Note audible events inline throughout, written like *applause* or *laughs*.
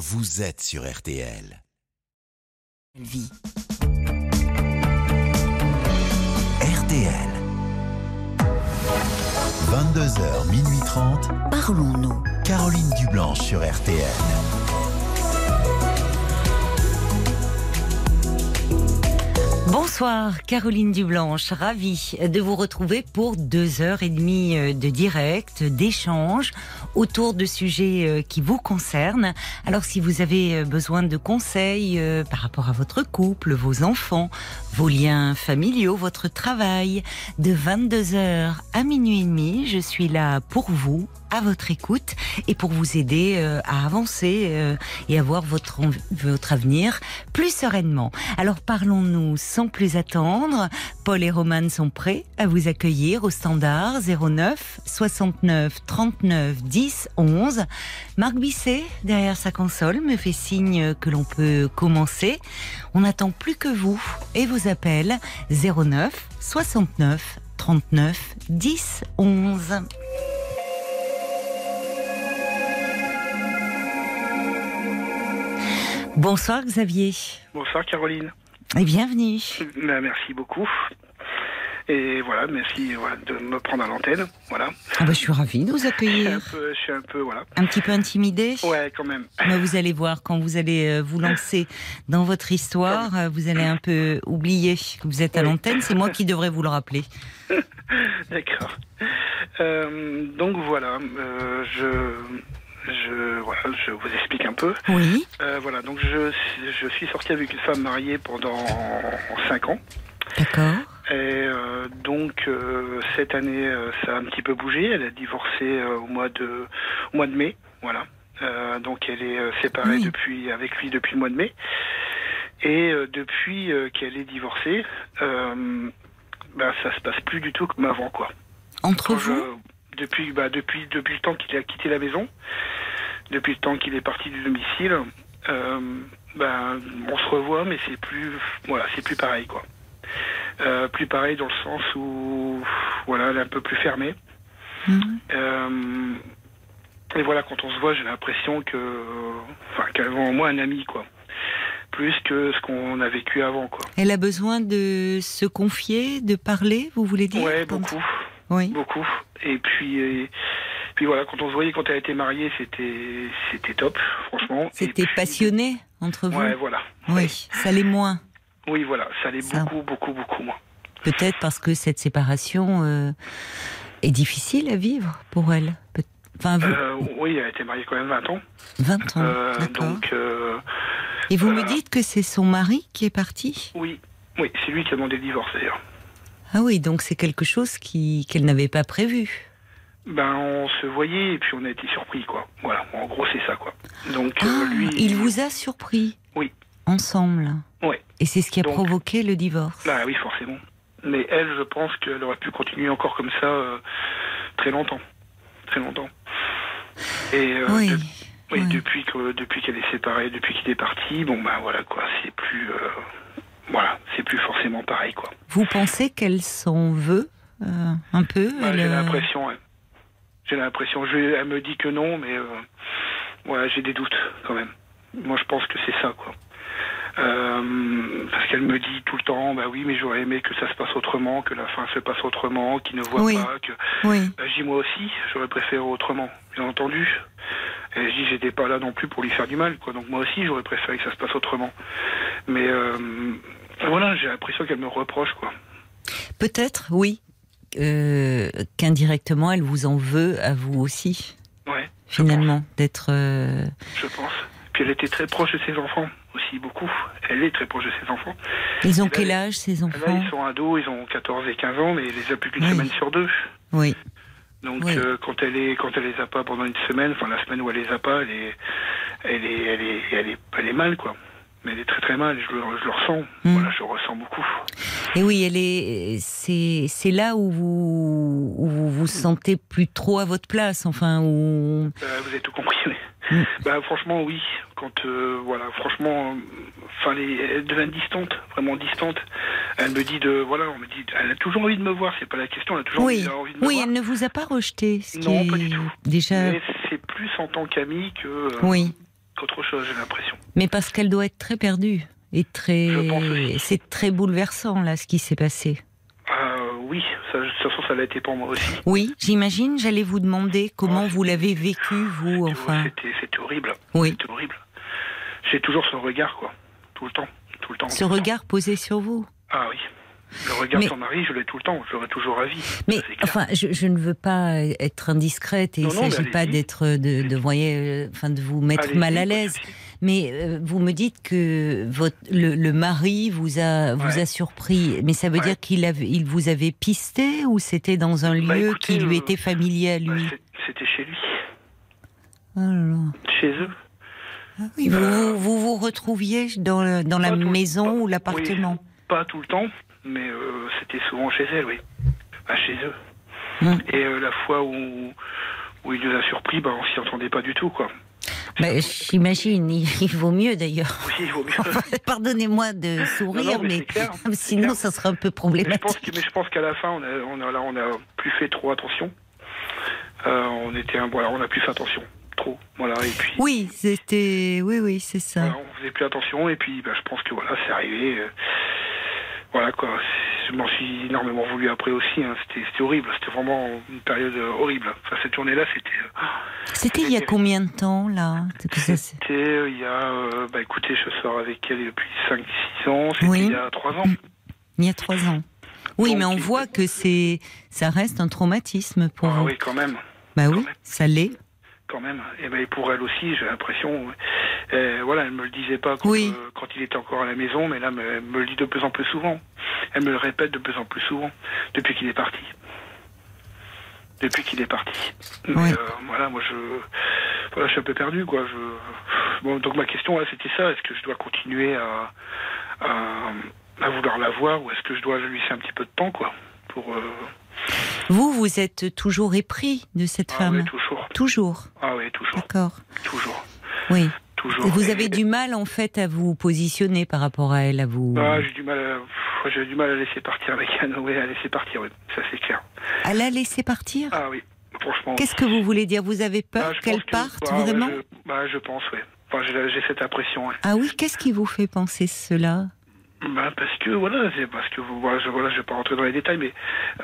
vous êtes sur RTL. Vie. RTL. 22h, minuit 30. Parlons-nous. Caroline Dublanche sur RTL. Bonsoir, Caroline Dublanche, ravie de vous retrouver pour deux heures et demie euh, de direct, d'échange autour de sujets euh, qui vous concernent. Alors si vous avez euh, besoin de conseils par rapport à votre couple, vos enfants, vos liens familiaux, votre travail, de 22h à minuit et demi, je suis là pour vous à votre écoute et pour vous aider euh, à avancer euh, et à voir votre, votre avenir plus sereinement. Alors parlons-nous sans plus attendre. Paul et Romane sont prêts à vous accueillir au standard 09 69 39 10 11. Marc Bisset, derrière sa console, me fait signe que l'on peut commencer. On n'attend plus que vous et vos appels 09 69 39 10 11. Bonsoir Xavier. Bonsoir Caroline. Et bienvenue. Ben, merci beaucoup. Et voilà, merci de me prendre à l'antenne. Voilà. Ah bah, je suis ravie de vous accueillir. je suis un peu, voilà. Un petit peu intimidée Ouais, quand même. Mais vous allez voir, quand vous allez euh, vous lancer dans votre histoire, euh, vous allez un peu oublier que vous êtes à l'antenne. C'est moi qui devrais vous le rappeler. *laughs* D'accord. Euh, donc voilà, je je, voilà, je vous explique un peu. Oui. Euh, voilà, donc je, je suis sorti avec une femme mariée pendant 5 ans. D'accord. Et euh, donc euh, cette année, ça a un petit peu bougé. Elle a divorcé au mois de au mois de mai, voilà. donc elle est séparée depuis avec lui depuis le mois de mai. Et depuis qu'elle est divorcée, bah, ça se passe plus du tout comme avant, quoi. Entre vous? Depuis, bah, depuis, depuis le temps qu'il a quitté la maison, depuis le temps qu'il est parti du domicile, euh, bah, on se revoit, mais c'est plus, voilà, c'est plus pareil, quoi. Euh, plus pareil dans le sens où, voilà, elle est un peu plus fermée. Euh, et voilà, quand on se voit, j'ai l'impression que, enfin, qu'elle en moi un ami, quoi plus que ce qu'on a vécu avant. Quoi. Elle a besoin de se confier, de parler, vous voulez dire? Oui, beaucoup. Oui. Beaucoup. Et puis, puis voilà, quand on se voyait quand elle était mariée, c'était, c'était top, franchement. C'était passionné entre vous Ouais, voilà. Oui, ça l'est moins. Oui, voilà, ça l'est beaucoup, beaucoup, beaucoup moins. Peut-être parce que cette séparation euh, est difficile à vivre pour elle. Enfin, vous... Euh, oui, elle a été mariée quand même 20 ans. 20 ans, euh, Donc... Et vous me dites que c'est son mari qui est parti? Oui, oui, c'est lui qui a demandé le divorce d'ailleurs. Ah oui, donc c'est quelque chose qui qu'elle n'avait pas prévu. Ben, on se voyait et puis on a été surpris, quoi. Voilà, en gros, c'est ça, quoi. Donc, euh, ah, lui. Il vous a surpris Oui. Ensemble Oui. Et c'est ce qui a provoqué le divorce Bah oui, forcément. Mais elle, je pense qu'elle aurait pu continuer encore comme ça euh, très longtemps. Très longtemps. Et euh, oui. oui, depuis que depuis qu'elle est séparée, depuis qu'il est parti, bon ben voilà quoi, c'est plus voilà, c'est plus forcément pareil, quoi. Vous pensez qu'elle s'en veut euh, un peu bah, J'ai l'impression, J'ai l'impression. Elle me dit que non, mais euh, j'ai des doutes quand même. Moi, je pense que c'est ça, quoi. Euh, parce qu'elle me dit tout le temps, bah oui, mais j'aurais aimé que ça se passe autrement, que la fin se passe autrement, qu'il ne voit pas, que. Oui. Bah, je dis moi aussi, j'aurais préféré autrement, bien entendu. Et je dis j'étais pas là non plus pour lui faire du mal, quoi. Donc moi aussi, j'aurais préféré que ça se passe autrement. Mais voilà, j'ai l'impression qu'elle me reproche, quoi. Peut-être, oui. Euh, qu'indirectement, elle vous en veut à vous aussi. Ouais. Finalement, d'être. Euh, je pense. Puis elle était très proche de ses enfants aussi, beaucoup. Elle est très proche de ses enfants. Ils ont quel âge, ces enfants Ils sont ados, ils ont 14 et 15 ans, mais elle les a plus qu'une semaine sur deux. Oui. Donc euh, quand elle est quand elle les a pas pendant une semaine, enfin la semaine où elle les a pas, elle est elle est elle est elle est, elle est mal quoi mais elle est très très mal, je le, je le ressens. Hmm. Voilà, je le ressens beaucoup. Et oui, elle est, c'est, c'est là où vous, où vous vous sentez plus trop à votre place, enfin, où... Euh, vous avez tout compris, oui. Hmm. Bah, franchement, oui. Quand, euh, voilà, franchement, enfin, elle devient distante, vraiment distante. Elle me dit de, voilà, on me dit, elle a toujours envie de me voir, c'est pas la question, elle a toujours oui. envie, de me voir. Oui, elle ne vous a pas rejeté. non, pas du tout. Déjà. Mais c'est plus en tant qu'amie que. oui qu'autre chose, j'ai l'impression. Mais parce qu'elle doit être très perdue et très. C'est très bouleversant là ce qui s'est passé. Euh, oui, ça, de toute façon, ça l'a été pour moi aussi. Oui, j'imagine. J'allais vous demander comment Ouais, vous l'avez vécu vous, enfin. C'était horrible. Oui. C'était horrible. J'ai toujours ce regard, quoi. Tout le temps. Tout le temps. Ce tout le temps. regard posé sur vous. Ah oui. Le regard de son mari, je l'ai tout le temps. Je l'aurai toujours à vie. Mais enfin, je, je ne veux pas être indiscrète et Non, il ne s'agit pas d'être de, de, voyez, euh, enfin, de vous mettre mal à l'aise. Mais euh, vous me dites que votre, le, le mari vous a vous Ouais. a surpris, mais ça veut Ouais. dire qu'il il vous avait pisté ou c'était dans un Bah, lieu écoutez, qui lui euh, était familier à Bah, lui c'est- C'était chez lui. Oh là là. Chez eux. Oui, vous, vous, vous vous retrouviez dans, le- dans la le- maison ou l'appartement? Pas tout le temps, mais euh, c'était souvent chez elle, oui. Bah, chez eux. Hum. Et euh, la fois où, où il nous a surpris, bah, on s'y entendait pas du tout, quoi. Bah, J'imagine, il, *laughs* vaut mieux d'ailleurs. Oui, il vaut mieux. *laughs* Pardonnez-moi de sourire, mais clair, *laughs* sinon ça serait un peu problématique. mais je pense qu'à la fin, on a, on a, là, on a plus fait trop attention. Euh, on était, voilà, on a plus fait attention, trop. Voilà, et puis. Oui, c'était, oui, oui, c'est ça. Voilà, on faisait plus attention et puis bah, je pense que voilà, c'est arrivé. euh, voilà quoi. Je m'en suis énormément voulu après aussi. hein. C'était horrible. C'était vraiment une période horrible. Enfin, cette journée-là, c'était. euh, C'était il y a combien de temps là C'était euh, il y a. euh, bah écoutez, je sors avec elle depuis 5-6 ans. C'était Oui. il y a 3 ans. Il y a trois ans. Oui, Donc, mais on voit que c'est, ça reste un traumatisme pour Ah vous. oui, quand même. Bah oui, ça l'est. Quand même. Et ben pour elle aussi, j'ai l'impression. euh, voilà, elle me le disait pas quand, Oui. euh, quand il était encore à la maison, mais là, me- elle me le dit de plus en plus souvent. Elle me le répète de plus en plus souvent depuis qu'il est parti. Depuis qu'il est parti. Mais euh, voilà, moi je, voilà, je suis un peu perdu, quoi. Je, bon, donc ma question là, c'était ça. Est-ce que je dois continuer à, à, à vouloir la voir, ou est-ce que je dois lui laisser un petit peu de temps, quoi, pour. Vous, vous êtes toujours épris de cette ah femme. toujours. Toujours. Ah oui, toujours, D'accord. toujours, Oui. toujours. Vous Et- avez du mal en fait à vous positionner par rapport à elle, à vous. Ah, j'ai du mal à, j'ai du mal à laisser partir avec Anne. Oui, à laisser partir, oui. Ça, c'est clair. À la laisser partir Ah oui, franchement. Qu'est-ce que vous voulez dire? Vous avez peur Ah, qu'elle que- parte bah, ouais, vraiment? je, bah, je pense, oui. Enfin, j'ai, j'ai cette impression, ouais. Ah oui, qu'est-ce qui vous fait penser cela? Bah, parce que, voilà, c'est parce que, voilà, je, voilà, je vais pas rentrer dans les détails, mais,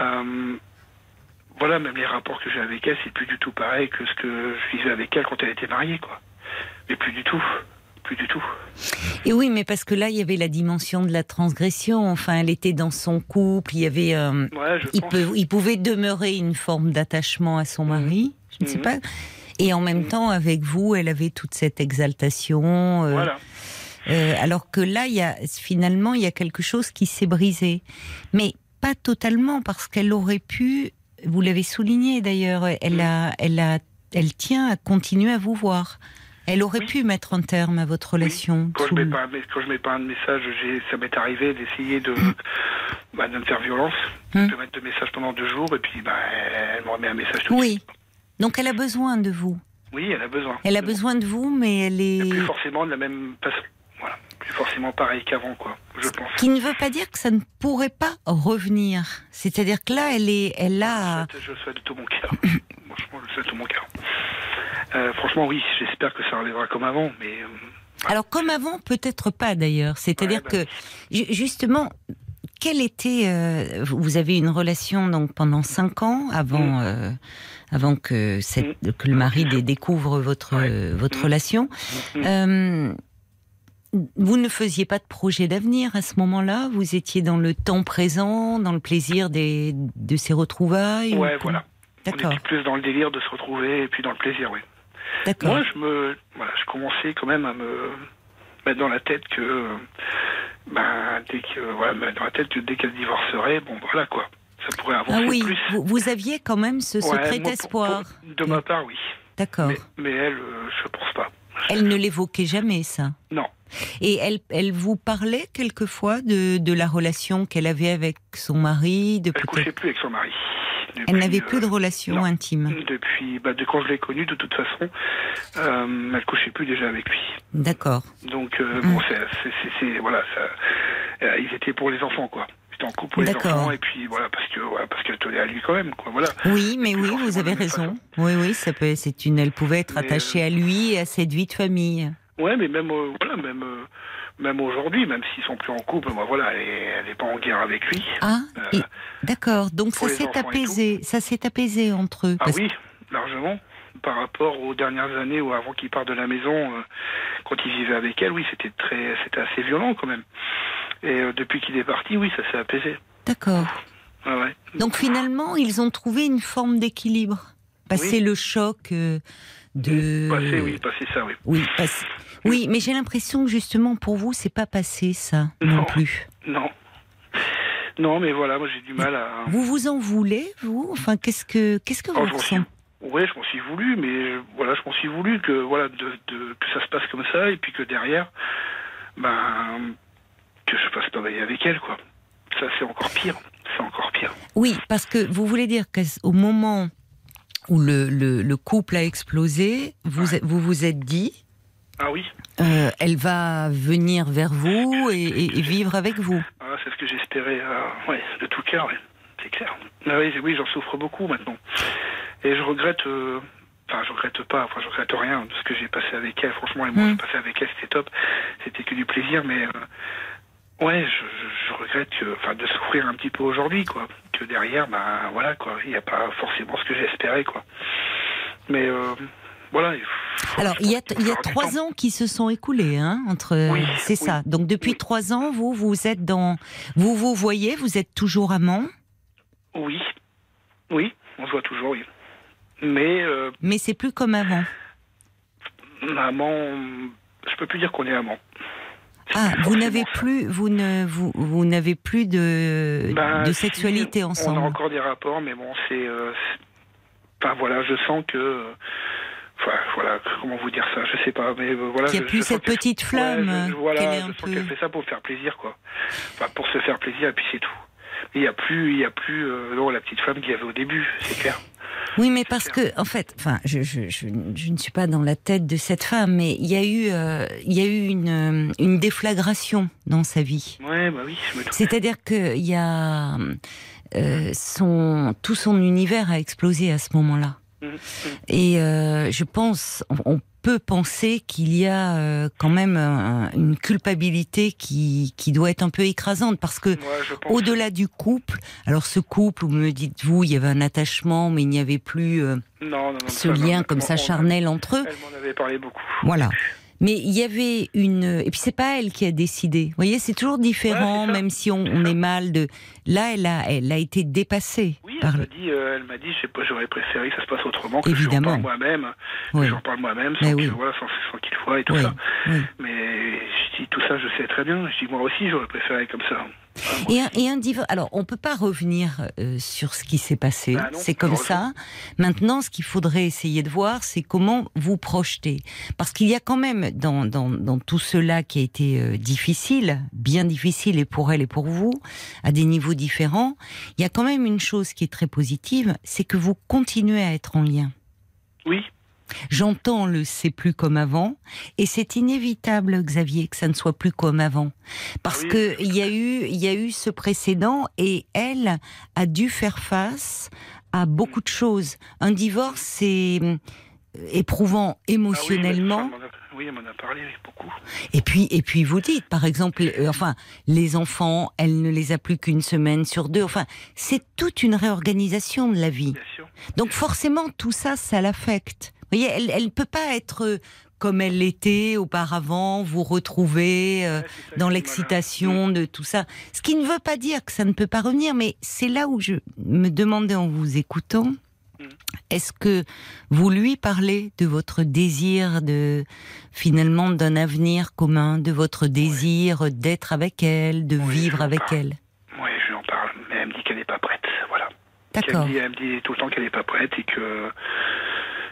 euh, voilà, même les rapports que j'ai avec elle, c'est plus du tout pareil que ce que je vivais avec elle quand elle était mariée, quoi. Mais plus du tout. Plus du tout. Et oui, mais parce que là, il y avait la dimension de la transgression. Enfin, elle était dans son couple. Il y avait, euh, Ouais, je il, peut, il pouvait demeurer une forme d'attachement à son mari. Je ne sais Mhm. pas. Et en même temps, avec vous, elle avait toute cette exaltation. euh, Voilà. Euh, alors que là, il y a finalement, il y a quelque chose qui s'est brisé, mais pas totalement parce qu'elle aurait pu. Vous l'avez souligné d'ailleurs. Elle a, elle a, elle tient à continuer à vous voir. Elle aurait Oui. pu mettre un terme à votre relation. Quand je mets pas, quand je mets pas un message, ça m'est arrivé d'essayer de, bah, de me faire violence, Hmm. de mettre deux messages pendant deux jours, et puis bah, elle me remet un message tout Oui. suite. Donc elle a besoin de vous. Oui, elle a besoin. Elle a besoin de vous, mais elle est. plus forcément de la même façon. Plus forcément pareil qu'avant, quoi. Je pense. Qui ne veut pas dire que ça ne pourrait pas revenir. C'est-à-dire que là, elle est, elle a. Je le souhaite, de tout mon cœur. *coughs* franchement, je le souhaite de tout mon cœur. Euh, franchement, oui, j'espère que ça reviendra comme avant, mais euh, Alors comme avant, peut-être pas d'ailleurs. C'est-à-dire Ouais, bah que ju- justement, quelle était euh, Vous avez une relation donc pendant cinq ans avant Mm. euh, avant que cette, que le mari dé- découvre votre Ouais. votre Mm. relation. Mm. Euh, vous ne faisiez pas de projet d'avenir à ce moment-là? Vous étiez dans le temps présent, dans le plaisir des, de ces retrouvailles. ou ouais, voilà. On D'accord. était plus dans le délire de se retrouver et puis dans le plaisir, oui. D'accord. Moi, je me, voilà, je commençais quand même à me mettre dans la tête que, ben, dès que, voilà, dans la tête que dès qu'elle divorcerait, bon, voilà quoi, ça pourrait avancer Ah oui, plus. vous, vous aviez quand même ce secret espoir. pour- de ma part, oui. D'accord. Mais, mais elle, euh, je pense pas. Elle ne l'évoquait jamais, ça? Non. Et elle, elle vous parlait quelquefois de, de la relation qu'elle avait avec son mari, de Elle peut-être- couchait plus avec son mari. Elle n'avait euh, plus de relation non. intime. Depuis, bah, de quand je l'ai connue, de toute façon, euh, elle couchait plus déjà avec lui. D'accord. Donc euh, Mm. bon, c'est, voilà, ça, euh, ils étaient pour les enfants quoi. Étaient en couple pour les enfants et puis voilà parce que voilà, parce qu'elle tenait à lui quand même quoi. Voilà. Oui, mais oui, vous avez raison. Oui, oui, ça peut. C'est une. Elle pouvait être Mais, attachée à lui et à cette vie de famille. Ouais, mais même, euh, voilà, même, euh, même aujourd'hui, même s'ils sont plus en couple, moi, voilà, elle est, elle est pas en guerre avec lui. Ah, Euh, d'accord. Donc ça s'est apaisé. Ça s'est apaisé entre eux. Ah oui, largement. Par rapport aux dernières années où avant qu'il parte de la maison, euh, quand il vivait avec elle, oui, c'était très, c'était assez violent quand même. Et depuis qu'il est parti, oui, ça s'est apaisé. D'accord. Ouais, ouais. Donc finalement, ils ont trouvé une forme d'équilibre. Passer Oui. le choc de. Passé, oui, passé ça, oui. Oui, Oui, mais j'ai l'impression que justement pour vous, c'est pas passé ça non, Non. plus. Non. Non, mais voilà, moi j'ai du mal à. Vous vous en voulez, vous? Enfin, qu'est-ce que qu'est-ce que Oh, vous ressentez? Ouais, je m'en suis voulu, mais euh, voilà, je m'en suis voulu que voilà de, de- que ça se passe comme ça et puis que derrière, ben que je passe pas veiller avec elle, quoi. Ça c'est encore pire. C'est encore pire. Oui, parce que vous voulez dire qu'au moment où le, le, le couple a explosé, vous Ouais. vous vous êtes dit, Ah oui. euh, elle va venir vers vous et, et- et vivre avec vous. Ah, c'est ce que j'espérais, euh, ouais, de tout cœur, ouais. c'est clair. Ah oui, oui, j'en souffre beaucoup maintenant. Et je regrette, euh, enfin, je regrette pas, enfin, je regrette rien de ce que j'ai passé avec elle. Franchement, les mois Mm. que j'ai passé avec elle, c'était top. C'était que du plaisir, mais euh, ouais, je, je- je regrette que, enfin, de souffrir un petit peu aujourd'hui, quoi. Que derrière, ben voilà, quoi, il n'y a pas forcément ce que j'espérais, quoi. Mais euh, voilà. faut- Alors, il y a, il y trois ans qui se sont écoulés, hein, entre. Oui, c'est oui, ça. Donc depuis oui. trois ans, vous vous êtes dans, vous vous voyez, vous êtes toujours amant, Oui, oui, on se voit toujours, oui. Mais euh, mais c'est plus comme avant. amant, je peux plus dire qu'on est amant. Ah, vous n'avez plus, vous ne, vous, vous n'avez plus de, Ben, de si, sexualité On ensemble. a encore des rapports, mais bon, c'est. euh, voilà, je sens que. Enfin, voilà, comment vous dire ça, je sais pas, mais euh, voilà. Qu'il y a je- plus je cette petite flamme, je- voilà, je sens peu. qu'elle fait ça pour faire plaisir, quoi. Enfin, pour se faire plaisir, et puis c'est tout. Il y a plus, il y a plus, euh, non, la petite femme qu'il y avait au début, c'est clair. Oui, mais parce que, en fait, enfin, je, je, je, je ne suis pas dans la tête de cette femme, mais il y a eu, euh, il y a eu une, euh, une déflagration dans sa vie. Ouais, bah oui. C'est-à-dire qu'il y a euh, son, tout son univers a explosé à ce moment-là. Et euh, je pense, on- peut penser qu'il y a euh, quand même un- une culpabilité qui, qui doit être un peu écrasante parce que au-delà du couple, alors ce couple, vous me dites vous, il y avait un attachement, mais il n'y avait plus euh, Non, non, non, ce lien comme ça charnel entre eux. Elle m'en avait parlé beaucoup. Voilà. Mais il y avait une et puis c'est pas elle qui a décidé. Vous voyez, c'est toujours différent, Ouais, même si on, est mal de. Là, elle a, elle a été dépassée Oui, par. elle m'a dit, euh, elle m'a dit, je sais pas, j'aurais préféré que ça se passe autrement, que Évidemment. j'en parle moi-même, Oui. j'en parle moi-même, sans, oui. voilà, sans, sans qu'il voit et tout Oui, ça. oui. Mais je dis tout ça, je sais très bien. Je dis moi aussi, j'aurais préféré comme ça. Et un, et un divorce. Alors, on peut pas revenir euh, sur ce qui s'est passé. Bah c'est comme ça. Maintenant, ce qu'il faudrait essayer de voir, c'est comment vous projeter. Parce qu'il y a quand même dans, dans, dans tout cela qui a été euh, difficile, bien difficile, et pour elle et pour vous, à des niveaux différents, il y a quand même une chose qui est très positive, c'est que vous continuez à être en lien. Oui, J'entends le c'est plus comme avant, et c'est inévitable, Xavier, que ça ne soit plus comme avant, parce oui, que il y a eu, il y a eu ce précédent, et elle a dû faire face à beaucoup de choses. Un divorce, c'est euh, éprouvant émotionnellement. Ah oui, mais- oui, elle m'en a parlé beaucoup. Et puis, et puis vous dites, par exemple, euh, enfin, les enfants, elle ne les a plus qu'une semaine sur deux. Enfin, c'est toute une réorganisation de la vie. Donc forcément, tout ça, ça l'affecte. Vous voyez, elle ne peut pas être euh, comme elle l'était auparavant, vous retrouver euh, Ouais, dans l'excitation de tout ça. Ce qui ne veut pas dire que ça ne peut pas revenir, mais c'est là où je me demandais en vous écoutant, Mm. est-ce que vous lui parlez de votre désir de finalement d'un avenir commun, de votre désir d'être avec elle, de Oui, vivre avec elle? Oui, je lui en parle, mais elle me dit qu'elle n'est pas prête. Voilà. Elle D'accord. dit, elle me dit tout le temps qu'elle n'est pas prête et que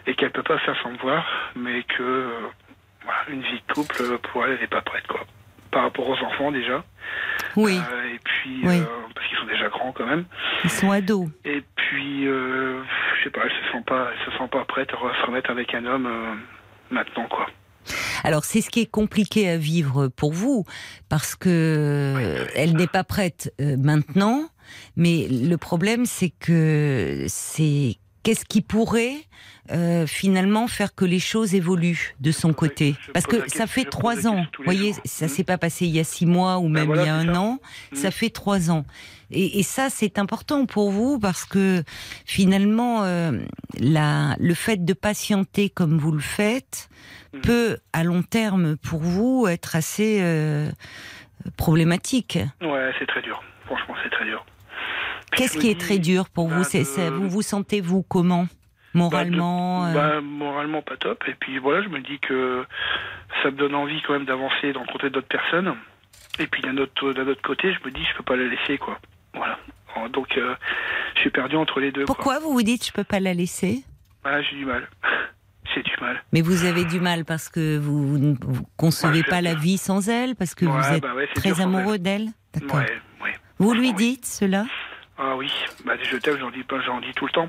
et qu'elle peut pas faire sans me voir, mais que euh, voilà, une vie de couple euh, pour elle, elle n'est pas prête quoi. Par rapport aux enfants déjà. Oui, Euh, et puis Oui. parce qu'ils sont déjà grands quand même. ils sont ados. Et puis je sais pas, elle se sent pas, elle se sent pas prête à se remettre avec un homme maintenant quoi. Alors c'est ce qui est compliqué à vivre pour vous parce que elle n'est pas prête maintenant, mais le problème c'est que c'est qu'est-ce qui pourrait euh, finalement faire que les choses évoluent de son côté Parce que ça fait trois ans. Vous voyez, ça Mm. s'est pas passé il y a six mois ou Ben même voilà, il y a un ça. an. Mm. Ça fait trois ans. Et, et ça, c'est important pour vous parce que finalement, euh, la, le fait de patienter comme vous le faites Mm. peut, à long terme, pour vous, être assez euh, problématique. Ouais, c'est très dur. Franchement, c'est très dur. Qu'est-ce qui est très dur pour bah, vous c'est- Vous vous sentez-vous comment Moralement bah, de- euh, bah, moralement pas top. Et puis voilà, je me dis que ça me donne envie quand même d'avancer, de rencontrer d'autres personnes. Et puis d'un autre, d'un autre côté, je me dis je peux pas la laisser quoi. Voilà. Donc euh, je suis perdu entre les deux. quoi. Pourquoi vous vous dites je peux pas la laisser Ah, j'ai du mal. *laughs* j'ai du mal. Mais vous avez du mal parce que vous, ne concevez Ouais, pas la vie sans elle, parce que Ouais, vous êtes bah ouais, très amoureux d'elle. Vous lui dites cela Ah oui, bah, je t'aime, j'en dis pas, j'en dis tout le temps.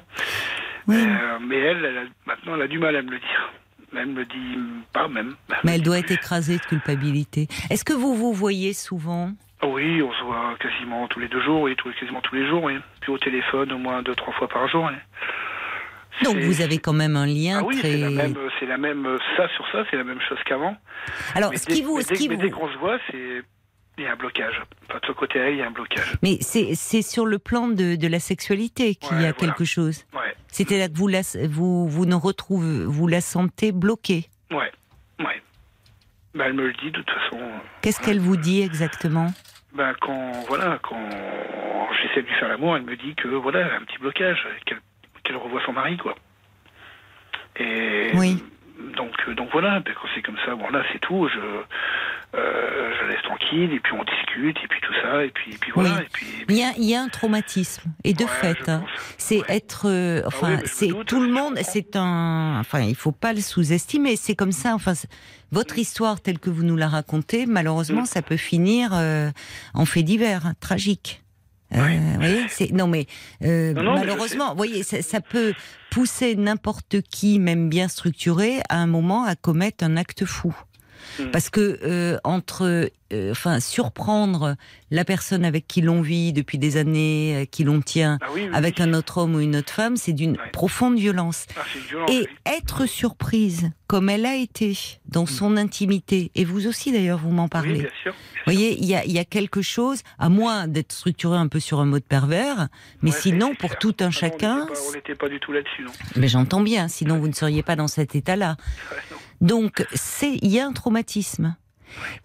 Oui. Euh, mais elle, elle a- maintenant, elle a du mal à me le dire. Elle me le dit pas même. Mais elle doit être écrasée de culpabilité. Est-ce que vous vous voyez souvent? Ah Oui, on se voit quasiment tous les deux jours, oui, tous, quasiment tous les jours, oui. Puis au téléphone, au moins deux, trois fois par jour. oui. Donc vous avez quand même un lien Ah oui, très. c'est la même, c'est la même, ça sur ça, c'est la même chose qu'avant. Alors, Mais ce dès, qui vous, mais ce dès- qui mais vous- dès qu'on se voit, c'est il y a un blocage. Enfin, de ce côté-là, il y a un blocage. mais c'est c'est sur le plan de, de la sexualité qu'il y a voilà. quelque chose. Ouais, C'est-à-dire que vous la, vous vous ne retrouvez, vous la sentez bloquée. ouais, ouais. Bah, elle me le dit de toute façon. Qu'est-ce qu'elle vous dit exactement? Ben quand voilà, quand j'essaie de lui faire l'amour, elle me dit que voilà, un petit blocage, qu'elle qu'elle revoit son mari quoi. Et Oui. Donc euh, donc voilà, ben, quand c'est comme ça, bon là c'est tout, je euh, je la laisse tranquille et puis on discute et puis tout ça et puis et puis voilà Oui. et puis, Il y a, il y a un traumatisme et de Ouais, fait, hein, c'est Ouais. être, euh, enfin, oui, je me c'est tout le je monde, c'est un, enfin, il faut pas le sous-estimer. C'est comme ça. Enfin, votre histoire telle que vous nous la racontez, malheureusement, Mm. ça peut finir euh, en fait divers, hein, tragique. Euh, Oui. vous voyez, c'est non mais euh, Non, non, mais je malheureusement, vous voyez, ça, ça peut pousser n'importe qui, même bien structuré, à un moment à commettre un acte fou. Mm. Parce que euh, entre, euh, enfin, surprendre la personne avec qui l'on vit depuis des années, qui l'on tient, Ah oui, oui, avec un autre homme ou une autre femme, c'est d'une Ouais. profonde violence. Ah, Et être surprise, comme elle a été, dans son intimité, et vous aussi d'ailleurs, vous m'en Oui, parlez. bien sûr. Vous voyez, il y a, y a quelque chose, à moins d'être structuré un peu sur un mode pervers, mais Ouais, sinon, pour clair. tout un Ah non, chacun, on n'était pas- du tout là-dessus, non. mais j'entends bien, sinon vous ne seriez pas dans cet état-là. Donc, c'est, il y a un traumatisme.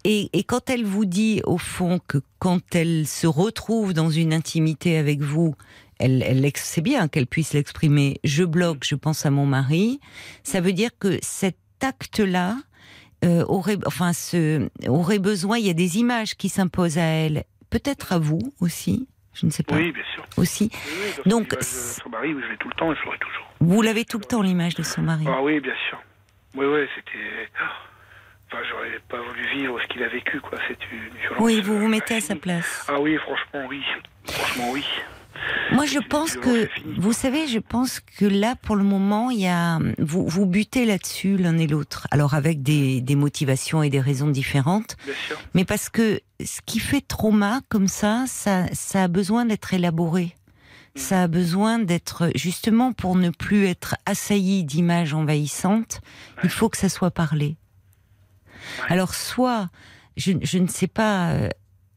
Et, et quand elle vous dit, au fond, que quand elle se retrouve dans une intimité avec vous, elle, elle c'est bien qu'elle puisse l'exprimer. Je bloque, je pense à mon mari. Ça veut dire que cet acte-là euh, aurait, enfin, ce, aurait besoin. Il y a des images qui s'imposent à elle, peut-être à vous aussi. Je ne sais pas. Oui, bien sûr. Aussi. Oui, oui, Donc, de son mari, oui, je l'ai tout le temps je l'aurai toujours. Vous l'avez tout le temps l'image de son mari. Ah oui, bien sûr. Oui, oui, c'était. Enfin, j'aurais pas voulu vivre ce qu'il a vécu, quoi. C'est une violence. Oui, vous vous euh, mettez à sa place. Ah oui, franchement, oui. Franchement, oui. Moi, je pense que, vous savez, je pense que là, pour le moment, il y a, vous, vous butez là-dessus l'un et l'autre. Alors, avec des, des motivations et des raisons différentes, Bien sûr. mais parce que ce qui fait trauma comme ça, ça, ça a besoin d'être élaboré. Ça a besoin d'être, justement, pour ne plus être assailli d'images envahissantes, il faut que ça soit parlé. Ouais. Alors, soit, je, je ne sais pas, euh,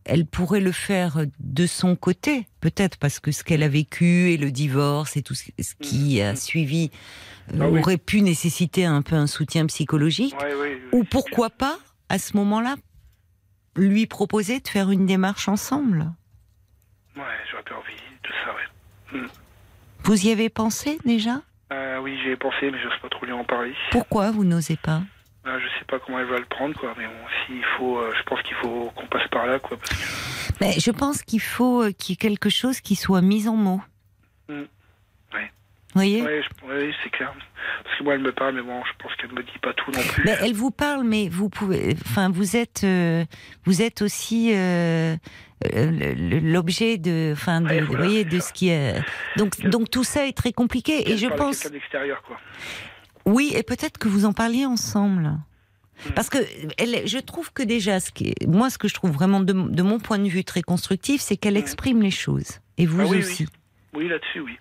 elle pourrait le faire de son côté, peut-être parce que ce qu'elle a vécu et le divorce et tout ce qui a suivi euh, Ah oui. aurait pu nécessiter un peu un soutien psychologique. Ouais, oui, oui. Ou pourquoi pas, à ce moment-là, lui proposer de faire une démarche ensemble? Ouais, j'aurais pas envie de ça, ouais. Vous y avez pensé déjà? Euh, oui, j'y ai pensé, mais j'ose pas trop lui en parler. Pourquoi vous n'osez pas? Euh, je sais pas comment elle va le prendre, quoi. Mais bon, s'il faut, euh, je pense qu'il faut qu'on passe par là, quoi. Parce que... Mais Je pense qu'il faut euh, qu'il y ait quelque chose qui soit mis en mots. Mm. Ouais. Vous voyez? Ouais, c'est clair. Parce que moi, elle me parle, mais bon, je pense qu'elle me dit pas tout non plus. Mais elle vous parle, mais vous pouvez, enfin, vous êtes, euh, vous êtes aussi euh, l'objet de, enfin, de, Ouais, vous voilà, voyez, de ça. ce qui est. Donc, donc tout ça est très compliqué. Et Elle je pense, quoi. Oui, et peut-être que vous en parliez ensemble. Mm. Parce que elle, je trouve que déjà, ce qui est- moi, ce que je trouve vraiment de, de mon point de vue très constructif, c'est qu'elle Mm. exprime les choses. Et vous Ah oui, aussi. Oui, là-dessus, oui.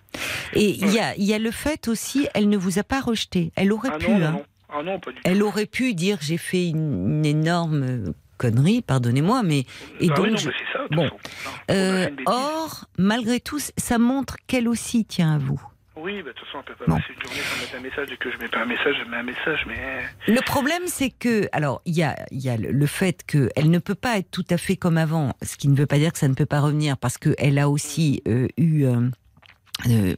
Et il y, a, y a le fait aussi, elle ne vous a pas rejeté. Elle aurait Ah pu. non, hein. non. Ah non, pas du tout. Elle aurait pu dire j'ai fait une, une énorme connerie, pardonnez-moi, mais et Ah donc oui, non, je- mais c'est ça, de toute bon. euh, or malgré tout, ça montre qu'elle aussi tient à vous. Oui, bah, de toute façon, on peut pas Bon. passer une journée sans mettre un message. Dès que je mets pas un message, je mets un message, mais. Le problème, c'est que, alors, il y a, il y a le- le fait qu'elle ne peut pas être tout à fait comme avant, ce qui ne veut pas dire que ça ne peut pas revenir, parce qu'elle a aussi euh, eu euh, euh,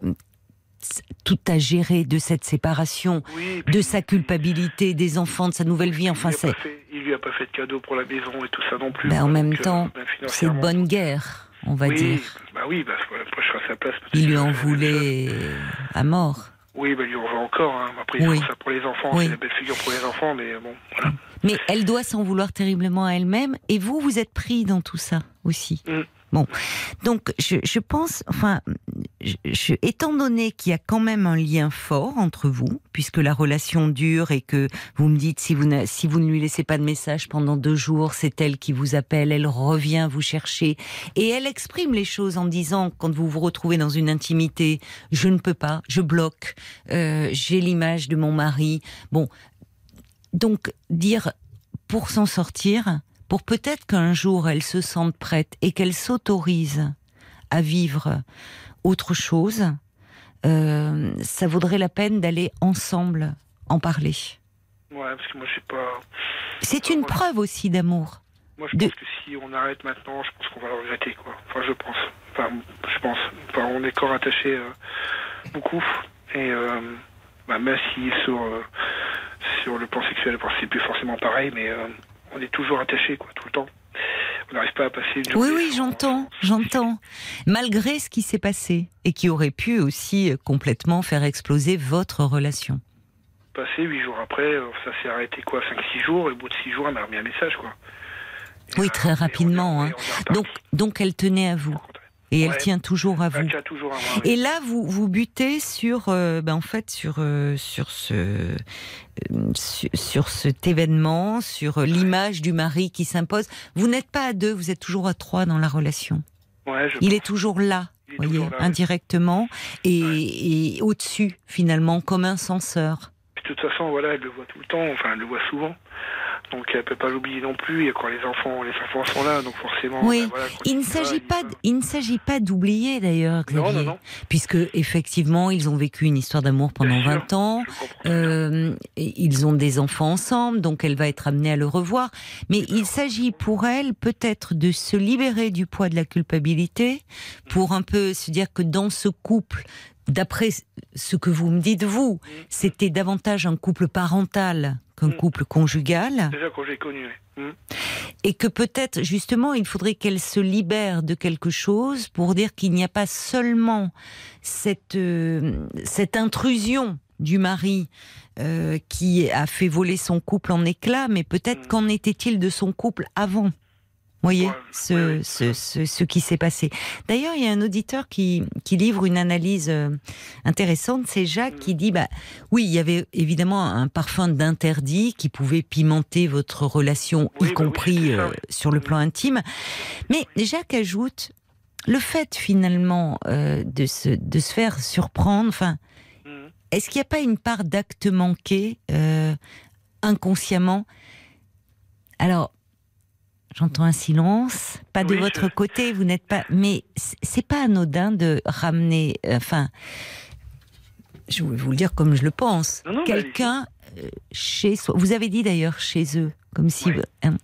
tout à gérer de cette séparation, Oui, de sa culpabilité, des enfants, de sa nouvelle vie. Enfin, c'est il lui a pas fait de cadeau pour la maison et tout ça non plus. Ben, en même euh, temps, ben, c'est bonne guerre, on va oui, dire. Bah oui, bah, après je serai à sa place. Il lui en voulait à mort. Oui, bah, il lui en veut encore. Hein. Après, Oui. ça pour les enfants. Oui. C'est la belle figure pour les enfants, mais bon, voilà. Mais elle doit s'en vouloir terriblement à elle-même, et vous, vous êtes pris dans tout ça aussi. Mm. Bon, donc je, je pense, enfin, je, je- étant donné qu'il y a quand même un lien fort entre vous, puisque la relation dure et que vous me dites si vous ne, si vous ne lui laissez pas de message pendant deux jours, c'est elle qui vous appelle, elle revient vous chercher et elle exprime les choses en disant quand vous vous retrouvez dans une intimité, je ne peux pas, je bloque, euh, j'ai l'image de mon mari. Bon, donc dire pour s'en sortir, pour peut-être qu'un jour elle se sente prête et qu'elle s'autorise à vivre autre chose, euh, ça vaudrait la peine d'aller ensemble en parler. Ouais, parce que moi, je sais pas. C'est une preuve aussi d'amour. Moi, je De- pense que si on arrête maintenant, je pense qu'on va le regretter, quoi. Enfin, je pense. Enfin, je pense. Enfin, on est corps attaché euh, beaucoup. Et euh, bah, même si sur, euh, sur le plan sexuel, c'est plus forcément pareil, mais euh, on est toujours attaché, quoi, tout le temps. On n'arrive pas à passer une Oui, journée oui, j'entends, j'entends. Malgré ce qui s'est passé et qui aurait pu aussi euh, complètement faire exploser votre relation. Passé huit jours après, euh, ça s'est arrêté, quoi, 5-6 jours, et au bout de 6 jours, elle m'a remis un message, quoi. Et, Oui, très et on est- rapidement, on est. Donc, donc elle tenait à vous et elle Ouais. tient toujours à vous. Elle tient toujours à moi, oui. Et là, vous vous butez sur, euh, ben en fait, sur euh, sur ce euh, sur, sur cet événement, sur l'image du mari qui s'impose. Vous n'êtes pas à deux, vous êtes toujours à trois dans la relation. Ouais, je Il est toujours là, Il est voyez, toujours là, oui. indirectement et, et au-dessus finalement, comme un censeur. De toute façon, voilà, elle le voit tout le temps, enfin, elle le voit souvent. Donc, elle peut pas l'oublier non plus. Et quand les enfants, les enfants sont là, donc forcément. Oui, ben voilà, Il ne s'agit pas, d- il ne s'agit pas d'oublier d'ailleurs, Non, Xavier, non, non. puisque effectivement, ils ont vécu une histoire d'amour pendant Bien sûr, 20 ans. Euh, ils ont des enfants ensemble, donc elle va être amenée à le revoir. Mais il s'agit pour elle peut-être de se libérer du poids de la culpabilité, pour un peu se dire que dans ce couple, d'après ce que vous me dites vous, c'était davantage un couple parental qu'un Mm. couple conjugal, Déjà, quand j'ai connu. Hmm. et que peut-être justement il faudrait qu'elle se libère de quelque chose pour dire qu'il n'y a pas seulement cette euh, cette intrusion du mari euh, qui a fait voler son couple en éclats, mais peut-être Mm. qu'en était-il de son couple avant? Voyez Ouais, ce, ouais, ouais. ce, ce, ce qui s'est passé. D'ailleurs, il y a un auditeur qui, qui livre une analyse euh, intéressante, c'est Jacques Mm. qui dit, bah, oui, il y avait évidemment un parfum d'interdit qui pouvait pimenter votre relation, Oui, y bah compris euh, sur le Mm. plan intime. Mais Jacques ajoute, le fait finalement euh, de, se, de se faire surprendre, enfin, Hmm. est-ce qu'il n'y a pas une part d'acte manqué euh, inconsciemment? Alors, j'entends un silence, pas de Oui, votre je- côté, vous n'êtes pas. Mais c'est pas anodin de ramener. euh, Enfin, je vais vous le dire comme je le pense. Quelqu'un euh, chez soi. Vous avez dit d'ailleurs chez eux, comme si. Oui. hein,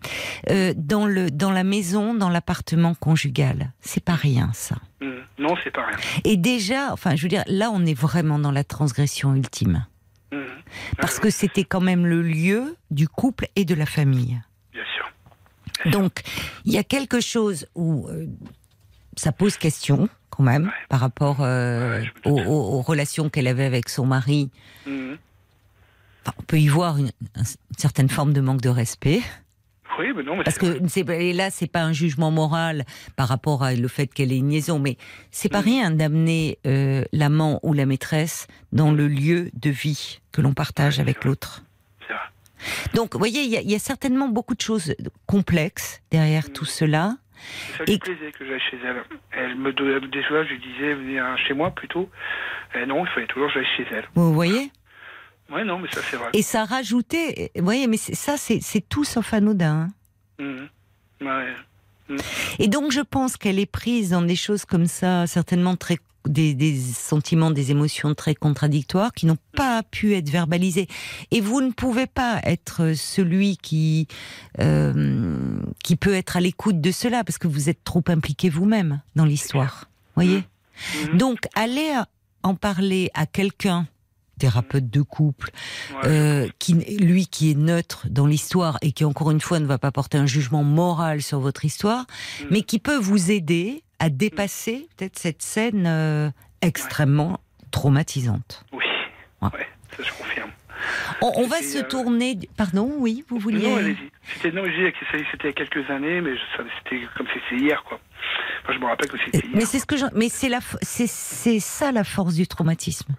euh, dans, le, dans la maison, dans l'appartement conjugal. C'est pas rien, ça. Hmm. Non, c'est pas rien. Et déjà, enfin, je veux dire, là, on est vraiment dans la transgression ultime. Hmm. Parce Ouais, que c'était quand même le lieu du couple et de la famille. *laughs* Donc, il y a quelque chose où euh, ça pose question, quand même, Ouais. par rapport euh, Ouais, aux, aux- relations qu'elle avait avec son mari. Enfin, on peut y voir une, une certaine forme de manque de respect. Oui, mais non, mais Parce que c'est, et là, c'est pas un jugement moral par rapport à le fait qu'elle ait une liaison, mais c'est pas Mm. rien d'amener euh, l'amant ou la maîtresse dans le lieu de vie que l'on partage avec l'autre. Donc, vous voyez, il y, a- il y a certainement beaucoup de choses complexes derrière Mm. tout cela. Ça lui Et- plaisait que j'aille chez elle. Elle me donnait des fois, je lui disais, venez chez moi plutôt. Et non, il fallait toujours que j'aille chez elle. Vous voyez? Ouais, non, mais ça c'est vrai. Et ça rajoutait. Vous voyez, mais ça, c'est tout sauf anodin. hein. Mhm. Ouais. Et donc, je pense qu'elle est prise dans des choses comme ça, certainement très des, des sentiments, des émotions très contradictoires qui n'ont pas pu être verbalisés. Et vous ne pouvez pas être celui qui euh, qui peut être à l'écoute de cela parce que vous êtes trop impliqué vous-même dans l'histoire. Voyez? Mhm. Donc, aller en parler à quelqu'un thérapeute de couple, Ouais. euh, qui, lui qui est neutre dans l'histoire et qui encore une fois ne va pas porter un jugement moral sur votre histoire, Mm. mais qui peut vous aider à dépasser peut-être cette scène euh, extrêmement traumatisante. Oui. Ouais. Ouais, ça je confirme. On, on va se euh, tourner. Pardon, oui, vous vouliez. Non, allez-y. C'était, non, c'était il y a quelques années, mais c'était comme si c'était hier, quoi. Enfin, je me rappelle que c'était hier. mais c'est ce que je, mais c'est la, c'est c'est ça la force du traumatisme.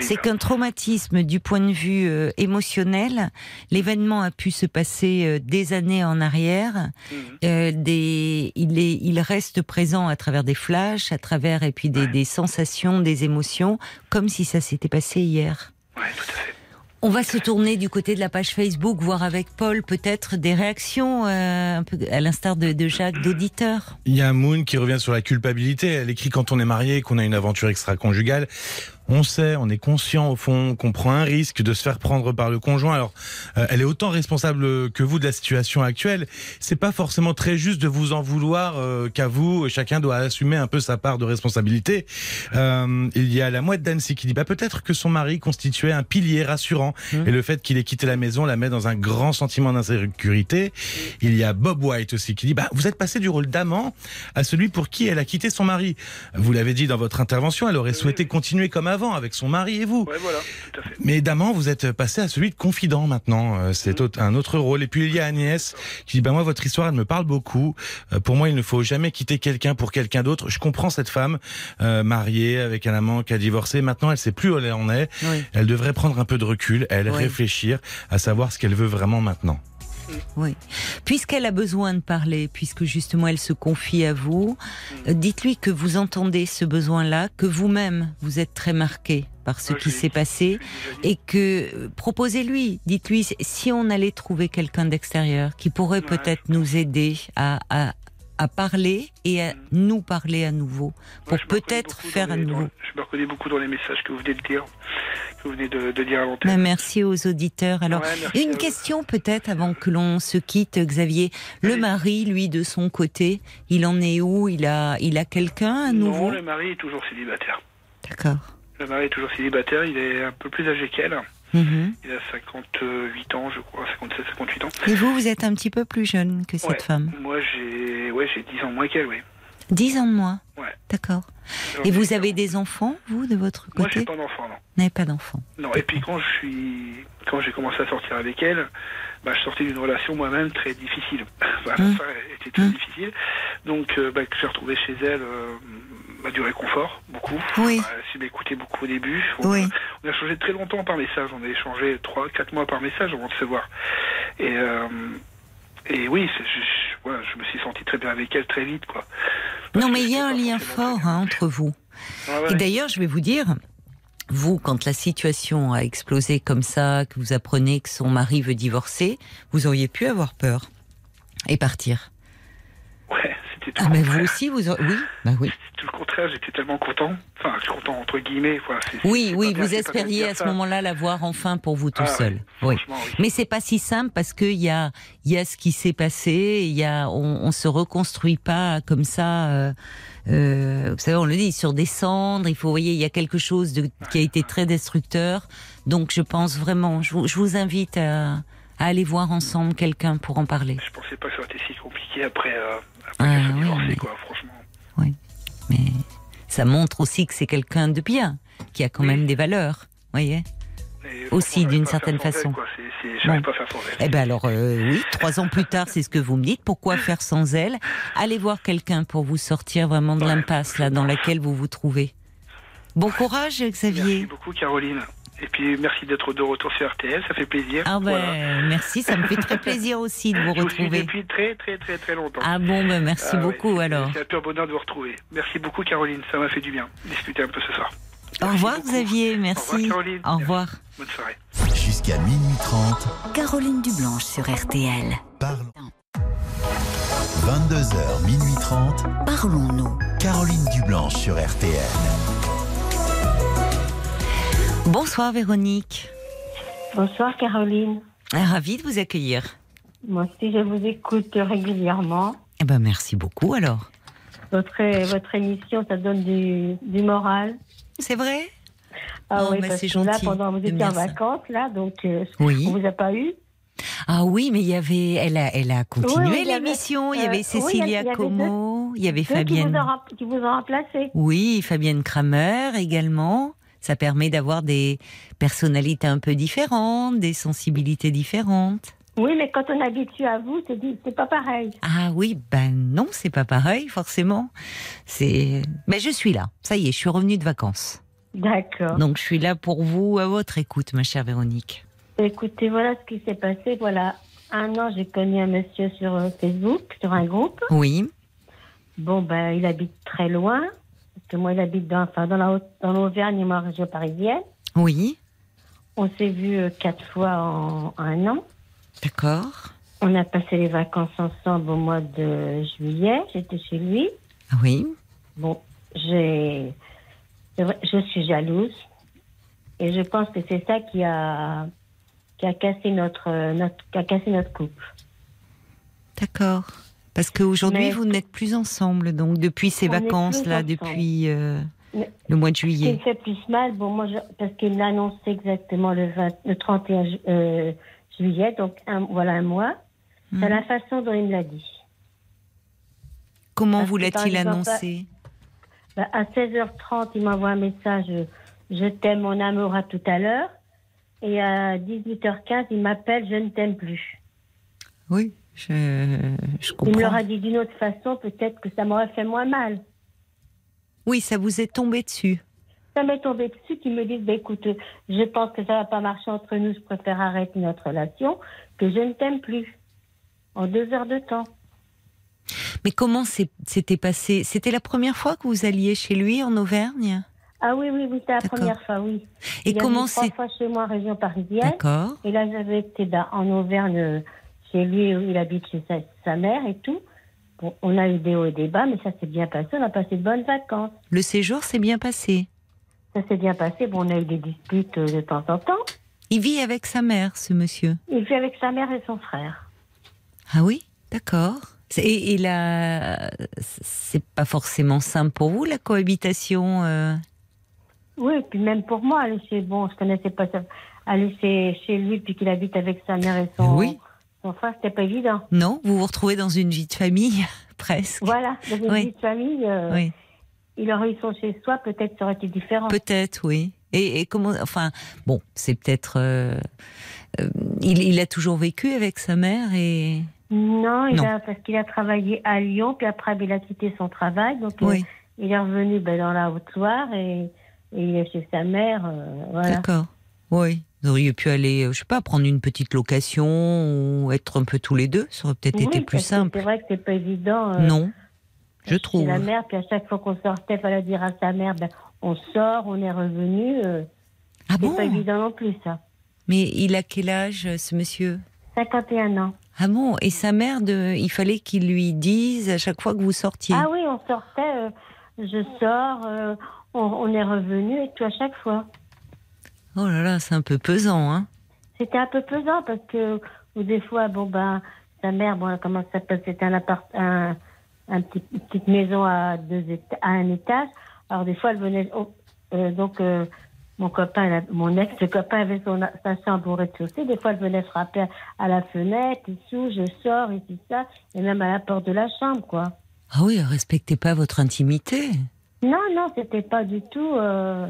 C'est qu'un traumatisme du point de vue euh, émotionnel, l'événement a pu se passer euh, des années en arrière. Mhm. Euh, des, il, est, il reste présent à travers des flashs, à travers et puis des, Ouais. des sensations, des émotions, comme si ça s'était passé hier. Ouais, tout à fait. On va se tourner du côté de la page Facebook, voir avec Paul peut-être des réactions, euh, à l'instar de, Jacques, d'auditeurs. Il y a Moon qui revient sur la culpabilité. Elle écrit quand on est marié qu'on a une aventure extra-conjugale. On sait, on est conscient au fond qu'on prend un risque de se faire prendre par le conjoint. Alors, euh, elle est autant responsable que vous de la situation actuelle. C'est pas forcément très juste de vous en vouloir euh, qu'à vous. Chacun doit assumer un peu sa part de responsabilité. Euh, il y a la mouette d'Annecy qui dit bah peut-être que son mari constituait un pilier rassurant Mmh. et le fait qu'il ait quitté la maison la met dans un grand sentiment d'insécurité. Il y a Bob White aussi qui dit bah vous êtes passé du rôle d'amant à celui pour qui elle a quitté son mari. Vous l'avez dit dans votre intervention, elle aurait souhaité continuer comme avant avec son mari et vous. Ouais, voilà, tout à fait. Mais d'amant, vous êtes passé à celui de confident maintenant. Euh, C'est autre- un autre rôle. Et puis il y a Agnès qui dit bah moi votre histoire elle me parle beaucoup. Euh, Pour moi il ne faut jamais quitter quelqu'un pour quelqu'un d'autre. Je comprends cette femme euh, mariée avec un amant qui a divorcé. Maintenant elle sait plus où elle en est. Oui. Elle devrait prendre un peu de recul, elle Oui. réfléchir à savoir ce qu'elle veut vraiment maintenant. Oui. Puisqu'elle a besoin de parler, puisque justement elle se confie à vous, euh, dites-lui que vous entendez ce besoin-là, que vous-même vous êtes très marqué par ce qui s'est passé. Et que euh, proposez-lui, dites-lui si on allait trouver quelqu'un d'extérieur qui pourrait Ouais, peut-être nous aider à, à, à parler et à nous parler à nouveau pour peut-être faire à nouveau. dans- je me reconnais beaucoup dans les messages que vous venez de dire, que vous venez de, de dire à l'antenne. Ben, merci aux auditeurs. Alors, Ouais, une question peut-être avant que l'on se quitte, Xavier. Le mari, lui, de son côté, il en est où? Il a, il a quelqu'un à nouveau? Non, le mari est toujours célibataire. D'accord. Le mari est toujours célibataire, il est un peu plus âgé qu'elle. Mhm. Il a 58 ans, je crois, 57, 58 ans. Et vous, vous êtes un petit peu plus jeune que cette Ouais. femme. Moi, j'ai ouais, j'ai 10 ans moins qu'elle, oui. Dix ans de moins. Ouais. D'accord. Et vous avez des enfants, vous, de votre Moi, j'ai côté pas d'enfant, non. Vous n'avez pas d'enfants. Non, et puis quand je suis, quand j'ai commencé à sortir avec elle, bah, je sortais d'une relation moi-même très difficile. *laughs* Hum. ça était très Hum. difficile. Donc, euh, bah, que j'ai retrouvé chez elle euh, bah, du réconfort, beaucoup. Oui. Bah, elle m'écoutait beaucoup au début. On, Oui. on a changé très longtemps par message. On a échangé 3 quatre mois par message avant de se voir. Et, euh, et oui, je, je- voilà, je me suis senti très bien avec elle très vite, quoi. Parce Non, mais il y a un lien fort hein, entre vous. Ah ouais. Et d'ailleurs, je vais vous dire, vous, quand la situation a explosé comme ça, que vous apprenez que son mari veut divorcer, vous auriez pu avoir peur et partir. Ouais, tout Ah, mais vous aussi, vous oui, bah oui. Tout le contraire, j'étais tellement content. Enfin, content entre guillemets. Voilà, Oui, oui, bien- vous espériez à ce moment-là la voir enfin pour vous tout Ah, seul. Oui. oui. Mais c'est pas si simple parce qu'il y a, il y a ce qui s'est passé, il y a, on, on se reconstruit pas comme ça. Euh, euh, vous savez, on le dit sur des cendres. Il faut, vous voyez, il y a quelque chose de, qui a été très destructeur. Donc, je pense vraiment, je vous, je vous invite à, à aller voir ensemble quelqu'un pour en parler. Je pensais pas que ça aurait été si compliqué après, euh, après Ah, oui, mais- quoi, franchement. Mais ça montre aussi que c'est quelqu'un de bien, qui a quand Oui. même des valeurs. Voyez. Aussi, d'une certaine façon. Bon. pas faire sans elle. Eh ben alors euh, oui, trois ans plus tard, c'est ce que vous me dites. Pourquoi *laughs* faire sans elle? Allez voir quelqu'un pour vous sortir vraiment de Ouais, l'impasse là dans laquelle vous vous trouvez. Bon courage, Merci Xavier. beaucoup, Caroline. Et puis merci d'être de retour sur RTL, ça fait plaisir. Ah ben, Voilà. merci, ça me fait très plaisir *laughs* aussi de vous Je vous suis retrouver. depuis très très très très longtemps. Ah bon, ben merci Ah beaucoup alors. C'est un pur bonheur de vous retrouver. Merci beaucoup Caroline, ça m'a fait du bien de discuter un peu ce soir. Au Merci revoir beaucoup. Xavier, Au revoir merci. Caroline. Au revoir. Bonne soirée. Jusqu'à minuit 30, Caroline Dublanche sur RTL. parlons. 22h, minuit 30, Parlons-nous. Caroline Dublanche sur RTL. Bonsoir Véronique. Bonsoir Caroline. Ah, Ravie de vous accueillir. Moi aussi, je vous écoute régulièrement. Eh ben merci beaucoup alors. Votre, votre émission, ça donne du, du moral. C'est vrai? Ah Oh, oui, bah, parce c'est que là, gentil pendant vous étiez en vacances, là, donc euh, Oui. on vous a pas eu. Ah oui, mais il y avait, elle a, elle a continué Oui, oui, il y avait- l'émission. Il y euh, avait oui, Cécilia avait- il y avait Como, il y avait Ceux qui vous, Fabienne. ont, qui vous ont remplacé. Oui, Fabienne Kramer également. Ça permet d'avoir des personnalités un peu différentes, des sensibilités différentes. Oui, mais quand on est habitué à vous, c'est pas pareil. Ah oui, ben non, c'est pas pareil forcément. C'est, mais je suis là. Ça y est, je suis revenue de vacances. D'accord. Donc je suis là pour vous, à votre écoute, ma chère Véronique. Écoutez, voilà ce qui s'est passé. Voilà, un an, j'ai connu un monsieur sur euh, Facebook, sur un groupe. Oui, Bon, ben, il habite très loin. Que moi, il habite dans, enfin, dans la Haute- dans l'Auvergne, et moi, région parisienne. oui, On s'est vu euh, quatre fois en un an. d'accord. On a passé les vacances ensemble au mois de juillet. J'étais chez lui. Ah Oui, Bon, j'ai, je suis jalouse. Et je pense que c'est ça qui a, qui a cassé notre, notre, qui a cassé notre couple. d'accord. Parce qu'aujourd'hui, Mais- vous n'êtes plus ensemble, donc depuis ces vacances-là, depuis euh, le mois de Ce qui me juillet. fait plus mal, bon, moi, je- parce qu'il l'a annoncé exactement le, 20 le 31 ju- euh, juillet, donc un, voilà un mois. Mhm. C'est la façon dont il me l'a dit. Comment Parce vous l'a-t-il annoncé? Bah, à 16h30, il m'envoie un message euh, Je t'aime, mon amour, à tout à l'heure. Et à 18h15, il m'appelle Je ne t'aime plus. Oui, je, je Il me comprends. l'aura dit d'une autre façon, peut-être que ça m'aurait fait moins mal. Oui, ça vous est tombé dessus. Ça m'est tombé dessus qu'ils me disent bah, écoute, je pense que ça va pas marcher entre nous, je préfère arrêter notre relation, que je ne t'aime plus. En deux heures de temps. Mais comment c'est- c'était passé C'était la première fois que vous alliez chez lui en Auvergne? Ah oui, oui, oui, c'était la première fois, oui. Et il comment venu trois c'est fois chez moi en région parisienne. D'accord. Et là, j'avais été dans- en Auvergne, euh, chez lui, où il habite chez sa, sa mère et tout. Bon, on a eu des hauts et des bas, mais ça s'est bien passé. On a passé de bonnes vacances. Le séjour s'est bien passé. Ça s'est bien passé. Bon, on a eu des disputes euh, de temps en temps. Il vit avec sa mère, ce monsieur. Il vit avec sa mère et son frère. Ah oui, d'accord. Et, et là, c'est pas forcément simple pour vous la cohabitation. euh Oui, et puis même pour moi, aller chez, bon, je connaissais pas ça. Aller chez, chez lui, puis qu'il habite avec sa mère et son, Oui. Frère, c'était pas évident. Non, vous vous retrouvez dans une vie de famille *laughs* presque. Voilà, dans une Oui. vie de famille, euh, Oui, il aurait eu son chez soi, peut-être ça aurait été différent. peut-être, oui. Et, et comment, enfin, bon, c'est peut-être. euh, euh, il, il a toujours vécu avec sa mère et. Non, il Non. A, parce qu'il a travaillé à Lyon, puis après il a quitté son travail, donc Oui, il est revenu ben, dans la Haute-Loire et, et il est chez sa mère. voilà. d'accord. Oui. Vous auriez pu aller, euh, je sais pas, prendre une petite location ou être un peu tous les deux. Ça aurait peut-être Oui, été plus simple. C'est vrai que c'est pas évident. euh, Non, je trouve. la mère, puis à chaque fois qu'on sortait, il fallait dire à sa mère, ben, on sort, on est revenu. euh, Ah c'est bon? pas évident non plus, ça. Mais il a quel âge, euh, ce monsieur? 51 ans. Ah bon? Et sa mère, de, il fallait qu'il lui dise à chaque fois que vous sortiez? Ah oui, on sortait, euh, je sors, on, on est revenu et tout à chaque fois. Oh là là, c'est un peu pesant, hein C'était un peu pesant parce que, ou des fois, bon ben, sa mère, bon, comment ça s'appelle, c'était un appart, un, un petit, une petite maison à deux à un étage. Alors des fois, elle venait, oh, euh, donc euh, mon copain, mon ex-copain avait son, sa chambre au rez-de-chaussée. Des fois, elle venait frapper à la fenêtre, ici, je sors, ici, ça, et même à la porte de la chambre, quoi. Ah oui, respectez pas votre intimité. Non, non, c'était pas du tout. euh,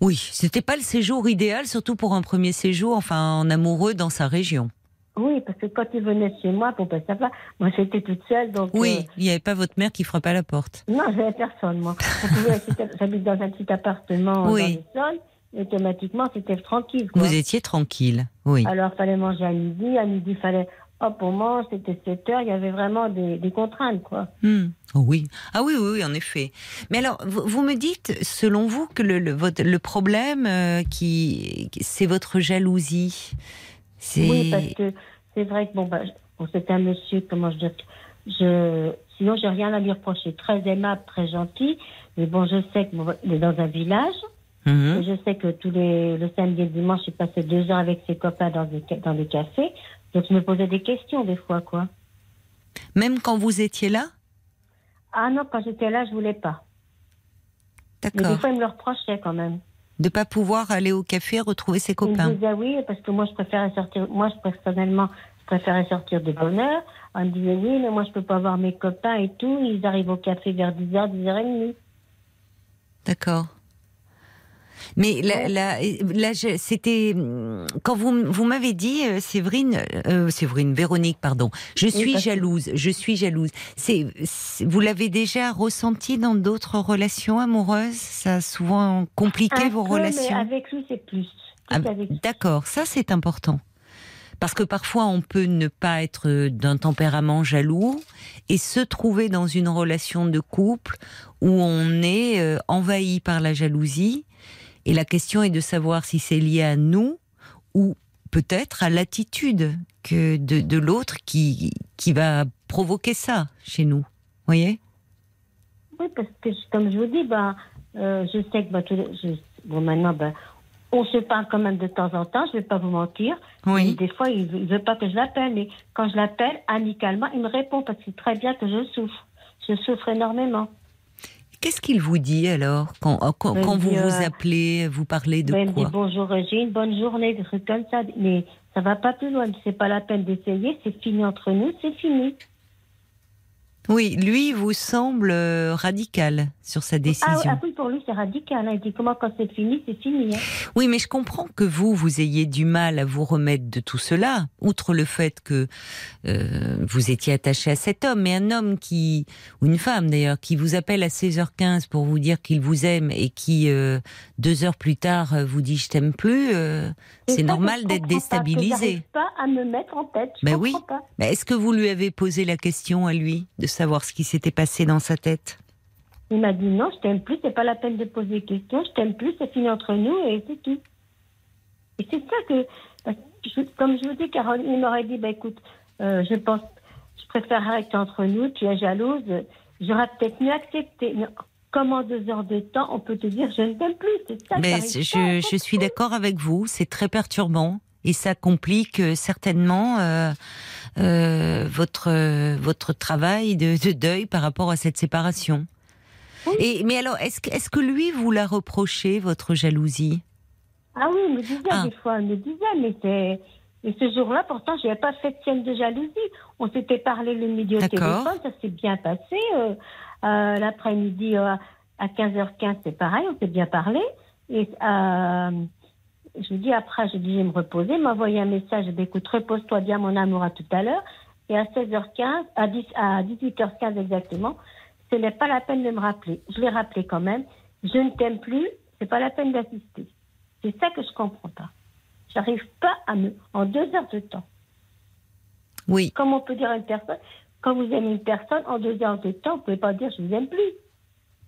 Oui, c'était pas le séjour idéal, surtout pour un premier séjour, enfin, en amoureux dans sa région. Oui, parce que quand il venait chez moi, bon, ben, ça va. Moi, j'étais toute seule, donc. Oui, euh, il n'y avait pas votre mère qui frappait à la porte. Non, j'avais personne, moi. *laughs* J'habite dans un petit appartement Oui. dans le sol. automatiquement, c'était tranquille. Quoi. Vous étiez tranquille, oui. Alors, fallait manger à midi. À midi, fallait hop, on mange. C'était 7 heures. Il y avait vraiment des, des contraintes, quoi. Hmm. Oh oui. Ah oui, oui, oui, en effet. Mais alors, vous, vous me dites, selon vous, que le, le, votre- le problème, euh, qui, c'est votre jalousie. C'est. Oui, parce que c'est vrai que bon, bah, bon, c'est un monsieur, comment je dire, je, sinon j'ai rien à lui reprocher. Très aimable, très gentil. Mais bon, je sais qu'il est dans un village. Mhm. Je sais que tous les, le samedi et le dimanche, il passait deux heures avec ses copains dans des, dans des cafés. Donc je me posais des questions des fois, quoi. Même quand vous étiez là? Ah non, quand j'étais là, je voulais pas. Mais des D'accord. fois, il me le reprochait quand même. De pas pouvoir aller au café retrouver ses Il copains. me disait oui, parce que moi, je préférais sortir. Moi, je, personnellement, je préférais sortir de bonne heure. On me disait oui, mais moi, je peux pas voir mes copains et tout. Ils arrivent au café vers 10h, 10h30. D'accord. Mais là, là, là, c'était quand vous, vous m'avez dit, euh, Séverine, euh, Séverine, Véronique, pardon. Je suis jalouse. Je suis jalouse. C'est, vous l'avez déjà ressenti dans d'autres relations amoureuses? Ça a souvent compliqué Un vos peu, relations? Mais avec lui, c'est plus. Ah, lui. D'accord, ça c'est important. Parce que parfois on peut ne pas être d'un tempérament jaloux et se trouver dans une relation de couple où on est euh, envahi par la jalousie. Et la question est de savoir si c'est lié à nous ou peut-être à l'attitude que de, de l'autre qui, qui va provoquer ça chez nous. voyez? Oui, parce que comme je vous dis, ben, euh, je sais que je- bon, maintenant, ben, on se parle quand même de temps en temps, je vais pas vous mentir. Oui. Des fois, il il veut pas que je l'appelle, mais quand je l'appelle, amicalement, il me répond parce qu'il sait très bien que je souffre. Je souffre énormément. Qu'est-ce qu'il vous dit alors quand, quand, Ben, quand vous dit, vous euh, appelez, vous parlez de il me dit quoi? bonjour Régine, bonne journée, des trucs comme ça. Mais ça va pas plus loin. C'est pas la peine d'essayer. C'est fini entre nous, c'est fini. Oui, lui vous semble euh, radical sur sa Ah, décision. oui, ah oui, pour lui, c'est radical. hein. Il dit comment quand c'est fini, c'est fini. hein. Oui, mais je comprends que vous, vous ayez du mal à vous remettre de tout cela, outre le fait que euh, vous étiez attaché à cet homme, mais un homme qui, ou une femme d'ailleurs, qui vous appelle à 16h15 pour vous dire qu'il vous aime et qui, euh, deux heures plus tard, euh, vous dit je t'aime plus, euh, c'est normal d'être pas, déstabilisé. j'arrive pas à me mettre en tête. Je Ben oui. pas. Mais est-ce que vous lui avez posé la question à lui de savoir ce qui s'était passé dans sa tête? Il m'a dit non, je t'aime plus, c'est pas la peine de poser des questions, je t'aime plus, c'est fini entre nous et c'est tout. Et c'est ça que, que comme je vous dis, Caroline, il m'aurait dit, bah écoute, euh, je pense, je préfère rester entre nous, tu es jalouse, j'aurais peut-être mieux accepté. Mais comment deux heures de temps, on peut te dire, je ne t'aime plus, c'est ça. Mais je, je suis d'accord avec vous, c'est très perturbant et ça complique euh, certainement euh, euh, votre votre travail de, de deuil par rapport à cette séparation. Oui. Et mais alors, est-ce que lui vous l'a reproché votre jalousie? Ah oui, il me disait Ah. des fois, il me disait, mais c'est. Et ce jour-là, pourtant, je n'avais pas fait de scène de jalousie. On s'était parlé le midi au téléphone, ça s'est bien passé. Euh, euh, L'après-midi, euh, à 15h15, c'est pareil, on s'est bien parlé. Et je lui dis, après, je dis, je vais me reposer. Il m'a envoyé un message, dis, écoute, repose-toi bien, mon amour, à tout à l'heure. Et à 16h15, à, 10, à 18h15 exactement, ce n'est pas la peine de me rappeler. Je l'ai rappelé quand même. Je ne t'aime plus, c'est pas la peine d'assister. C'est ça que je comprends pas. J'arrive pas à me. En deux heures de temps. Oui. Comment on peut dire à une personne, quand vous aimez une personne, en deux heures de temps, vous pouvez pas dire je vous aime plus.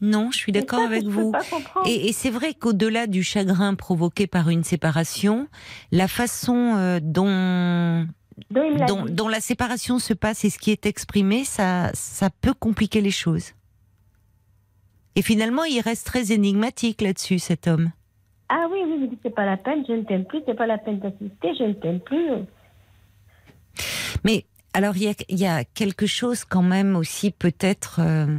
Non, je suis d'accord avec je vous. peux pas comprendre. Et, et c'est vrai qu'au-delà du chagrin provoqué par une séparation, la façon euh, dont Dont, la séparation se passe et ce qui est exprimé, ça, ça peut compliquer les choses. Et finalement, il reste très énigmatique là-dessus, cet homme. Ah oui, oui, c'est pas la peine, je ne t'aime plus, c'est pas la peine d'assister, je ne t'aime plus. Mais alors, il y y a quelque chose quand même aussi, peut-être. euh,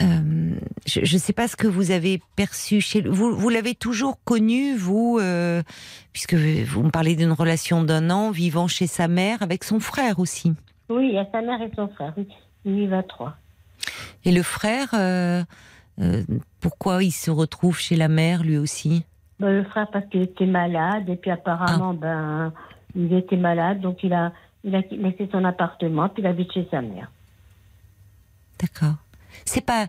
euh, je ne sais pas ce que vous avez perçu chez. Vous, vous l'avez toujours connu, vous, euh, puisque vous me parlez d'une relation d'un an, vivant chez sa mère, avec son frère aussi. Oui, il y a sa mère et son frère, oui. Il y va trois. Et le frère, euh, pourquoi il se retrouve chez la mère lui aussi? Ben, le frère parce qu'il était malade et puis Ah. apparemment, ben, il était malade, donc il a, il a laissé son appartement, puis il habite chez sa mère. D'accord. C'est pas,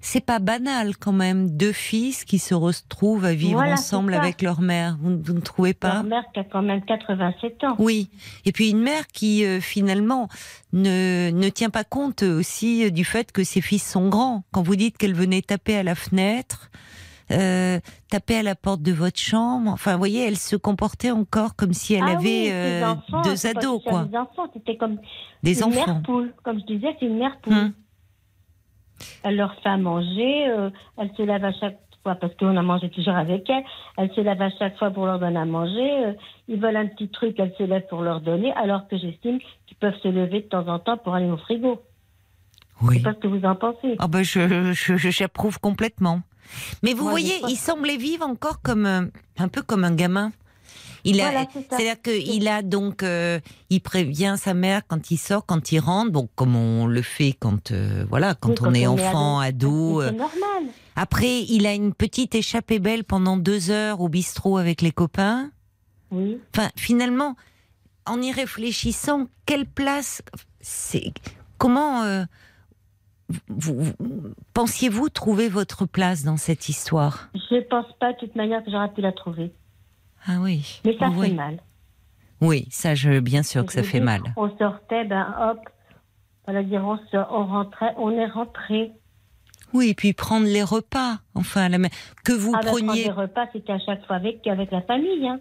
c'est pas banal quand même, deux fils qui se retrouvent à vivre Voilà, ensemble avec leur mère. Vous, vous ne trouvez pas? Leur mère qui a quand même 87 ans. Oui. Et puis une mère qui euh, finalement ne, ne tient pas compte aussi euh, du fait que ses fils sont grands. Quand vous dites qu'elle venait taper à la fenêtre, euh, taper à la porte de votre chambre, enfin, vous voyez, elle se comportait encore comme si elle Ah avait oui, euh, ses enfants, deux ados, quoi. Des enfants, c'était comme Des une mère enfants. poule. Comme je disais, c'est une mère poule. Hum. Elle leur fait à manger, euh, elle se lave à chaque fois parce qu'on a mangé toujours avec elle. Elle se lave à chaque fois pour leur donner à manger. euh, ils veulent un petit truc, elle se lève pour leur donner, alors que j'estime qu'ils peuvent se lever de temps en temps pour aller au frigo. Je Oui. sais pas ce que vous en pensez. Ah ben je, je, je- j'approuve complètement. Mais vous Moi, voyez, il semblait vivre encore comme euh, un peu comme un gamin. Il a, Voilà, c'est c'est-à-dire qu'il a donc, euh, il prévient sa mère quand il sort, quand il rentre, bon comme on le fait quand, euh, voilà, quand Oui, on quand est on est enfant, ado. Mais euh, C'est normal. Après, il a une petite échappée belle pendant deux heures au bistrot avec les copains. Oui. Enfin, finalement, en y réfléchissant, quelle place, c'est comment euh, vous, vous- pensiez-vous trouver votre place dans cette histoire? Je pense pas de toute manière que j'aurais pu la trouver. Ah oui. Mais ça oui. fait mal. Oui, ça, je, bien sûr que ça fait mal. On sortait, ben hop, on dire, on, rentrait, on est rentré. Oui, et puis prendre les repas, enfin, la, que vous Ah ben, prendre preniez. des repas, c'était à chaque fois avec, avec la famille. Hein.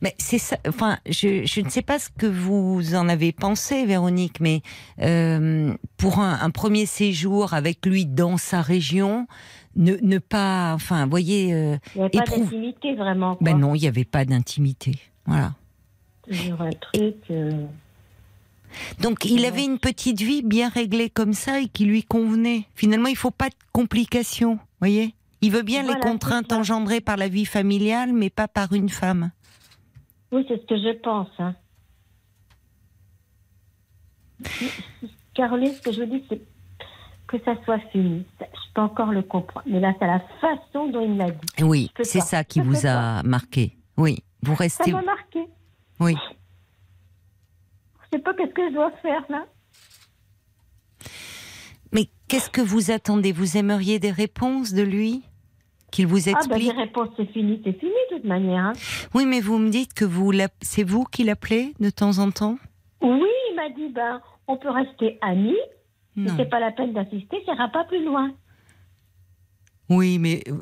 Mais c'est ça. Enfin, je, je ne sais pas ce que vous en avez pensé, Véronique, mais euh, pour un, un premier séjour avec lui dans sa région, ne, ne pas, enfin, voyez, euh, Il n'y avait pas d'intimité vraiment. Quoi. ben non, il n'y avait pas d'intimité. Voilà. Toujours un truc. euh, Donc, il Ouais. avait une petite vie bien réglée comme ça et qui lui convenait. Finalement, il faut pas de complications, voyez. Il veut bien Voilà, les contraintes engendrées par la vie familiale, mais pas par une femme. Oui, c'est ce que je pense. Hein. Caroline, ce que je vous dis, c'est que ça soit fini. Ça, Je peux encore le comprendre. Mais là, c'est la façon dont il l'a dit. Oui, Je peux c'est ça qui Je vous a marqué. Oui, vous Ça restez. m'a marqué. Oui. Je sais pas qu'est-ce que je dois faire là. Mais qu'est-ce que vous attendez? Vous aimeriez des réponses de lui? Qu'il vous Ah, ben, explique? les réponses, c'est fini, c'est fini de toute manière. hein. Oui, mais vous me dites que vous c'est vous qui l'appelez de temps en temps? Oui, il m'a dit, ben, on peut rester amis, c'est pas la peine d'assister, ça ira pas plus loin. Oui, mais euh,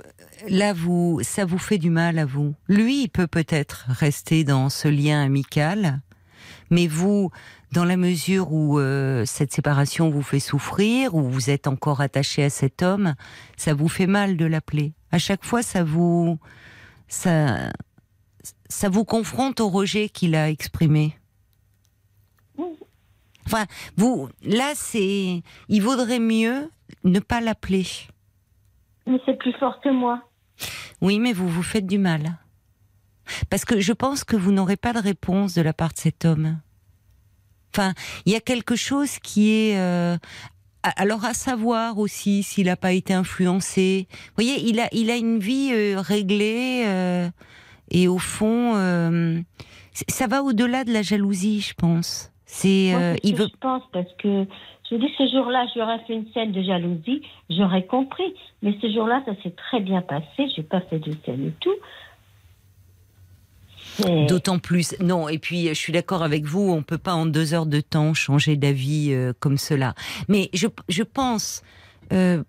là, vous, ça vous fait du mal à vous. Lui, il peut peut-être rester dans ce lien amical, mais vous, dans la mesure où euh, cette séparation vous fait souffrir, ou vous êtes encore attaché à cet homme, ça vous fait mal de l'appeler. À chaque fois, ça vous, ça, ça vous confronte au rejet qu'il a exprimé. Enfin, vous, là, c'est, il vaudrait mieux ne pas l'appeler. Mais c'est plus fort que moi. Oui, mais vous vous faites du mal. Parce que je pense que vous n'aurez pas de réponse de la part de cet homme. Enfin, il y a quelque chose qui est... euh, alors à savoir aussi s'il n'a pas été influencé. Vous voyez, il a, il a une vie euh, réglée euh, et au fond, euh, ça va au-delà de la jalousie, je pense. C'est, euh, il veut. Je pense parce que je dis ce jour-là, j'aurais fait une scène de jalousie, j'aurais compris. Mais ce jour-là, ça s'est très bien passé. J'ai pas fait de scène et tout. D'autant plus. Non, et puis je suis d'accord avec vous, on peut pas en deux heures de temps changer d'avis euh, comme cela. Mais je, je pense, euh,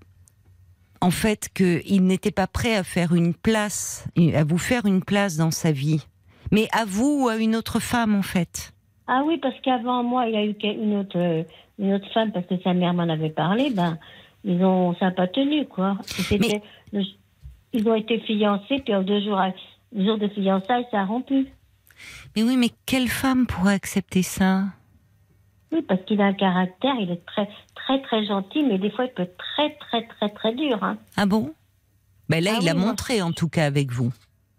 en fait, qu'il n'était pas prêt à faire une place, à vous faire une place dans sa vie. Mais à vous ou à une autre femme, en fait. Ah oui, parce qu'avant moi, il y a eu une autre, euh, une autre femme, parce que sa mère m'en avait parlé, ben, ils ont, ça n'a pas tenu, quoi. Le- ils ont été fiancés, puis en deux jours, de fiançailles, ça a rompu. Mais oui, mais quelle femme pourrait accepter ça? Oui, parce qu'il a un caractère, il est très, très, très gentil, mais des fois, il peut être très, très, très, très dur. Hein. Ah bon? Ben là, Ah il a oui, moi- montré, en tout cas, avec vous.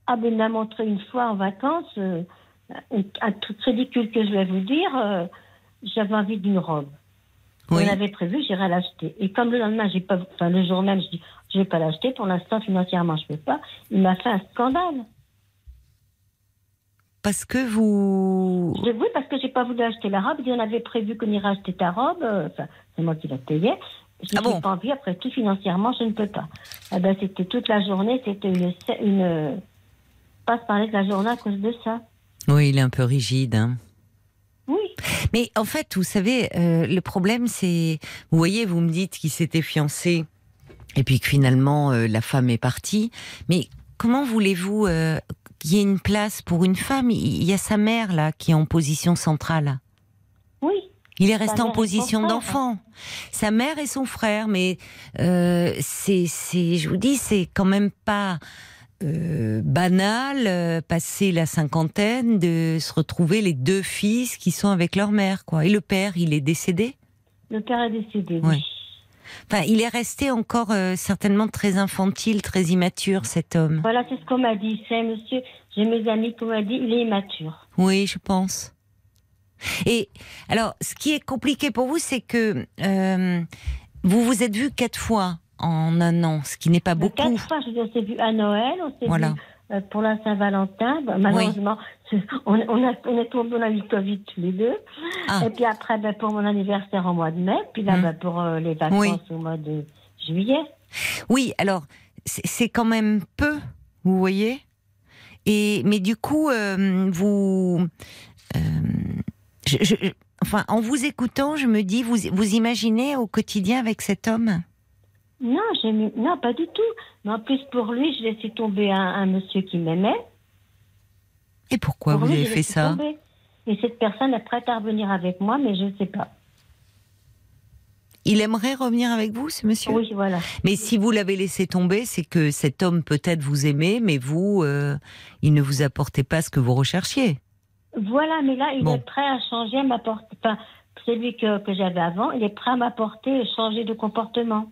Ah, ben, il m'a montré une fois en vacances, euh, un, truc ridicule que je vais vous dire, euh, j'avais envie d'une robe. Oui. On avait prévu, j'irais l'acheter. Et comme le lendemain, j'ai pas, enfin, le jour même, je dis, je vais pas l'acheter, pour l'instant, financièrement, je peux pas, il m'a fait un scandale. Parce que vous... Je oui, parce que j'ai pas voulu acheter la robe. Il dit, on avait prévu qu'on irait acheter ta robe. euh, Enfin, c'est moi qui la payais. Je Ah n'ai bon pas envie, après tout, financièrement, je ne peux pas. Eh ben, c'était toute la journée, c'était une, une. Pas se parler de la journée à cause de ça. Oui, il est un peu rigide. hein. Oui. Mais en fait, vous savez, euh, le problème, c'est, vous voyez, vous me dites qu'il s'était fiancé et puis que finalement euh, la femme est partie. Mais comment voulez-vous euh, qu'il y ait une place pour une femme? Il y a sa mère là qui est en position centrale. Oui. Il est resté en position d'enfant. Sa mère et son frère, mais c'est, c'est, je vous dis, c'est quand même pas euh, banal, euh, passé la cinquantaine, de se retrouver les deux fils qui sont avec leur mère, quoi. Et le père, il est décédé? Le père est décédé. Ouais. Oui. Enfin, il est resté encore euh, certainement très infantile, très immature, cet homme. Voilà, c'est ce qu'on m'a dit. C'est monsieur, j'ai mes amis qui m'ont dit, il est immature. Oui, je pense. Et alors, ce qui est compliqué pour vous, c'est que euh, vous vous êtes vu quatre fois en un an, ce qui n'est pas beaucoup. Quatre fois, je on s'est vu à Noël, on s'est Voilà. vu euh, pour la Saint-Valentin. Bah, malheureusement, on, on, a, on est tombé dans le Covid tous les deux. Ah. Et puis après, ben, pour mon anniversaire au mois de mai, puis là, Hmm. ben, pour euh, les vacances Oui. au mois de juillet. Oui, alors c'est c'est quand même peu, vous voyez. Et mais du coup, euh, vous, euh, je- je- enfin, en vous écoutant, je me dis, vous vous imaginez au quotidien avec cet homme? Non, j'ai mis- non, pas du tout. Mais en plus, pour lui, je laissé tomber un, un monsieur qui m'aimait. Et pourquoi Pour vous lui, avez fait ça tomber. Et cette personne est prête à revenir avec moi, mais je ne sais pas. Il aimerait revenir avec vous, ce monsieur Oui, voilà. Mais si vous l'avez laissé tomber, c'est que cet homme peut-être vous aimait, mais vous, euh, il ne vous apportait pas ce que vous recherchiez. Voilà, mais là, il Bon. est prêt à changer, à m'apporter. Enfin, celui que, que j'avais avant, il est prêt à m'apporter et changer de comportement.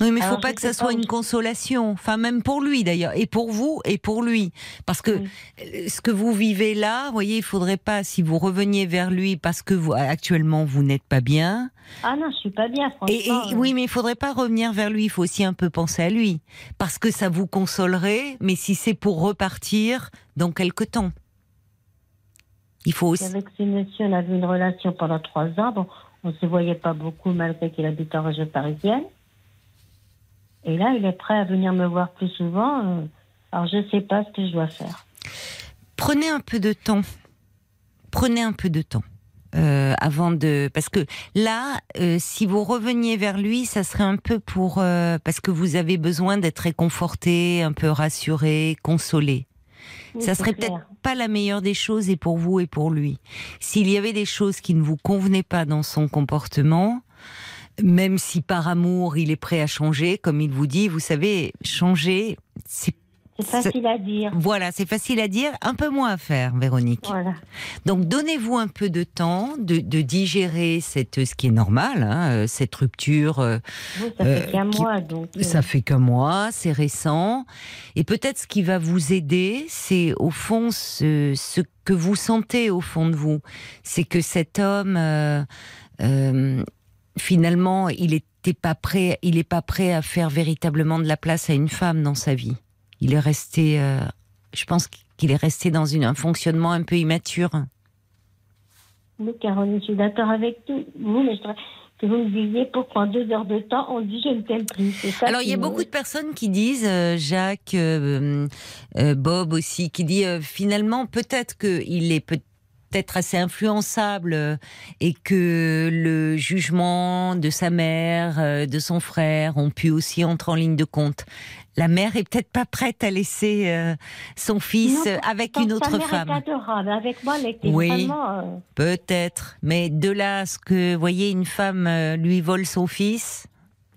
Oui, mais il faut Alors, pas que ça soit une consolation. Enfin, même pour lui d'ailleurs, et pour vous, et pour lui, parce que Oui. euh, ce que vous vivez là, vous voyez, il faudrait pas si vous reveniez vers lui parce que vous actuellement vous n'êtes pas bien. Ah non, je suis pas bien, franchement. Et, et- euh. oui, mais il faudrait pas revenir vers lui. Il faut aussi un peu penser à lui, parce que ça vous consolerait. Mais si c'est pour repartir dans quelque temps, il faut aussi. Avec ce monsieur, on avait une relation pendant trois ans. Bon, on ne se voyait pas beaucoup malgré qu'il habite en région parisienne. Et là, il est prêt à venir me voir plus souvent. euh, Alors, je ne sais pas ce que je dois faire. prenez un peu de temps. Prenez un peu de temps. euh, avant de parce que là euh, si vous reveniez vers lui ça serait un peu pour parce que vous avez besoin d'être réconforté un peu rassuré consolé Oui, ça serait peut-être pas la meilleure des choses et pour vous et pour lui. S'il y avait des choses qui ne vous convenaient pas dans son comportement même si par amour il est prêt à changer comme il vous dit vous savez changer c'est C'est facile à dire. voilà, c'est facile à dire, un peu moins à faire, Véronique. Voilà. Donc donnez-vous un peu de temps de, de digérer cette, ce qui est normal, hein, euh, cette rupture. euh, Oui, ça Euh, fait qu'un qui- mois, donc. euh, Ça fait qu'un mois, c'est récent. Et peut-être ce qui va vous aider, c'est au fond ce, ce que vous sentez au fond de vous. C'est que cet homme, euh, euh, finalement, il était pas prêt, il est pas prêt à faire véritablement de la place à une femme dans sa vie. Il est resté, euh, je pense qu'il est resté dans une, un fonctionnement un peu immature. Oui, Caroline, je suis d'accord avec tout. vous, mais je voudrais que vous me disiez pourquoi en deux heures de temps, on dit je ne t'aime plus. Ça Alors, il y a beaucoup de personnes qui disent, euh, Jacques, euh, euh, Bob aussi, qui dit euh, finalement peut-être qu'il est peut-être assez influençable euh, et que le jugement de sa mère, de son frère ont pu aussi entrer en ligne de compte. La mère est peut-être pas prête à laisser euh, son fils Non, euh, avec une autre mère femme. est adorable. Avec moi, elle était Oui. vraiment. euh, Peut-être, mais de là à ce que, vous voyez, une femme euh, lui vole son fils,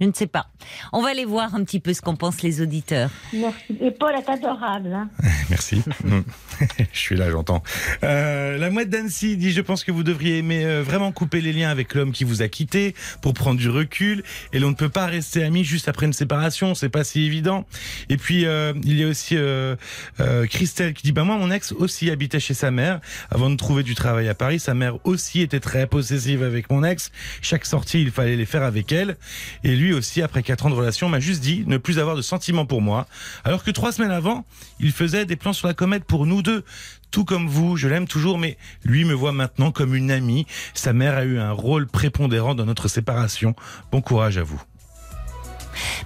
je ne sais pas. On va aller voir un petit peu ce qu'en pensent les auditeurs. merci. Et Paul est adorable. Hein. *laughs* Merci. *laughs* *laughs* Je suis là, j'entends. Euh, la mouette d'Annecy dit Je pense que vous devriez aimer euh, vraiment couper les liens avec l'homme qui vous a quitté pour prendre du recul. Et l'on ne peut pas rester amis juste après une séparation, c'est pas si évident. Et puis, euh, il y a aussi euh, euh, Christelle qui dit Bah, moi, mon ex aussi habitait chez sa mère avant de trouver du travail à Paris. Sa mère aussi était très possessive avec mon ex. Chaque sortie, il fallait les faire avec elle. Et lui, aussi, après quatre ans de relation, m'a juste dit ne plus avoir de sentiments pour moi, alors que trois semaines avant, il faisait des plans sur la comète pour nous deux. Tout comme vous, je l'aime toujours, mais lui me voit maintenant comme une amie. Sa mère a eu un rôle prépondérant dans notre séparation. Bon courage à vous.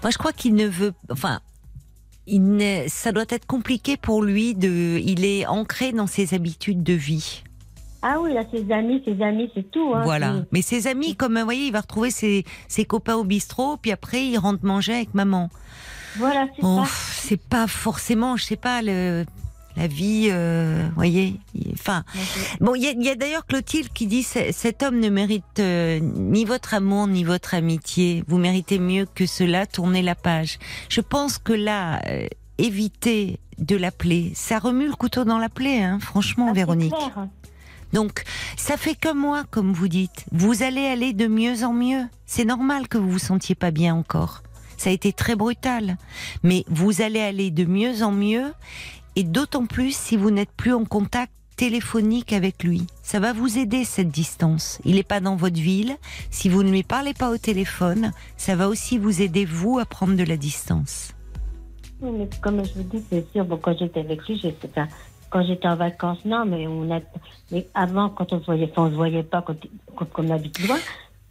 Moi, je crois qu'il ne veut, enfin, il ne- ça doit être compliqué pour lui de, il est ancré dans ses habitudes de vie. Ah oui, là, ses amis, ses amis, c'est tout. Hein. Voilà. Mais ses amis, comme vous voyez, il va retrouver ses, ses copains au bistrot, puis après il rentre manger avec maman. Voilà, c'est Bon, ça. c'est pas forcément, je sais pas, le, la vie, euh, voyez. Enfin, bon, il y a, il y a d'ailleurs Clotilde qui dit cet homme ne mérite euh, ni votre amour ni votre amitié. Vous méritez mieux que cela. Tournez la page. Je pense que là, euh, éviter de l'appeler, ça remue le couteau dans la plaie, hein, franchement, Ah, Véronique. clair. Donc, ça fait que moi, comme vous dites. Vous allez aller de mieux en mieux. C'est normal que vous vous sentiez pas bien encore. Ça a été très brutal. Mais vous allez aller de mieux en mieux. Et d'autant plus si vous n'êtes plus en contact téléphonique avec lui. Ça va vous aider, cette distance. Il n'est pas dans votre ville. Si vous ne lui parlez pas au téléphone, ça va aussi vous aider, vous, à prendre de la distance. Mais comme je vous dis, c'est sûr, quand j'étais avec lui, j'étais, enfin, quand j'étais en vacances, non, mais on a, mais avant, quand on se voyait, enfin, on se voyait pas, quand, quand on habite loin,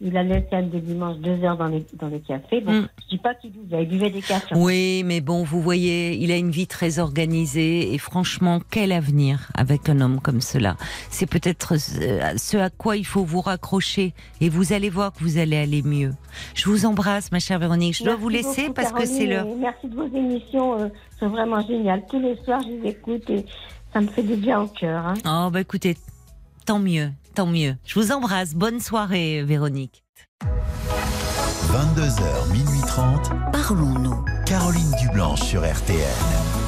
il allait le dimanche deux heures dans les, dans les cafés. Bon, Mm. je dis pas qu'il buvait, il buvait des cafés. Oui, mais bon, vous voyez, il a une vie très organisée et franchement, quel avenir avec un homme comme cela? C'est peut-être ce ce à quoi il faut vous raccrocher et vous allez voir que vous allez aller mieux. Je vous embrasse, ma chère Véronique. Je dois vous laisser beaucoup, parce que c'est l'heure. Merci de vos émissions, euh, c'est vraiment génial. Tous les soirs, je les écoute et ça me fait du bien au cœur. Hein. Oh, bah écoutez, tant mieux, tant mieux. Je vous embrasse. Bonne soirée, Véronique. 22h, minuit 30. Parlons-nous. Caroline Dublanche sur RTL.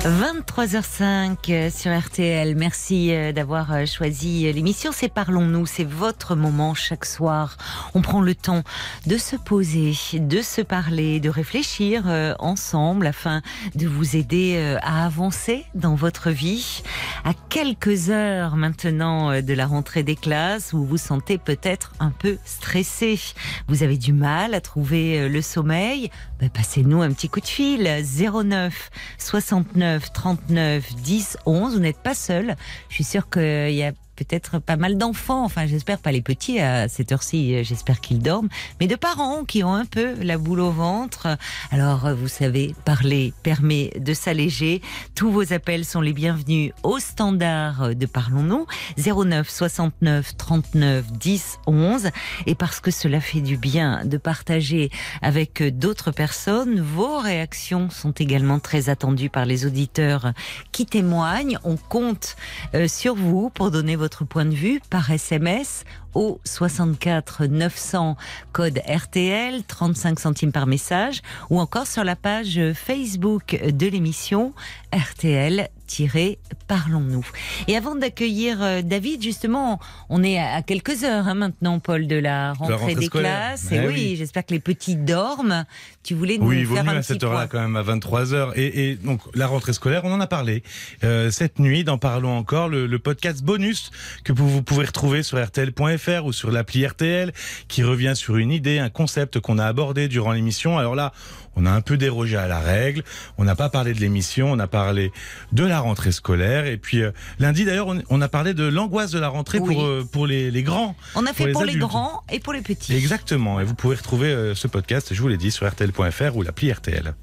23h05 sur RTL. Merci euh, d'avoir euh, choisi l'émission. C'est Parlons-nous. C'est votre moment chaque soir. On prend le temps de se poser, de se parler, de réfléchir euh, ensemble afin de vous aider euh, à avancer dans votre vie. À quelques heures maintenant euh, de la rentrée des classes vous vous sentez peut-être un peu stressé. Vous avez du mal à trouver euh, le sommeil. Ben, Passez-nous un petit coup de fil. 09 69 39 10 11. Vous n'êtes pas seul. Je suis sûre qu'il y a peut-être pas mal d'enfants, enfin j'espère pas les petits à cette heure-ci, euh, j'espère qu'ils dorment, mais de parents qui ont un peu la boule au ventre. Alors euh, vous savez, parler permet de s'alléger. Tous vos appels sont les bienvenus au standard de Parlons-nous 09 69 39 10 11 et parce que cela fait du bien de partager avec d'autres personnes, vos réactions sont également très attendues par les auditeurs qui témoignent. On compte euh, sur vous pour donner votre point de vue par SMS au 64 900 code RTL 35 centimes par message ou encore sur la page Facebook de l'émission RTL Parlons-nous. Et avant d'accueillir euh, David, justement, on est à quelques heures hein, maintenant, Paul, de la rentrée, rentrée des scolaire. classes. Eh Et oui. oui, j'espère que les petits dorment. Tu voulais nous Oui, il vaut faire mieux un à cette heure-là quand même, à 23h. Et, et donc, la rentrée scolaire, on en a parlé. Euh, cette nuit, dans Parlons encore, le, le podcast bonus que vous, vous pouvez retrouver sur RTL.fr ou sur l'appli RTL, qui revient sur une idée, un concept qu'on a abordé durant l'émission. Alors là, on a un peu dérogé à la règle. On n'a pas parlé de l'émission, on a parlé de la rentrée scolaire. Et puis, euh, lundi, d'ailleurs, on, on a parlé de l'angoisse de la rentrée Oui. pour, euh, pour les, les grands. On a fait les pour les, grands et pour les petits. Exactement. Et vous pouvez retrouver euh, ce podcast, je vous l'ai dit, sur RTL.fr ou l'appli RTL.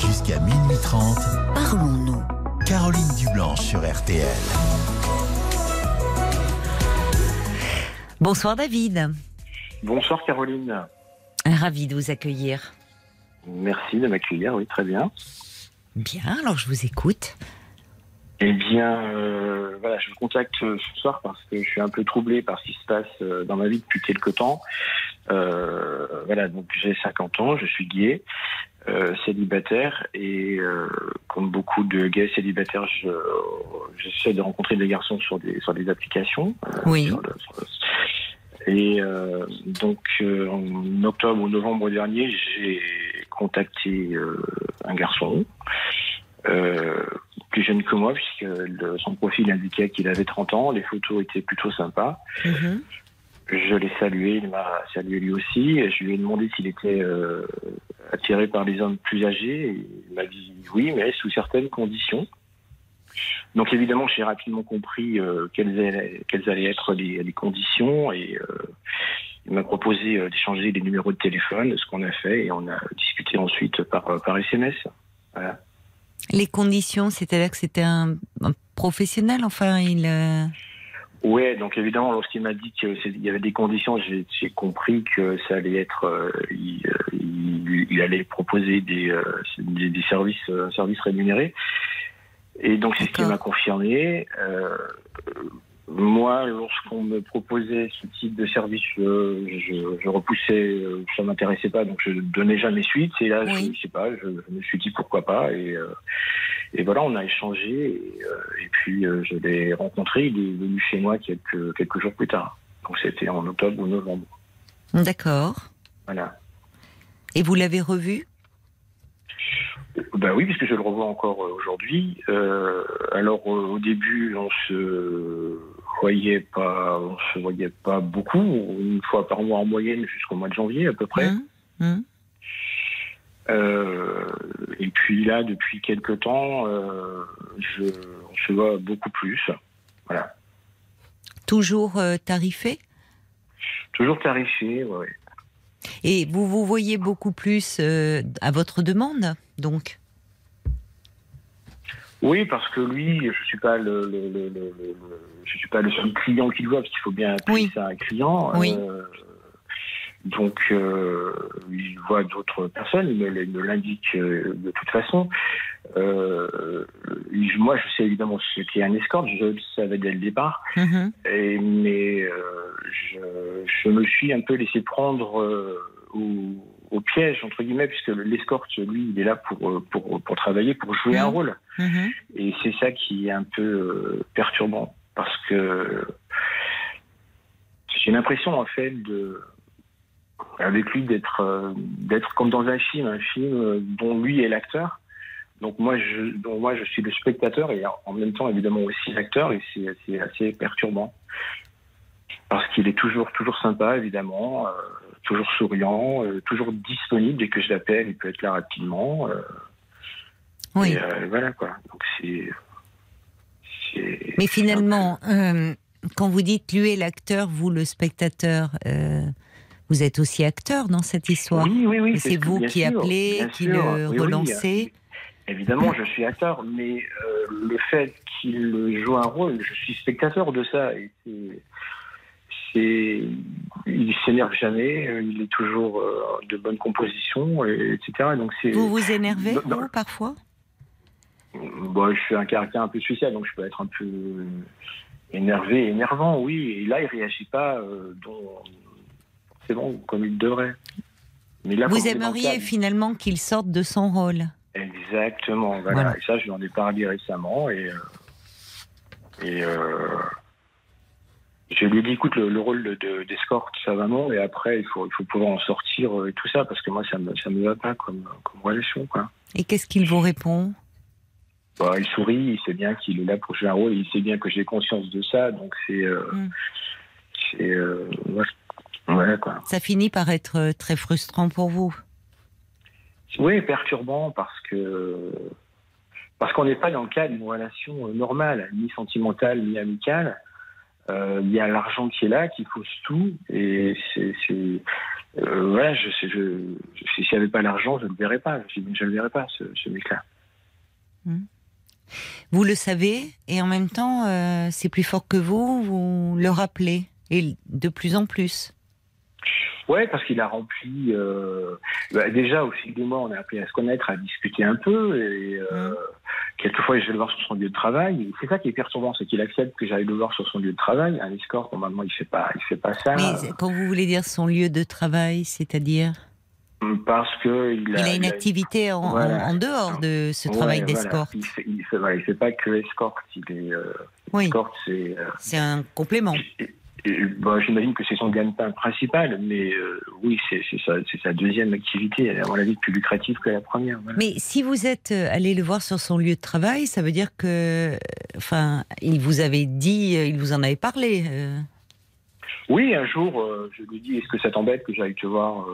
Jusqu'à minuit 30. Parlons-nous. Caroline Dublanche sur RTL. Bonsoir David. Bonsoir Caroline. Ravi de vous accueillir. Merci de m'accueillir, oui, très bien. Bien, alors je vous écoute. Eh bien, euh, voilà, je vous contacte ce soir parce que je suis un peu troublé par ce qui se passe euh, dans ma vie depuis quelque temps. Euh, voilà, donc j'ai 50 ans, je suis gay, euh, célibataire et euh, comme beaucoup de gays célibataires, je- j'essaie de rencontrer des garçons sur des sur des applications. euh, Oui. sur le- sur le- et euh, donc euh, en octobre ou novembre dernier, j'ai contacté euh, un garçon. Euh, plus jeune que moi, puisque le- son profil indiquait qu'il avait 30 ans, les photos étaient plutôt sympas. Mhm. Je l'ai salué, il m'a salué lui aussi. Je lui ai demandé s'il était euh, attiré par les hommes plus âgés. Il m'a dit oui, mais sous certaines conditions. Donc évidemment, j'ai rapidement compris euh, quelles, allaient, quelles allaient être les, conditions et euh, il m'a proposé d'échanger les numéros de téléphone, ce qu'on a fait et on a discuté ensuite par, par SMS. Les conditions, c'est-à-dire que c'était un, un professionnel, enfin, il. Ouais, donc évidemment, lorsqu'il m'a dit qu'il y avait des conditions, j'ai compris que ça allait être, euh, il, euh, il- il allait proposer des, euh, des, des services, euh, services rémunérés. Et donc c'est ce qu'il m'a confirmé. Moi, lorsqu'on me proposait ce type de service, euh, je, je repoussais, euh, ça m'intéressait pas, donc je donnais jamais suite. Et là, Oui. je sais pas, je, je me suis dit pourquoi pas. Et, euh, et voilà, on a échangé. Et, euh, et puis je l'ai rencontré. Il est venu chez moi quelques quelques jours plus tard. Donc c'était en octobre ou novembre. D'accord. Voilà. Et vous l'avez revu? Ben oui, puisque je le revois encore aujourd'hui. Euh, alors euh, au début, on se voyait pas, on se voyait pas beaucoup, une fois par mois en moyenne jusqu'au mois de janvier à peu près. Hein? Hein? Euh, et puis là, depuis quelques temps, euh, je, on se voit beaucoup plus. Voilà. Toujours euh, tarifé? Toujours tarifé, ouais. Et vous vous voyez beaucoup plus à votre demande, donc? Oui, parce que lui, je suis pas le, le- le- le- le- je suis pas le seul client qu'il voit, parce qu'il faut bien appeler Oui. ça un client. Oui. Euh, donc, euh, il voit d'autres personnes, il me, l'indique euh, de toute façon. Euh, moi, je sais évidemment ce qu'est un escorte, je le savais dès le départ, Mhm. et, mais je, je me suis un peu laissé prendre au, au piège, entre guillemets, puisque l'escorte, lui, il est là pour, euh, pour, pour travailler, pour jouer un Mhm. rôle. Mhm. Et c'est ça qui est un peu euh, perturbant parce que j'ai l'impression en fait de avec lui d'être euh, d'être comme dans un film, un film dont lui est l'acteur. Donc moi je dont moi je suis le spectateur et en même temps évidemment aussi l'acteur et c'est c'est assez perturbant parce qu'il est toujours toujours sympa évidemment, toujours souriant, euh, toujours disponible dès que je l'appelle, il peut être là rapidement. euh, Oui. et, euh, voilà quoi. Donc c'est. Mais finalement, quand vous dites lui est l'acteur, vous le spectateur, vous êtes aussi acteur dans cette histoire. Oui, oui, oui. C'est vous qui sûr, appelez, qui sûr. le Oui, oui, relancez. Évidemment, je suis acteur, mais euh, le fait qu'il joue un rôle, je suis spectateur de ça. Et c'est, il s'énerve jamais, euh, il est toujours euh, de bonne composition, et- etc. Donc c'est. Vous vous énervez, vous, parfois? Bon, je suis un caractère un peu spécial, donc je peux être un peu énervé, énervant, oui. Et là, il réagit pas euh, forcément comme il devrait. Mais là, Vous aimeriez finalement qu'il sorte de son rôle? Exactement, voilà. Voilà. Et ça, je lui en ai parlé récemment et, euh, et euh, je lui ai dit, écoute, le, le rôle de- de- d'escorte, ça va non, et après, il faut, il faut pouvoir en sortir euh, et tout ça, parce que moi, ça me, ça me va pas comme, comme relation, quoi. Et qu'est-ce qu'il vous répond? Bah, il sourit, il sait bien qu'il est là pour jouer un rôle, il sait bien que j'ai conscience de ça, donc c'est, euh, Mm. c'est, euh, ouais, quoi. Ça finit par être euh, très frustrant pour vous? Oui, perturbant parce que parce qu'on n'est pas dans le cadre d'une relation normale, ni sentimentale ni amicale. Euh, Il y a l'argent qui est là, qui fausse tout, et c'est euh, voilà. Je je, je- s'il n'y avait pas l'argent, je ne le verrais pas. Je, je le verrais pas, ce, ce mec-là. Vous le savez, et en même temps, euh, c'est plus fort que vous, vous le rappelez, et de plus en plus. Ouais, parce qu'il a rempli. euh, bah, déjà, au fil des mois, on a appris à se connaître, à discuter un peu. Et euh, Mm. quelquefois, je vais le voir sur son lieu de travail. C'est ça qui est perturbant, c'est qu'il accepte que j'aille le voir sur son lieu de travail. Un escorte, normalement, il fait pas, il fait pas ça. Mais quand vous voulez dire son lieu de travail, c'est-à-dire? Parce que il a, Il a une activité en, voilà. en- en dehors de ce Ouais, travail voilà. d'escorte. Il fait, il fait, pas que escorte. Il est euh, Oui, escorte, c'est. euh, c'est un complément. Bah, J'imagine que c'est son gagne-pain principal, mais euh, oui, c'est sa, deuxième activité. Elle est, à mon avis, plus lucrative que la première. voilà. Mais si vous êtes euh, allé le voir sur son lieu de travail, ça veut dire que, enfin, il vous avait dit, euh, il vous en avait parlé. euh. Oui, un jour, euh, je lui dis Est-ce que ça t'embête que j'aille te voir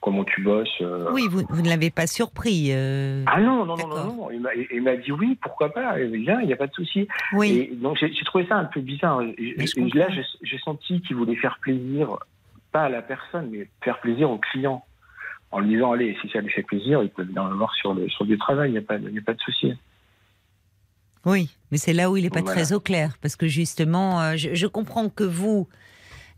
comment tu bosses euh Oui, vous, vous ne l'avez pas surpris. euh, Ah non, non, non, non. Il m'a- dit oui, pourquoi pas, viens, il n'y a pas de souci. Oui, Et donc j'ai trouvé ça un peu bizarre. Je là, j'ai senti qu'il voulait faire plaisir, pas à la personne, mais faire plaisir au client. En lui disant, allez, si ça lui fait plaisir, il peut venir me voir sur le, sur le de travail, il n'y a, pas de- il y a pas de souci. oui, mais c'est là où il n'est pas Voilà. très au clair, parce que justement, euh, je, je comprends que vous,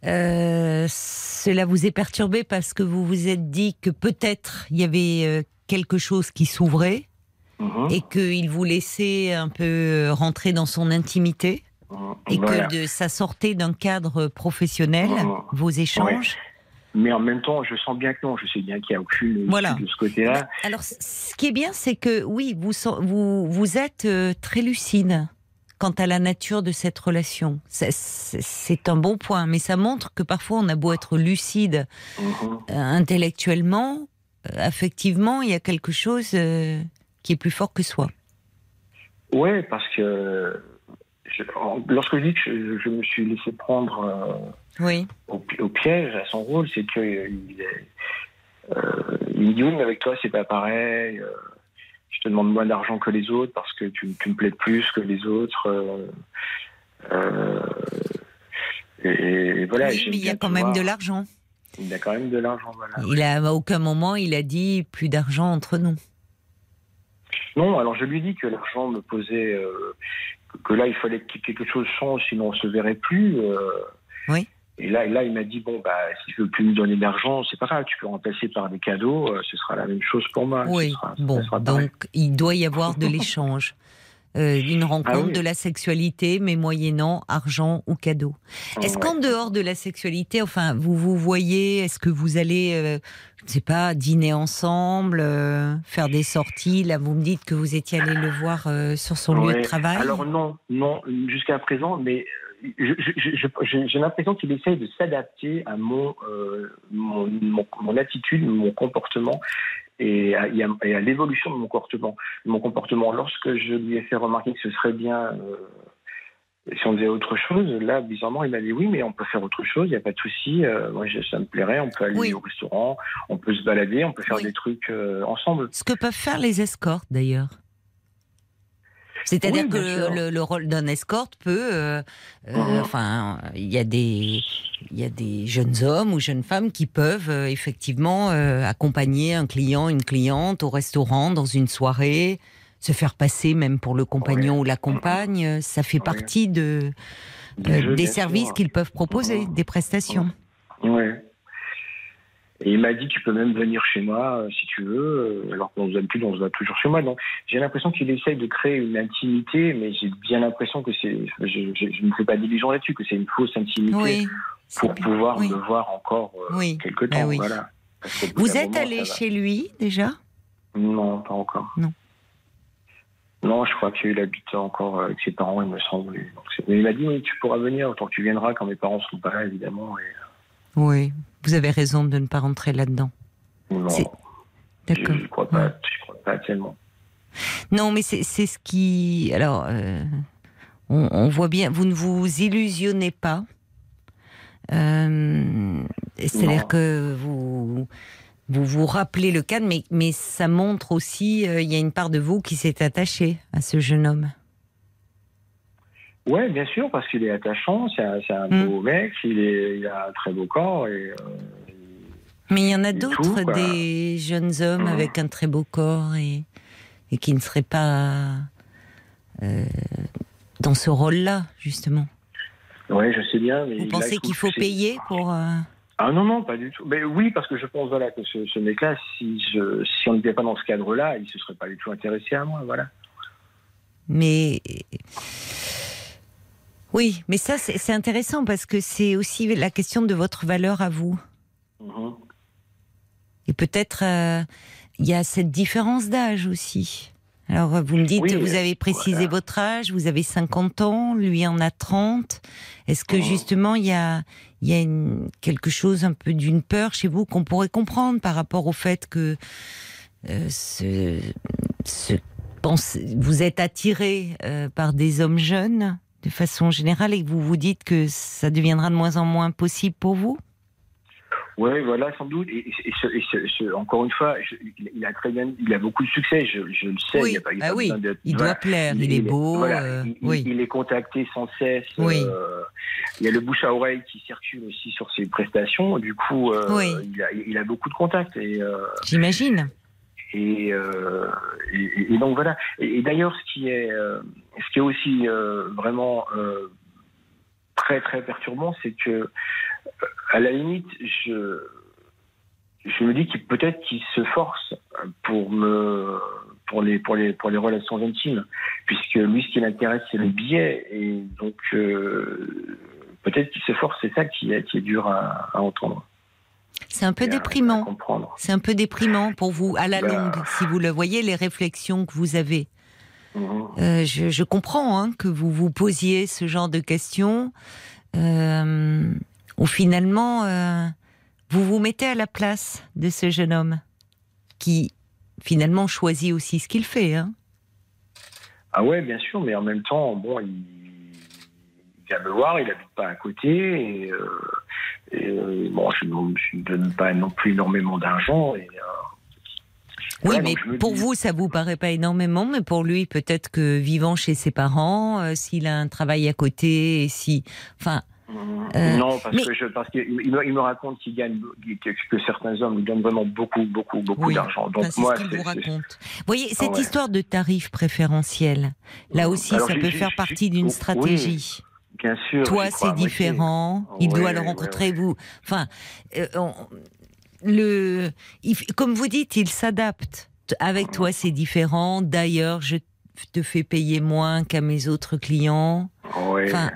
euh, cela vous ait perturbé parce que vous vous êtes dit que peut-être il y avait euh, quelque chose qui s'ouvrait Mhm. et qu'il vous laissait un peu euh, rentrer dans son intimité Mhm. et Voilà. que de, ça sortait d'un cadre professionnel, Mhm. vos échanges. Mais en même temps, je sens bien que non, je sais bien qu'il n'y a aucune Voilà. de ce côté-là. Alors, ce qui est bien, c'est que oui, vous, vous, vous êtes euh, très lucide quant à la nature de cette relation. C'est- un bon point, mais ça montre que parfois on a beau être lucide euh, intellectuellement, euh, affectivement, il y a quelque chose euh, qui est plus fort que soi. Ouais, parce que je- lorsque je dis que je, je me suis laissé prendre Oui. au, pi- au piège à son rôle, c'est que il, est- euh, il me dit oui, mais avec toi c'est pas pareil. Je te demande moins d'argent que les autres parce que tu, tu me plais plus que les autres. euh, euh, et, et voilà. Oui, mais il y a quand même de l'argent. Il y a quand même de l'argent, voilà. Il a à aucun moment il a dit plus d'argent entre nous. Non, alors je lui dis que l'argent me posait, euh, que- là il fallait que quelque chose change, sinon on se verrait plus. euh. Oui. Et là, là, il m'a dit bon bah si tu veux plus me donner d'argent, c'est pas grave, tu peux remplacer par des cadeaux, euh, ce sera la même chose pour moi. Oui, sera- bon, donc il doit y avoir de *laughs* l'échange, euh, une rencontre, Ah oui. de la sexualité, mais moyennant argent ou cadeau. Est-ce Ouais. qu'en dehors de la sexualité, enfin, vous vous voyez, est-ce que vous allez, euh, je ne sais pas, dîner ensemble, euh, faire des sorties? Là, vous me dites que vous étiez allé le voir sur son lieu de travail. Alors non, non, jusqu'à présent, mais j'ai l'impression qu'il essaye de s'adapter à mon, euh, mon, mon, mon attitude, mon comportement et à, et à- et à l'évolution de mon comportement. Mon comportement. Lorsque je lui ai fait remarquer que ce serait bien euh, si on faisait autre chose, là, bizarrement, il m'a dit oui, mais on peut faire autre chose, il n'y a pas de souci. euh, moi, ça me plairait, on peut aller Oui. au restaurant, on peut se balader, on peut faire Oui. des trucs ensemble. Ce que peuvent faire les escortes, d'ailleurs. C'est-à-dire Oui, que le, le rôle d'un escorte peut, euh, euh, Mhm. enfin, il y a des, il y a des jeunes hommes ou jeunes femmes qui peuvent euh, effectivement euh, accompagner un client, une cliente au restaurant dans une soirée, se faire passer même pour le compagnon ou la compagne. Ça fait Oui. partie de euh, des bien services qu'ils peuvent proposer, Mhm. des prestations. Ouais. Et il m'a dit tu peux même venir chez moi euh, si tu veux, euh, alors qu'on se d'habitude on se voit toujours chez moi. Donc j'ai l'impression qu'il essaye de créer une intimité, mais j'ai bien l'impression que c'est, je, je- je ne fais pas d'illusion là-dessus, que c'est une fausse intimité Oui. pour bien. pouvoir Oui. me voir encore euh, Oui. quelque Ben temps. Voilà. Vous êtes moment, allé chez lui déjà? Non, pas encore. Non. Non, je crois qu'il habite encore avec ses parents, il me semble. Donc, mais il m'a dit oui, tu pourras venir tant que tu viendras quand mes parents sont pas là, évidemment. Et, Oui. Vous avez raison de ne pas rentrer là-dedans. non, je, D'accord. je crois pas, je crois pas tellement. Non, mais c'est ce qui. Alors, euh, on, on voit bien, vous ne vous illusionnez pas. Euh, C'est-à-dire que vous, vous vous rappelez le cadre, mais, mais ça montre aussi, euh, il y a une part de vous qui s'est attachée à ce jeune homme. Ouais, bien sûr, parce qu'il est attachant, c'est un, c'est un Mm. beau mec, il, est, il a un très beau corps et. euh, Mais il y en a tout, d'autres, des jeunes hommes Mhm. avec un très beau corps et, et qui ne seraient pas euh, dans ce rôle-là, justement. ouais, je sais bien, mais. Vous pensez qu'il faut c'est- payer pour... euh, Ah non, non, pas du tout. Mais oui, parce que je pense voilà, que ce, ce mec-là, si, je, si on n'était pas dans ce cadre-là, il se serait pas du tout intéressé à moi, voilà. Mais oui, mais ça c'est intéressant parce que c'est aussi la question de votre valeur à vous. Mhm. Et peut-être euh, il y a cette différence d'âge aussi. Alors vous me dites, Oui, vous avez précisé voilà. votre âge, vous avez 50 ans, lui en a 30. Est-ce que Mhm. justement il y a, il y a une- quelque chose un peu d'une peur chez vous qu'on pourrait comprendre par rapport au fait que euh, ce, ce- pense- vous êtes attiré euh, par des hommes jeunes? De façon générale et que vous vous dites que ça deviendra de moins en moins possible pour vous? Oui, voilà, sans doute. Et, et- et ce- et ce- ce- encore une fois, je- il, a très bien, il a beaucoup de succès, je, je le sais. Oui, il a pas, il ah pas oui, il voilà. doit plaire, il, est beau. voilà, euh, il, il- oui. il est contacté sans cesse. Oui. euh, il y a le bouche à oreille qui circule aussi sur ses prestations. Du coup, euh, il, a, il a beaucoup de contacts. J'imagine. Et, euh, et, donc voilà. Et, d'ailleurs, ce qui est, euh, ce qui est aussi euh, vraiment très très perturbant, c'est que à la limite, je me dis qu'il peut-être qu'il se force pour me pour les pour les pour les relations intimes, puisque lui, ce qui l'intéresse, c'est le billet, et donc peut-être qu'il se force. C'est ça qui est dur à entendre. C'est un peu déprimant. C'est un peu déprimant pour vous, à la Bah. longue, si vous le voyez, les réflexions que vous avez. Mhm. Euh, je, je comprends hein, que vous vous posiez ce genre de questions, euh, où finalement, euh, vous vous mettez à la place de ce jeune homme, qui finalement choisit aussi ce qu'il fait. Hein. Ah ouais, bien sûr, mais en même temps, bon, il, il vient me voir, il habite pas à côté, et, euh, et, euh, bon, je ne donne pas non plus énormément d'argent. Et, euh, Oui, Ouais, mais pour dis- vous, ça vous paraît pas énormément, mais pour lui, peut-être que vivant chez ses parents, euh, s'il a un travail à côté, et si, enfin, Euh, non, parce mais- que je, parce qu'il il me, il me raconte qu'il gagne, que, que certains hommes lui donnent vraiment beaucoup, beaucoup, beaucoup Oui. d'argent. Donc enfin, moi, ce qu'il vous raconte. Vous voyez, cette ouais. histoire de tarif préférentiel, là aussi, Alors, ça peut faire partie d'une stratégie. Bien sûr. Toi, c'est différent. Il doit le ouais, rencontrer, vous. Enfin, euh, on- le, il comme vous dites, il s'adapte. Avec toi, c'est différent. D'ailleurs, je te fais payer moins qu'à mes autres clients. Enfin-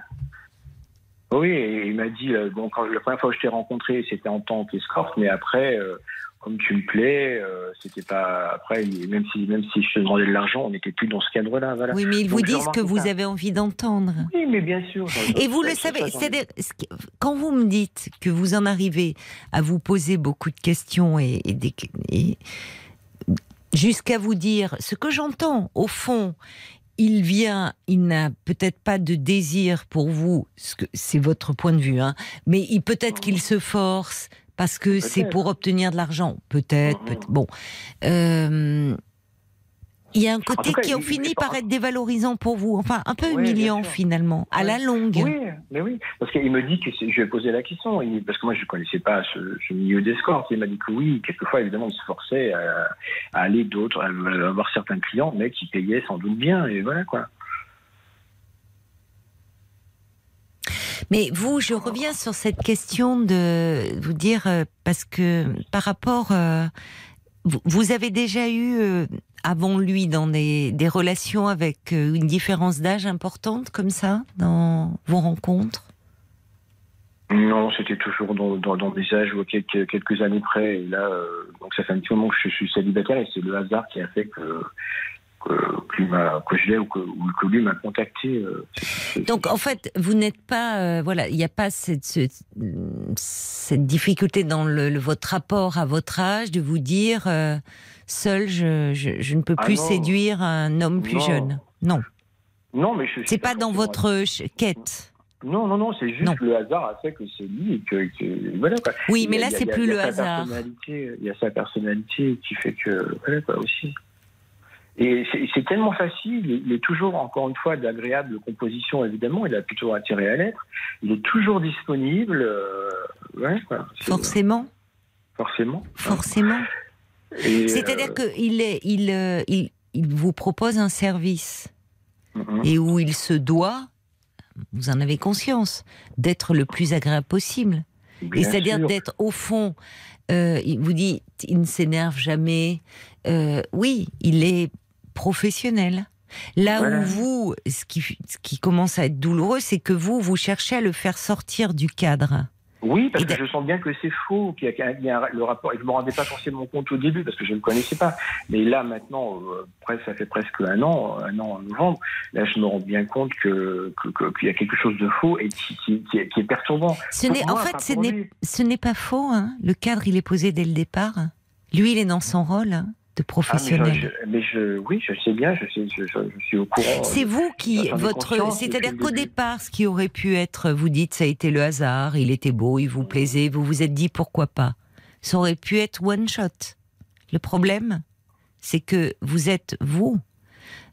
Oui, il m'a dit, euh, bon, quand, la première fois que je t'ai rencontré, c'était en tant qu'escorte, mais après, euh, comme tu me plais, euh, c'était pas. Après, même si, même si je te demandais de l'argent, on n'était plus dans ce cadre-là. Voilà. Oui, mais ils Donc, vous disent que remarqué vous ça. avez envie d'entendre. Oui, mais bien sûr. Et vous le savez, c'est-à-dire, ce quand vous me dites que vous en arrivez à vous poser beaucoup de questions et, et des- et jusqu'à vous dire ce que j'entends, au fond, il vient, il n'a peut-être pas de désir pour vous, ce que c'est votre point de vue, hein, mais peut-être qu'il se force parce que c'est pour obtenir de l'argent, peut-être. Mhm. peut-être. Bon, Euh, il y a un côté cas, qui a fini par être dévalorisant pour vous, enfin un peu humiliant finalement, à la longue. Oui, mais oui. Parce qu'il me dit que je ai posé la question, parce que moi je ne connaissais pas ce, ce milieu d'escorte. Il m'a dit que oui, quelquefois évidemment il se forçait à, à aller d'autres, à avoir certains clients, mais qui payaient sans doute bien, et voilà quoi. Mais vous, je reviens sur cette question de vous dire, euh, parce que par rapport, euh, vous, avez déjà eu, euh, avant lui, dans des, relations avec une différence d'âge importante comme ça, dans vos rencontres? Non, c'était toujours dans, dans, des âges ou quelques, années près. Et là, donc ça fait un petit moment que je suis célibataire et c'est le hasard qui a fait que que, que, l'ai ou que, lui m'a contacté. euh, Donc en fait, vous n'êtes pas, euh, voilà, il n'y a pas cette, ce- cette difficulté dans le, le- votre rapport à votre âge de vous dire, euh, seul, je, je, je ne peux Ah plus séduire un homme plus Non. jeune. Non, non, mais c'est pas dans votre quête. Non, non, non, c'est juste Non. le hasard a fait que c'est lui et que, que- voilà quoi. Oui, mais a- là, c'est plus a le sa hasard. Il y a sa personnalité qui fait que voilà quoi aussi. Et c'est tellement facile. Il est toujours encore une fois d'agréable composition évidemment. Il a plutôt intérêt à l'être. Il est toujours disponible. euh, ouais. C'est- Forcément, Forcément. forcément. C'est-à-dire euh, que il est, il, euh, il, vous propose un service mhm. et où il se doit, vous en avez conscience, d'être le plus agréable possible. Et c'est-à-dire d'être au fond, euh, il vous dit, il ne s'énerve jamais. Euh, oui, il est professionnel. Là Voilà. où vous, ce qui, ce qui commence à être douloureux, c'est que vous, vous cherchez à le faire sortir du cadre. Oui, parce que je sens bien que c'est faux, qu'il y a, le rapport. Et je me rendais pas forcément compte au début parce que je ne le connaissais pas. Mais là, maintenant, euh, ça fait presque un an, un an en novembre. Là, je me rends bien compte que que- que- qu'il y a quelque chose de faux et qui, qui, qui est, qui est perturbant. Ce Pour n'est, en fait, ce n'est pas faux. hein. Le cadre, il est posé dès le départ. Lui, il est dans son rôle. hein. De Ah, mais, professionnel. je, je- mais je, oui, je sais bien, je, sais, je, suis au courant. C'est vous qui, votre, c'est-à-dire qu'au départ, ce qui aurait pu être, vous dites, ça a été le hasard, il était beau, il vous plaisait, vous vous êtes dit pourquoi pas. Ça aurait pu être one shot. Le problème, c'est que vous êtes vous.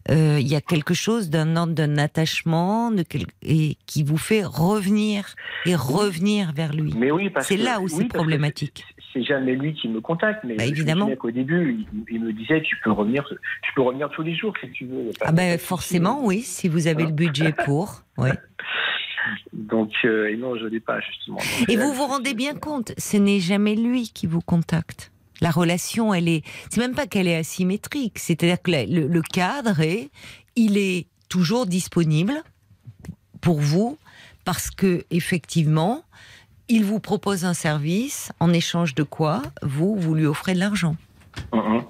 Euh, Il y a quelque chose d'un ordre d'un attachement de quel- et qui vous fait revenir et revenir vers lui. Mais oui, parce C'est là où oui, c'est problématique. c'est- jamais lui qui me contacte, mais Bah, évidemment. qu'au début, il, il me disait tu peux revenir, tu peux revenir tous les jours si tu veux. Ah ben forcément, oui, si vous avez le budget pour. *laughs* Oui. Donc, euh, et non, je l'ai pas justement. Donc, Et vous vous rendez bien compte, ce n'est jamais lui qui vous contacte. La relation, elle est. C'est même pas qu'elle est asymétrique. C'est-à-dire que le, le cadre est, il est toujours disponible pour vous parce que effectivement, il vous propose un service en échange de quoi vous vous lui offrez de l'argent. Mhm.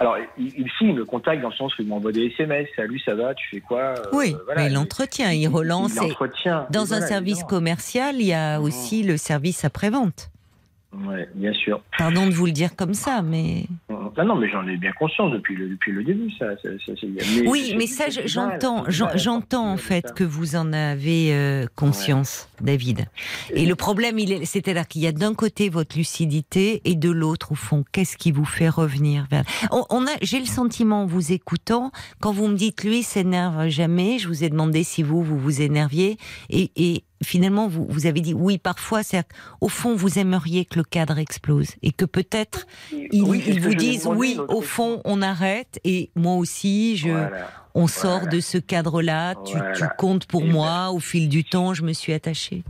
Alors, il, il, si, il me contacte dans le sens où il m'envoie des SMS. Salut, ça va? Tu fais quoi? Euh, oui, voilà. mais il entretient, il relance. Il entretient. dans Et un voilà, service évidemment. commercial, il y a aussi le service après-vente. Ouais, bien sûr. Pardon de vous le dire comme ça, mais. Non, non, mais j'en ai bien conscience depuis le, depuis le début, ça. ça, ça, c'est- mais Oui, mais ça, j'entends, j'entends en fait que vous en avez euh, conscience, David. Et le problème, il c'est-à-dire qu'il y a d'un côté votre lucidité et de l'autre, au fond, qu'est-ce qui vous fait revenir vers. On, on a, j'ai le sentiment, en vous écoutant, quand vous me dites lui s'énerve jamais, je vous ai demandé si vous vous vous énerviez, et, et finalement vous, vous avez dit oui parfois, c'est au fond vous aimeriez que le cadre explose et que peut-être ils, Oui, vous disent oui, au fond on arrête et moi aussi je Voilà. on sort Voilà. de ce cadre-là, tu, Voilà. tu comptes pour Et ben, moi, au fil du temps, je me suis attachée.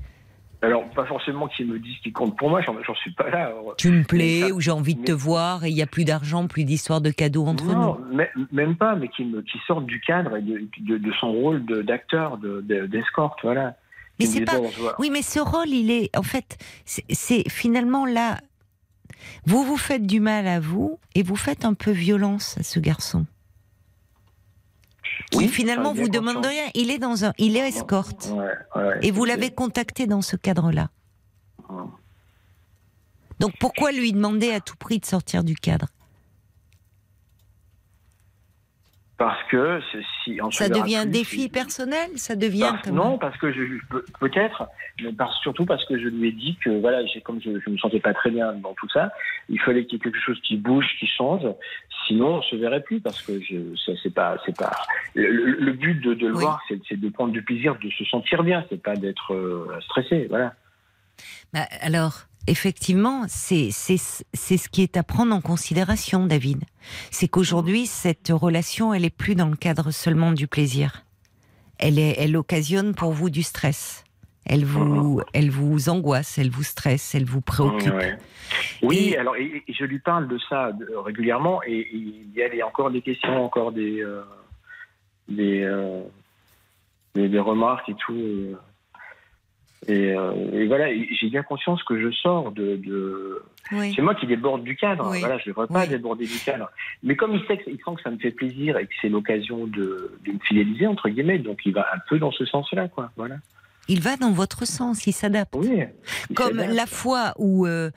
Alors, pas forcément qu'ils me disent qu'ils comptent pour moi, j'en suis pas là. Alors, Tu me plais, ça- ou j'ai envie de te voir, et il n'y a plus d'argent, plus d'histoire de cadeaux entre non, nous. mê- même pas, mais qui me qui sortent du cadre et de, de, de son rôle d'acteur, de- d'escorte, voilà. Mais Qui c'est pas. Oui, mais ce rôle, il est. En fait, c'est- finalement là. Vous vous faites du mal à vous, et vous faites un peu violence à ce garçon. Qui Oui, finalement j'en ai vous demande rien. Il est dans un. Il est escorte. Ouais, ouais, Et vous l'avez contacté dans ce cadre-là. Ouais. Donc pourquoi lui demander à tout prix de sortir du cadre? Parce que si Ça devient un défi personnel Ça devient Parce- non, parce que je peut- peut-être, mais parce- surtout parce que je lui ai dit que voilà, comme je, je me sentais pas très bien dans tout ça, il fallait qu'il y ait quelque chose qui bouge, qui change. Sinon, on se verrait plus parce que c'est pas, c'est pas. Le, but de, de le Oui. voir, c'est, c'est de prendre du plaisir, de se sentir bien, c'est pas d'être euh, stressé, voilà. Bah, alors, effectivement, c'est ce qui est à prendre en considération, David. C'est qu'aujourd'hui, cette relation, elle est plus dans le cadre seulement du plaisir. Elle est, elle occasionne pour vous du stress. Elle vous, elle vous angoisse, elle vous stresse, elle vous préoccupe. Ouais. Oui, Et- alors et, et je lui parle de ça régulièrement et, il y a encore des questions, encore des euh, des, euh, des des remarques et tout. euh. Et, euh, et voilà, j'ai bien conscience que je sors de, de... Oui. c'est moi qui déborde du cadre. Oui. Voilà, je ne devrais pas Oui. déborder du cadre. Mais comme il sait, que, il sent que ça me fait plaisir et que c'est l'occasion de, de me fidéliser entre guillemets, donc il va un peu dans ce sens-là, quoi. Voilà. Il va dans votre sens, il s'adapte. Oui. Comme la fois où, euh,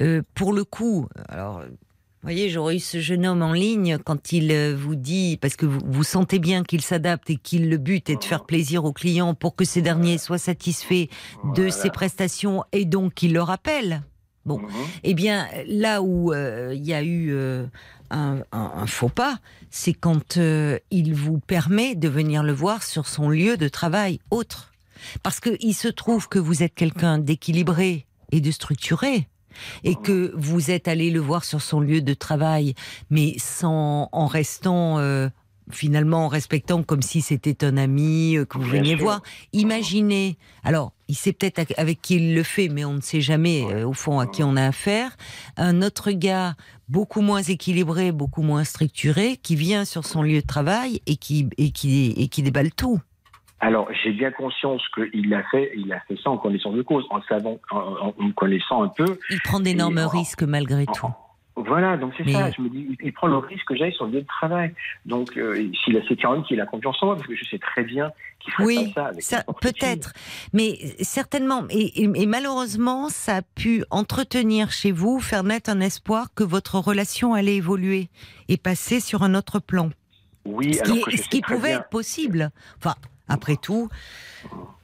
euh, pour le coup, alors, vous voyez, j'aurais eu ce jeune homme en ligne quand il euh, vous dit, parce que vous, vous sentez bien qu'il s'adapte et qu'il le but est de faire plaisir aux clients pour que ces derniers soient satisfaits de Voilà. ses prestations et donc qu'il le rappelle. Bon, Mhm. eh bien, là où euh, il y a eu euh, un, un- un faux pas, c'est quand euh, il vous permet de venir le voir sur son lieu de travail autre. Parce qu'il se trouve que vous êtes quelqu'un d'équilibré et de structuré, et que vous êtes allé le voir sur son lieu de travail, mais sans en restant euh, finalement en respectant comme si c'était un ami euh, que vous Bien veniez sûr. voir. Imaginez, alors il sait peut-être avec- avec qui il le fait, mais on ne sait jamais euh, au fond à qui on a affaire. Un autre gars beaucoup moins équilibré, beaucoup moins structuré, qui vient sur son lieu de travail et qui et qui et qui déballe tout. Alors, j'ai bien conscience qu'il a fait, il a fait ça en connaissance de cause, en savant, en, en- en me connaissant un peu. Il prend d'énormes risques malgré tout. Voilà, donc c'est Mais- ça. Je me dis, il, prend le risque que j'aille sur le lieu de travail. Donc, euh, s'il a c'est quand même qu'il a confiance en moi, parce que je sais très bien qu'il ferait Oui, pas ça avec Ça, peut-être, mais certainement, et, et- et malheureusement, ça a pu entretenir chez vous, faire naître un espoir que votre relation allait évoluer et passer sur un autre plan. Oui, ce alors qui, que je ce sais qui très pouvait bien. être possible. Enfin, après tout,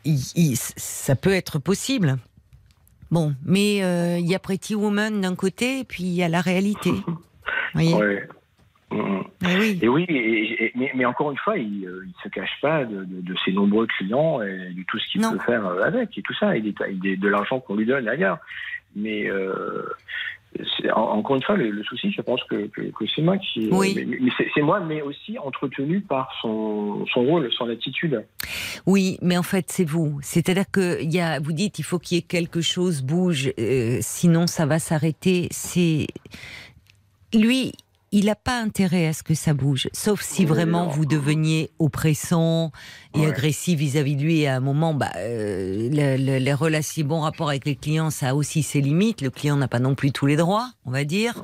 il- il- ça peut être possible. Bon, mais euh, il y a Pretty Woman d'un côté, et puis il y a la réalité. *laughs* Vous voyez Ouais. Eh oui. Et oui, et- et- mais, mais encore une fois, il ne se cache pas de, de- de ses nombreux clients et de tout ce qu'il peut faire euh, avec et tout ça, et, des- de l'argent qu'on lui donne ailleurs. Mais euh, encore une fois, le, le souci, je pense que, que, que c'est moi qui. Oui. Mais, mais c'est moi, mais aussi entretenu par son, son rôle, son attitude. Oui, mais en fait, c'est vous. C'est-à-dire que y a, vous dites, il faut qu'il y ait quelque chose bouge, euh, sinon ça va s'arrêter. C'est lui, il n'a pas intérêt à ce que ça bouge, sauf si vraiment vous deveniez oppressant et Ouais. agressif vis-à-vis de lui. Et à un moment, bah, euh, le- le- les relations, bons rapports avec les clients, ça a aussi ses limites. Le client n'a pas non plus tous les droits, on va dire.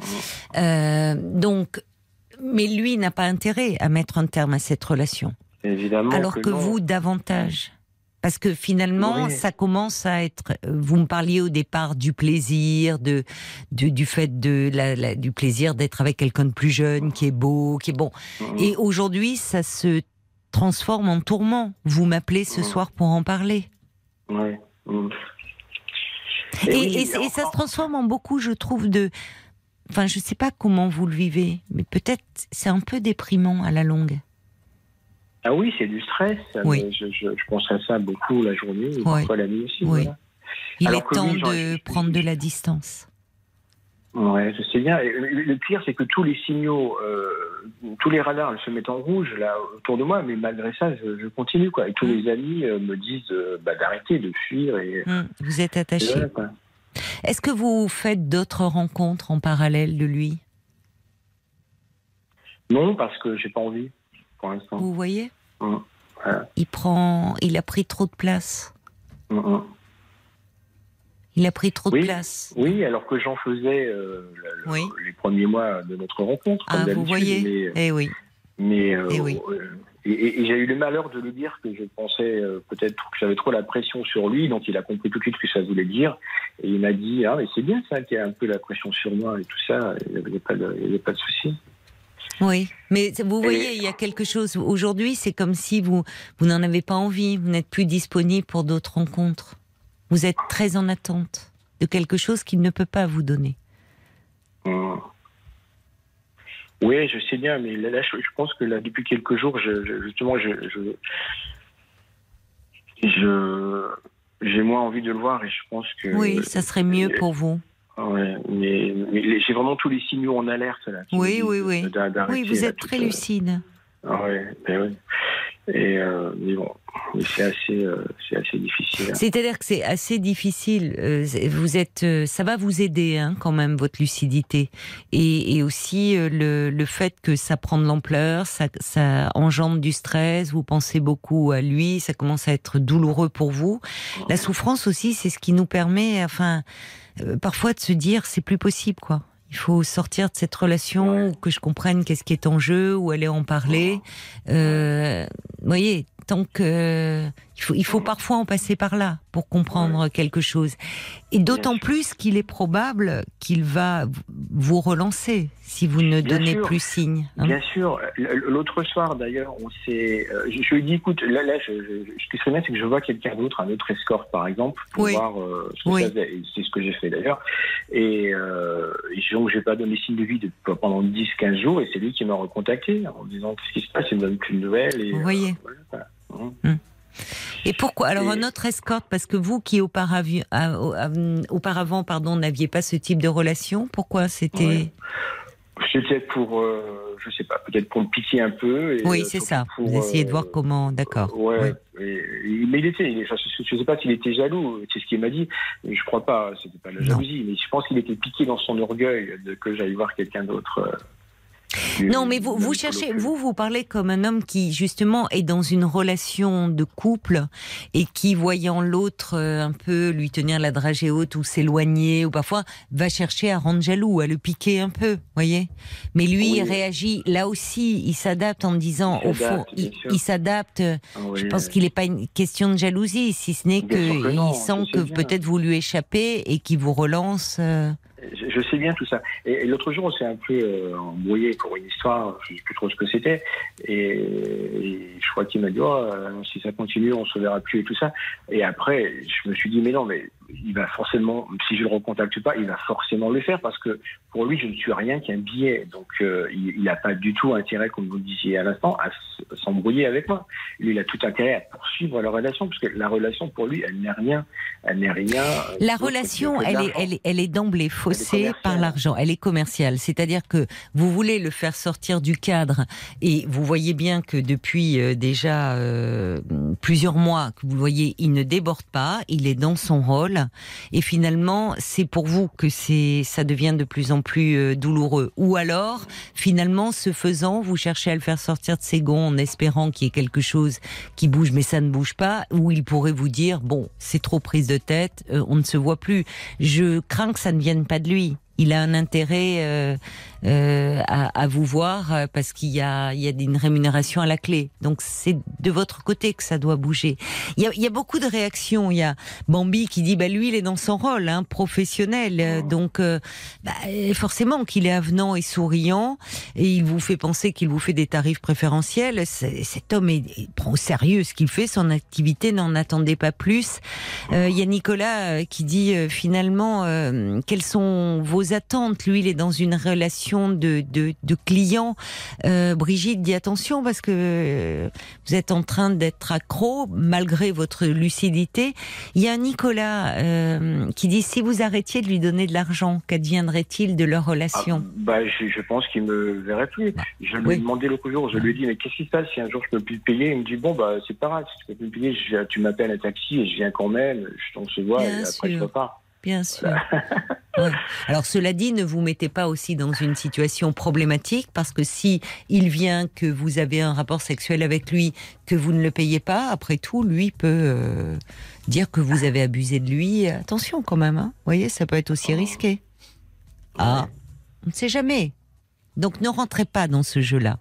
Euh, donc, mais lui n'a pas intérêt à mettre un terme à cette relation. Évidemment. Alors que, vous, davantage. Parce que finalement, Oui. ça commence à être. Vous me parliez au départ du plaisir, de, du fait de la, la- du plaisir d'être avec quelqu'un de plus jeune, qui est beau, qui est bon. Mhm. Et aujourd'hui, ça se transforme en tourment. Vous m'appelez ce Mhm. soir pour en parler. Ouais. Et, oui, et et ça se transforme en beaucoup, je trouve, de. Enfin, je sais pas comment vous le vivez, mais peut-être c'est un peu déprimant à la longue. Ah oui, c'est du stress. Oui. mais Je, je, je pense à ça beaucoup la journée, et parfois la nuit aussi. Oui. voilà. Il Alors est temps de prendre de la distance. Ouais, je sais bien. Et le, pire, c'est que tous les signaux, euh, tous les radars se mettent en rouge là autour de moi, mais malgré ça, je, je continue quoi. Et tous Mm. mes amis euh, me disent euh, bah, d'arrêter, de fuir et. Hum, Vous êtes attaché. Est-ce que vous faites d'autres rencontres en parallèle de lui? Non, parce que j'ai pas envie pour l'instant. Vous voyez voilà. Il prend, il a pris trop de place. Hum, hum. Il a pris trop Oui. de place. Oui, alors que j'en faisais euh, le- le- Oui. les premiers mois de notre rencontre. comme Ah, vous voyez mais- Eh oui. Mais euh, Eh oui. euh, et, et- et j'ai eu le malheur de lui dire que je pensais euh, peut-être que j'avais trop la pression sur lui, donc il a compris tout de suite ce que ça voulait dire. Et il m'a dit ah mais c'est bien ça qu'il y a un peu la pression sur moi et tout ça. Il n'y avait pas de, il y avait pas de souci. Oui, mais vous voyez, il y a quelque chose. Aujourd'hui, c'est comme si vous, vous n'en avez pas envie. Vous n'êtes plus disponible pour d'autres rencontres. Vous êtes très en attente de quelque chose qu'il ne peut pas vous donner. Hum. Oui, je sais bien, mais là, là, je, je pense que là, depuis quelques jours, je, je- justement, je- j'ai moins envie de le voir et je pense que. Oui, ça serait mieux pour vous. Ouais, mais, mais j'ai vraiment tous les signaux en alerte là. Oui, oui, oui. Oui, vous êtes très lucide. Ah ouais, ben oui. Et euh, mais bon, c'est assez, euh, assez difficile. hein. C'est-à-dire que c'est assez difficile. euh, vous êtes, euh, ça va vous aider hein, quand même votre lucidité et, et aussi euh, le, le fait que ça prend de l'ampleur, ça, ça engendre du stress. Vous pensez beaucoup à lui, ça commence à être douloureux pour vous. La souffrance aussi, c'est ce qui nous permet, enfin, euh, parfois de se dire c'est plus possible quoi. Il faut sortir de cette relation, ou que je comprenne qu'est-ce qui est en jeu, ou aller en parler. Euh, vous voyez, tant que il faut, il faut parfois en passer par là pour comprendre quelque chose. Et d'autant plus qu'il est probable qu'il va vous relancer si vous ne Bien donnez sûr. plus signe. hein. Bien sûr. L'autre soir, d'ailleurs, on s'est. euh, je, je lui ai dit, écoute, là, là, je, je, ce qui serait bien, c'est que je vois quelqu'un d'autre, un autre escorte, par exemple, pour Oui. voir euh, ce que Oui. C'est ce que j'ai fait d'ailleurs. Et, euh, donc, j'ai pas donné signe de vie de- pendant 10-15 jours, et c'est lui qui m'a recontacté en me disant qu'est-ce qui se passe, il me donne plus de nouvelles. Et, Vous voyez. euh, voilà. Mhm. Et pourquoi Alors un autre escorte, parce que vous qui auparavant, auparavant pardon, n'aviez pas ce type de relation, pourquoi c'était Ouais. C'était pour, euh, je sais pas, peut-être pour le piquer un peu. Et, Oui, euh, c'est ça. pour, Vous essayez de euh, voir comment, d'accord. Ouais, Ouais. et- et- mais il était, je, je sais pas s'il était jaloux, c'est ce qu'il m'a dit, mais je crois pas, c'était pas la Non. jalousie, mais je pense qu'il était piqué dans son orgueil de que j'aille voir quelqu'un d'autre. Non, mais vous, vous cherchez, vous, vous parlez comme un homme qui, justement, est dans une relation de couple et qui, voyant l'autre euh, un peu lui tenir la dragée haute ou s'éloigner, ou parfois va chercher à rendre jaloux, à le piquer un peu, voyez. Mais lui, Oui. il réagit, là aussi, il s'adapte en disant, au fond, il, s'adapte. Ah oui, Je pense qu'il n'est pas une question de jalousie, si ce n'est qu'il sent que peut-être vous lui échappez et qu'il vous relance. euh, Je, sais bien tout ça. Et, et l'autre jour, on s'est un peu euh, embrouillé pour une histoire, je ne sais plus trop ce que c'était. Et, et je crois qu'il m'a dit, oh, euh, si ça continue, on se verra plus et tout ça. Et après, je me suis dit, mais non, mais il va forcément, si je le recontacte pas, il va forcément le faire parce que pour lui, je ne suis rien qu'un billet. Donc, euh, il n'a pas du tout intérêt, comme vous le disiez à l'instant, à s'embrouiller avec moi. Lui, il a tout intérêt à poursuivre la relation parce que la relation, pour lui, elle n'est rien. Elle n'est rien. euh, La relation, elle est, elle est, elle est d'emblée faussée commerciale. par l'argent. Elle est commerciale. C'est-à-dire que vous voulez le faire sortir du cadre et vous voyez bien que depuis euh, déjà euh, plusieurs mois que vous voyez, il ne déborde pas, il est dans son rôle et finalement, c'est pour vous que c'est, ça devient de plus en plus euh, douloureux. Ou alors, finalement, ce faisant, vous cherchez à le faire sortir de ses gonds en espérant qu'il y ait quelque chose qui bouge, mais ça ne bouge pas, ou il pourrait vous dire, bon, c'est trop prise de tête, euh, on ne se voit plus. Je crains que ça ne vienne pas de lui. Il a un intérêt euh, euh, à, à vous voir euh, parce qu'il y a, il y a une rémunération à la clé. Donc c'est de votre côté que ça doit bouger. Il y a, il y a beaucoup de réactions. Il y a Bambi qui dit, bah lui, il est dans son rôle, hein, professionnel. Euh, Donc euh, bah, forcément qu'il est avenant et souriant et il vous fait penser qu'il vous fait des tarifs préférentiels. Cet homme est, il prend au sérieux ce qu'il fait, son activité, n'en attendez pas plus. Euh, Il y a Nicolas qui dit euh, finalement euh, quelles sont vos attentes. Lui, il est dans une relation de, de, de client. Euh, Brigitte dit attention parce que euh, vous êtes en train d'être accro malgré votre lucidité. Il y a Nicolas euh, qui dit si vous arrêtiez de lui donner de l'argent, qu'adviendrait-il de leur Ah, relation bah, je, je pense qu'il me verrait plus. Je lui oui. ai demandé l'autre jour, je lui ai dit, mais qu'est-ce qui se passe si un jour je peux plus te payer? Il me dit, bon, bah, c'est pas grave, si tu peux plus me payer, je- tu m'appelles un taxi et je viens quand même, je, on se voit et après sûr. je repars. Bien sûr. Ouais. Alors cela dit, ne vous mettez pas aussi dans une situation problématique parce que si il vient que vous avez un rapport sexuel avec lui, que vous ne le payez pas, après tout, lui peut euh, dire que vous avez abusé de lui. Attention quand même, hein. vous voyez, ça peut être aussi risqué. Ah, on ne sait jamais. Donc ne rentrez pas dans ce jeu-là.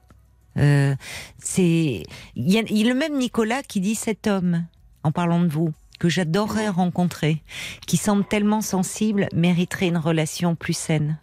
Euh, c'est il y, a- il y a le même Nicolas qui dit cet homme en parlant de vous que j'adorerais rencontrer, qui semble tellement sensible, mériterait une relation plus saine.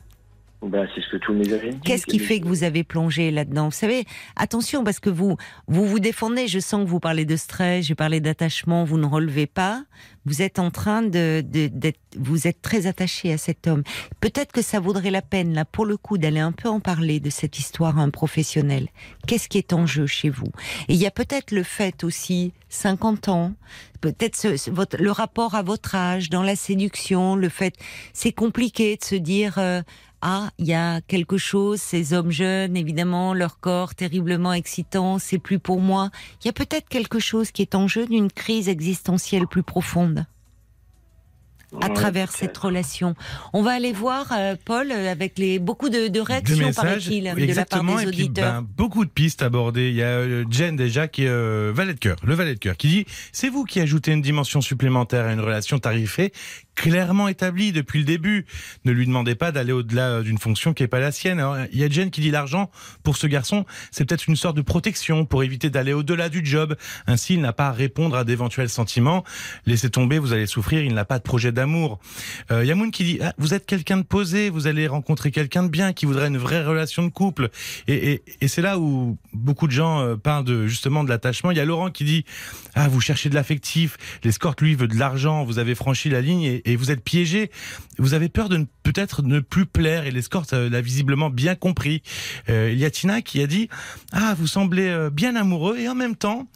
Bah, c'est ce que tous mes amis. Qu'est-ce qui fait que vous avez plongé là-dedans? Vous savez, attention parce que vous vous vous défendez. Je sens que vous parlez de stress, j'ai parlé d'attachement. Vous ne relevez pas. Vous êtes en train de, de- d'être, vous êtes très attaché à cet homme. Peut-être que ça vaudrait la peine là, pour le coup, d'aller un peu en parler de cette histoire à un professionnel. Qu'est-ce qui est en jeu chez vous? Et il y a peut-être le fait aussi, 50 ans, peut-être ce- votre, le rapport à votre âge, dans la séduction, le fait, c'est compliqué de se dire. euh, ah, il y a quelque chose, ces hommes jeunes, évidemment, leur corps terriblement excitant, c'est plus pour moi. Il y a peut-être quelque chose qui est en jeu d'une crise existentielle plus profonde à Ouais, travers cette relation. On va aller voir, euh, Paul, euh, avec les beaucoup de, réactions, paraît-il, de la part exactement, des et puis auditeurs. ben, beaucoup de pistes abordées. Il y a euh, Jen déjà qui est euh, valet de cœur, le valet de cœur, qui dit c'est vous qui ajoutez une dimension supplémentaire à une relation tarifée clairement établie depuis le début. Ne lui demandez pas d'aller au-delà euh, d'une fonction qui est pas la sienne. Alors, il y a Jen qui dit l'argent pour ce garçon, c'est peut-être une sorte de protection pour éviter d'aller au-delà du job. Ainsi, il n'a pas à répondre à d'éventuels sentiments. Laissez tomber, vous allez souffrir. Il n'a pas de projet d'amour. Euh, Yamoun qui dit ah, vous êtes quelqu'un de posé, vous allez rencontrer quelqu'un de bien qui voudrait une vraie relation de couple. Et, c'est là où beaucoup de gens euh, parlent justement de l'attachement. Il y a Laurent qui dit ah vous cherchez de l'affectif, l'escorte lui veut de l'argent, vous avez franchi la ligne et vous êtes piégé. Vous avez peur de ne- peut-être ne plus plaire et l'escorte euh, l'a visiblement bien compris. Euh, il y a Tina qui a dit ah vous semblez euh, bien amoureux et en même temps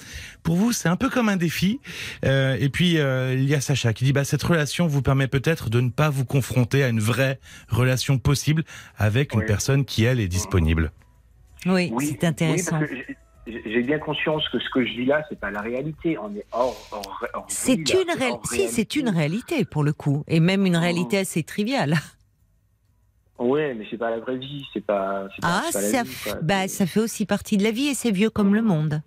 pour vous c'est un peu comme un défi. Euh, et puis euh, il y a Sacha qui dit bah cette relation vous permet peut-être de ne pas vous confronter à une vraie relation possible avec une personne qui elle est disponible. Oui, Oui, c'est intéressant. oui, parce que j'ai- bien conscience que ce que je dis là, c'est pas la réalité. On est hors. hors, hors c'est une réalité. hors Si, c'est une réalité pour le coup, et même une Oh. réalité assez triviale. *laughs* Ouais, mais c'est pas la vraie vie, c'est pas. Ah, pas ça, vie, f- quoi. bah, ça fait aussi partie de la vie et c'est vieux comme le monde.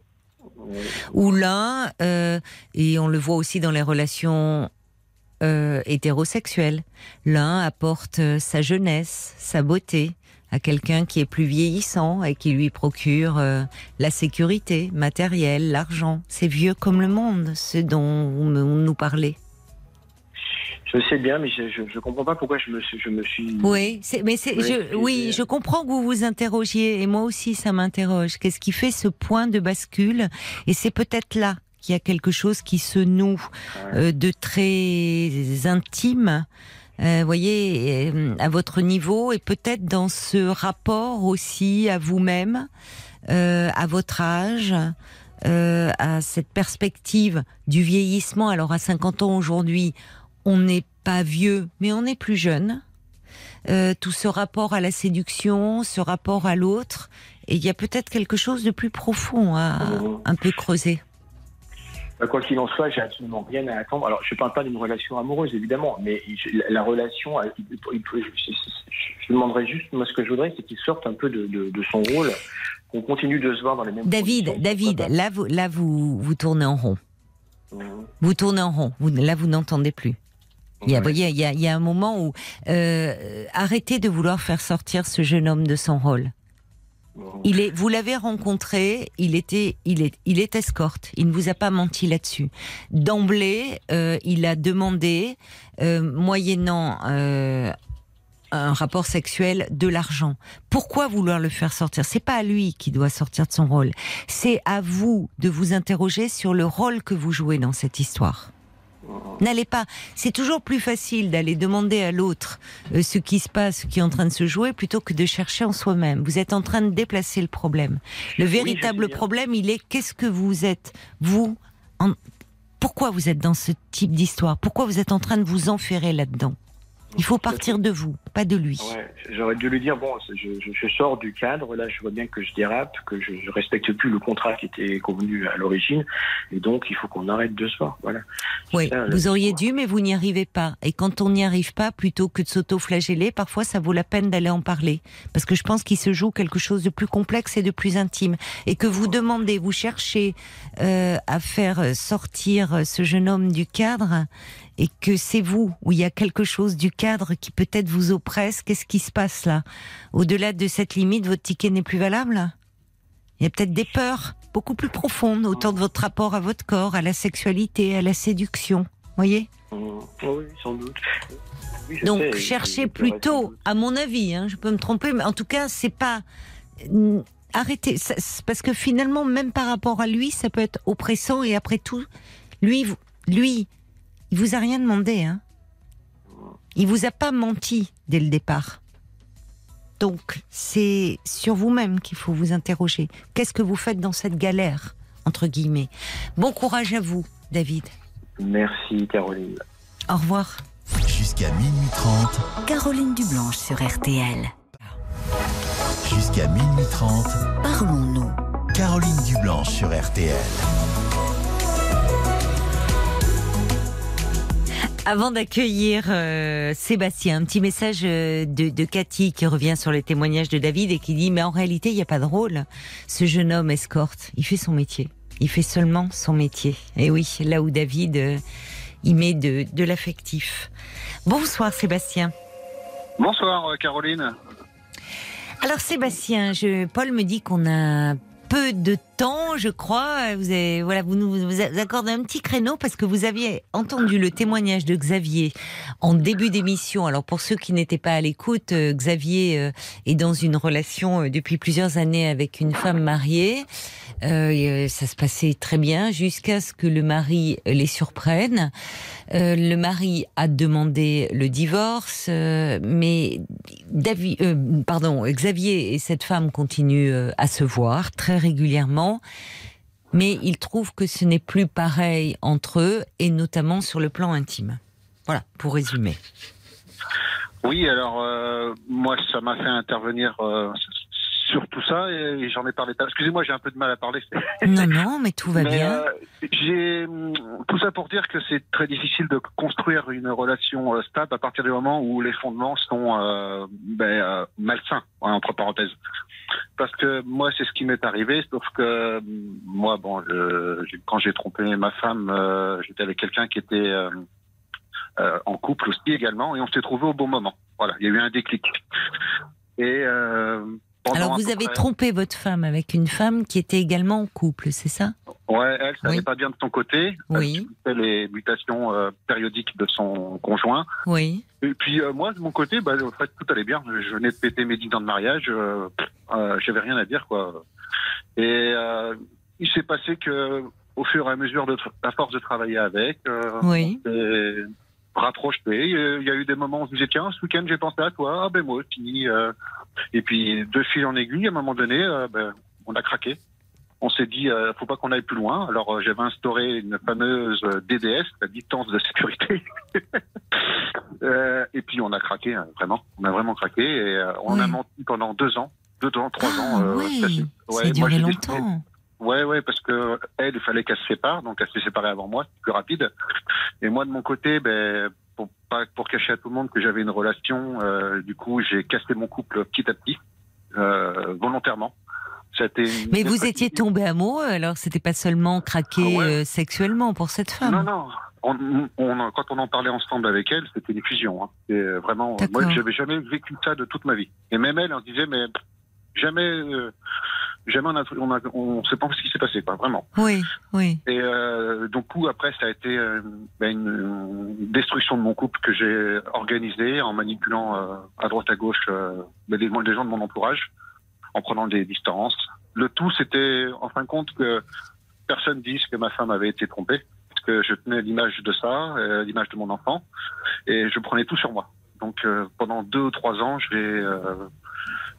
Ouais. Où l'un, euh, et on le voit aussi dans les relations euh, hétérosexuelles, l'un apporte euh, sa jeunesse, sa beauté à quelqu'un qui est plus vieillissant et qui lui procure euh, la sécurité matérielle, l'argent. C'est vieux comme le monde, ce dont vous me- nous parlez. Je sais bien, mais je, je comprends pas pourquoi je me, suis- je me suis. Oui, mais c'est, je, oui, je comprends que vous vous interrogiez et moi aussi ça m'interroge. Qu'est-ce qui fait ce point de bascule? Et c'est peut-être là qu'il y a quelque chose qui se noue euh, de très intime. Euh, voyez, euh, à votre niveau et peut-être dans ce rapport aussi à vous-même, euh, à votre âge, euh, à cette perspective du vieillissement. Alors à 50 ans aujourd'hui, on n'est pas vieux, mais on est plus jeune. Euh, tout ce rapport à la séduction, ce rapport à l'autre, et il y a peut-être quelque chose de plus profond à Mhm. un peu creuser. Bah, Quoi qu'il en soit, j'ai absolument rien à attendre. Alors, je parle pas d'une relation amoureuse, évidemment, mais je- la, la relation, il- il je, je- je demanderais juste, moi, ce que je voudrais, c'est qu'il sorte un peu de, de, de son rôle, qu'on continue de se voir dans les mêmes David, conditions, David, là vous, là vous, vous tournez en rond. Mhm. Vous tournez en rond. Vous, là vous n'entendez plus. Il y a, voyez, il y a, il y a un moment où euh, arrêtez de vouloir faire sortir ce jeune homme de son rôle. Il est, vous l'avez rencontré, il était, il est, il est escorte. Il ne vous a pas menti là-dessus. D'emblée, euh, il a demandé, euh, moyennant euh, un rapport sexuel, de l'argent. Pourquoi vouloir le faire sortir? C'est pas à lui qui doit sortir de son rôle. C'est à vous de vous interroger sur le rôle que vous jouez dans cette histoire. N'allez pas. C'est toujours plus facile d'aller demander à l'autre euh, ce qui se passe, ce qui est en train de se jouer, plutôt que de chercher en soi-même. Vous êtes en train de déplacer le problème. Le véritable problème, il est qu'est-ce que vous êtes, vous, en- pourquoi vous êtes dans ce type d'histoire? Pourquoi vous êtes en train de vous enferrer là-dedans? Il faut partir de vous, pas de lui. Ouais, j'aurais dû lui dire bon, je, je, je sors du cadre. Là, je vois bien que je dérape, que je, je respecte plus le contrat qui était convenu à l'origine, et donc il faut qu'on arrête de se voir. Voilà. Oui, Ça, vous auriez dû, mais vous n'y arrivez pas. Et quand on n'y arrive pas, plutôt que de s'auto-flageller, parfois ça vaut la peine d'aller en parler. Parce que je pense qu'il se joue quelque chose de plus complexe et de plus intime. Et que vous demandez, vous cherchez euh, à faire sortir ce jeune homme du cadre, et que c'est vous, où il y a quelque chose du cadre qui peut-être vous oppresse. Qu'est-ce qui se passe là? Au-delà de cette limite, votre ticket n'est plus valable? Il y a peut-être des peurs beaucoup plus profondes autour de votre rapport à votre corps, à la sexualité, à la séduction. Voyez? Mhm. Oui, sans doute. Oui, Donc sais, cherchez plutôt, à mon avis, hein, je peux me tromper, mais en tout cas, c'est pas Mm, arrêtez, parce que finalement, même par rapport à lui, ça peut être oppressant et après tout, lui, lui, il vous a rien demandé, hein. Il vous a pas menti dès le départ. Donc, c'est sur vous-même qu'il faut vous interroger. Qu'est-ce que vous faites dans cette galère entre guillemets? Bon courage à vous, David. Merci, Caroline. Au revoir. Jusqu'à minuit 30. Caroline Dublanche sur RTL. Jusqu'à minuit 30. Parlons-nous. Caroline Dublanche sur RTL. Avant d'accueillir euh, Sébastien, un petit message euh, de, de Cathy qui revient sur les témoignages de David et qui dit mais en réalité il n'y a pas de rôle. Ce jeune homme escorte, il fait son métier. Il fait seulement son métier. Et oui, là où David euh, il met de, de l'affectif. Bonsoir Sébastien. Bonsoir euh, Caroline. Alors Sébastien, je, Paul me dit qu'on a peu de temps, je crois. Vous avez, voilà, vous nous accordez un petit créneau parce que vous aviez entendu le témoignage de Xavier en début d'émission. Alors pour ceux qui n'étaient pas à l'écoute, euh, Xavier euh, est dans une relation euh, depuis plusieurs années avec une femme mariée. Euh, euh, ça se passait très bien jusqu'à ce que le mari les surprenne. Euh, le mari a demandé le divorce, mais David, pardon, Xavier et cette femme continuent à se voir très régulièrement. Mais il trouve que ce n'est plus pareil entre eux, et notamment sur le plan intime. Voilà, pour résumer. Oui, alors moi ça m'a fait intervenir euh, sur tout ça et j'en ai parlé. Excusez-moi, j'ai un peu de mal à parler. *laughs* Non, non, mais tout va Mais, bien. euh, j'ai hum, tout ça pour dire que c'est très difficile de construire une relation euh, stable à partir du moment où les fondements sont euh, ben, malsains hein, entre parenthèses. Parce que moi, c'est ce qui m'est arrivé, sauf que hum, moi, bon, je- quand j'ai trompé ma femme, euh, j'étais avec quelqu'un qui était euh, euh, en couple aussi également, et on s'est trouvé au bon moment. Voilà, il y a eu un déclic. Et euh, Alors vous avez près- trompé votre femme avec une femme qui était également en couple, c'est ça? Ouais, elle, ça Oui. n'allait pas bien de son côté. Oui. Elle les mutations euh, périodiques de son conjoint. Oui. Et puis euh, moi, de mon côté, bah, en fait, tout allait bien. Je venais de péter mes 10 ans de mariage. Euh, euh, J'avais rien à dire, quoi. Et il s'est passé que, au fur et à mesure de, à force de travailler avec, Oui. rapproché. Il y a eu des moments où je me disais, tiens, ce week-end, j'ai pensé à toi. Ah ben moi aussi. Et puis, de fil en aiguille, à un moment donné, euh, ben, on a craqué. On s'est dit, euh, faut pas qu'on aille plus loin. Alors, euh, j'avais instauré une fameuse DDS, la distance de sécurité. *laughs* Et puis, on a craqué, hein, vraiment. On a vraiment craqué. Et on Oui. a menti pendant deux ans, deux ans, trois Ah, ans. euh, oui. ça a moi, duré décidé- longtemps. Ouais, ouais, parce que elle, il fallait qu'elle se sépare, donc elle s'est séparée avant moi, c'est plus rapide. Et moi, de mon côté, ben, pour pas pour cacher à tout le monde que j'avais une relation, euh, du coup, j'ai cassé mon couple petit à petit, euh, volontairement. Mais vous étiez tombé amoureux, alors c'était pas seulement craqué Ah ouais. euh, sexuellement pour cette femme. Non, non. On, on- quand on en parlait ensemble avec elle, c'était une fusion. Hein. Et vraiment, D'accord. moi, j'avais jamais vécu ça de toute ma vie. Et même elle, on disait, mais jamais, euh, jamais on a, on a, on sait pas ce qui s'est passé, quoi, vraiment. Oui, oui. Et euh, donc, coup, après, ça a été euh, ben, une, une destruction de mon couple que j'ai organisée en manipulant euh, à droite à gauche euh, ben, des, des gens de mon entourage, en prenant des distances. Le tout, c'était en fin de compte que personne dise que ma femme avait été trompée, parce que je tenais l'image de ça, euh, l'image de mon enfant, et je prenais tout sur moi. Donc, euh, pendant deux ou trois ans, j'ai euh,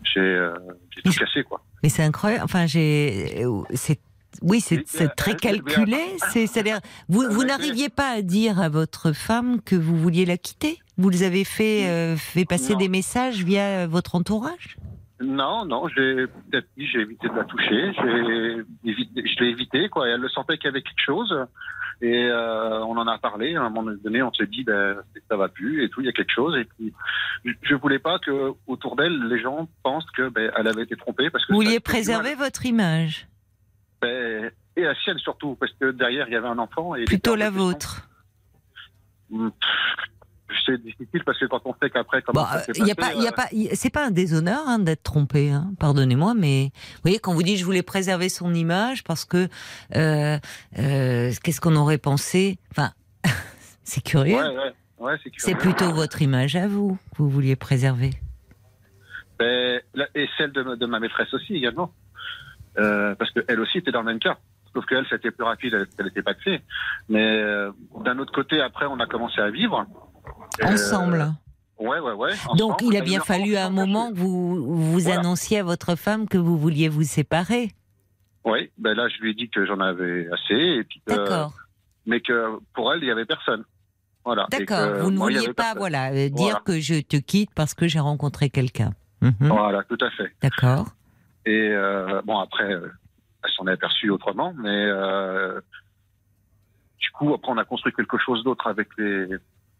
j'ai euh, j'ai tout cassé, quoi. Mais c'est incroyable. Enfin, j'ai. euh, C'est. Oui, c'est euh, très calculé. C'est, c'est-à-dire, vous, n'arriviez pas à dire à votre femme que vous vouliez la quitter? Vous les avez fait, euh, fait passer Non. des messages via votre entourage? Non, non, j'ai évité de la toucher, je l'ai évité, quoi. Et elle le sentait qu'il y avait quelque chose. Et euh, on en a parlé. À un moment donné, on s'est dit, ben, ça va plus et tout, il y a quelque chose. Et puis, je- je voulais pas que autour d'elle, les gens pensent que ben, elle avait été trompée parce que Vous vouliez préserver votre image, Ben, et la sienne surtout, parce que derrière il y avait un enfant. Et plutôt la vôtre. Pff, C'est difficile parce que quand on sait qu'après, comment Bon, ça s'est il y a passé, pas, il y a euh, pas, c'est pas un déshonneur hein, d'être trompé. Hein, Pardonnez-moi, mais vous voyez quand vous dites je voulais préserver son image parce que euh, euh, qu'est-ce qu'on aurait pensé? Enfin, *laughs* c'est curieux. ouais, ouais, ouais, c'est plutôt votre image à vous que vous vouliez préserver. Ben, et celle de, ma- de ma maîtresse aussi également. Euh, parce qu'elle aussi était dans le même cas. Sauf qu'elle, c'était plus rapide, elle- elle était paxée. Mais euh, d'un autre côté, après, on a commencé à vivre. Euh, Ensemble. ouais, ouais, ouais. Donc il a bien fallu à un moment que vous vous Voilà. annonciez à votre femme que vous vouliez vous séparer. Oui, ben là, je lui ai dit que j'en avais assez. Et puis que- D'accord. mais que pour elle, il y avait personne. Voilà. D'accord. Vous ne vouliez pas, personne. voilà, euh, dire Voilà. que je te quitte parce que j'ai rencontré quelqu'un. Mhm. Voilà, tout à fait. D'accord. Et euh, bon, après, euh, elle s'en est aperçue autrement, mais euh, du coup, après, on a construit quelque chose d'autre avec les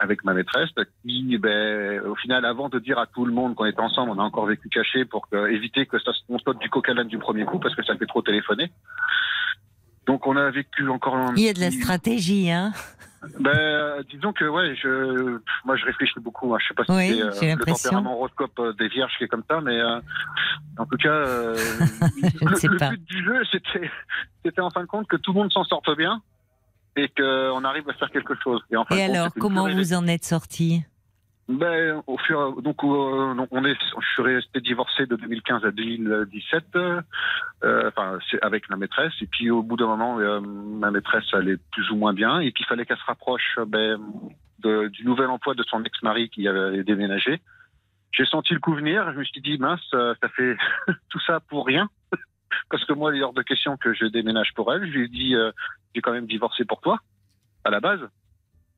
avec ma maîtresse, qui, ben, au final, avant de dire à tout le monde qu'on était ensemble, on a encore vécu caché pour que, éviter que ça se on saute du coq à du premier coup, parce que ça fait trop téléphoner. Donc, on a vécu encore un Il y a de la stratégie, hein. Ben, disons que ouais, je, moi je réfléchis beaucoup. hein. Je sais pas si Oui, c'est euh, le tempérament horoscope euh, des vierges qui est comme ça, mais euh, en tout cas, euh, *laughs* Je le, sais le pas. but du jeu, c'était, c'était en fin de compte que tout le monde s'en sorte bien et qu'on arrive à faire quelque chose. en Et alors, comment vous en êtes sorti ben, au fur, donc, euh, donc, on est, je suis resté divorcé de 2015 à 2017, euh, enfin, c'est avec ma maîtresse. Et puis, au bout d'un moment, euh, ma maîtresse allait plus ou moins bien. Et puis, il fallait qu'elle se rapproche ben, de- du nouvel emploi de son ex-mari qui avait déménagé. J'ai senti le coup venir. Je me suis dit, mince, euh, ça fait *laughs* tout ça pour rien. *laughs* Parce que moi, il est hors de question que je déménage pour elle. Je lui ai dit, euh, j'ai quand même divorcé pour toi, à la base.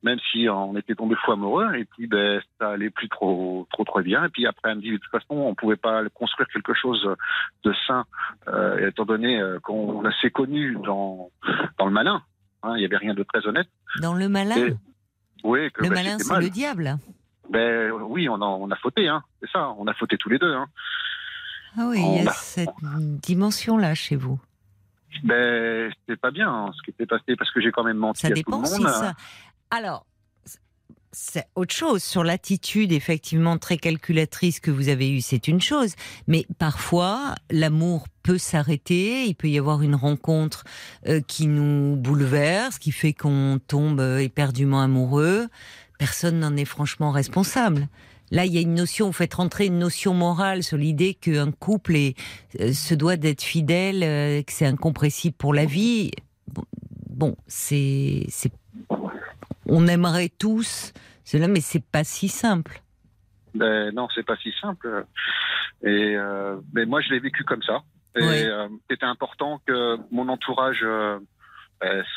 même si on était tombé fou amoureux. Et puis, ben, ça allait plus trop, trop, trop bien. Et puis après, elle me dit, de toute façon, on pouvait pas construire quelque chose de sain, euh, étant donné euh, qu'on s'est connu dans, dans le malin. Hein, il y avait rien de très honnête. Dans le malin Et- Oui, que, Le ben, malin, c'est le diable. Ben oui, on a, on a fauté, hein. C'est ça, on a fauté tous les deux, hein. Ah oui, il y a a- cette dimension-là chez vous. Ben, c'était pas bien hein, ce qui était passé parce que j'ai quand même menti Ça à tout dépend le si monde. ça. Alors, c'est autre chose. Sur l'attitude, effectivement, très calculatrice que vous avez eue, c'est une chose. Mais parfois, l'amour peut s'arrêter. Il peut y avoir une rencontre euh, qui nous bouleverse, qui fait qu'on tombe euh, éperdument amoureux. Personne n'en est franchement responsable. Là, il y a une notion, vous faites rentrer une notion morale sur l'idée qu'un couple est, euh, se doit d'être fidèle, euh, que c'est incompressible pour la vie. Bon, bon, c'est, c'est, on aimerait tous cela, mais c'est pas si simple. Ben non, c'est pas si simple. Et euh, mais moi, je l'ai vécu comme ça. Et Oui. c'était important que mon entourage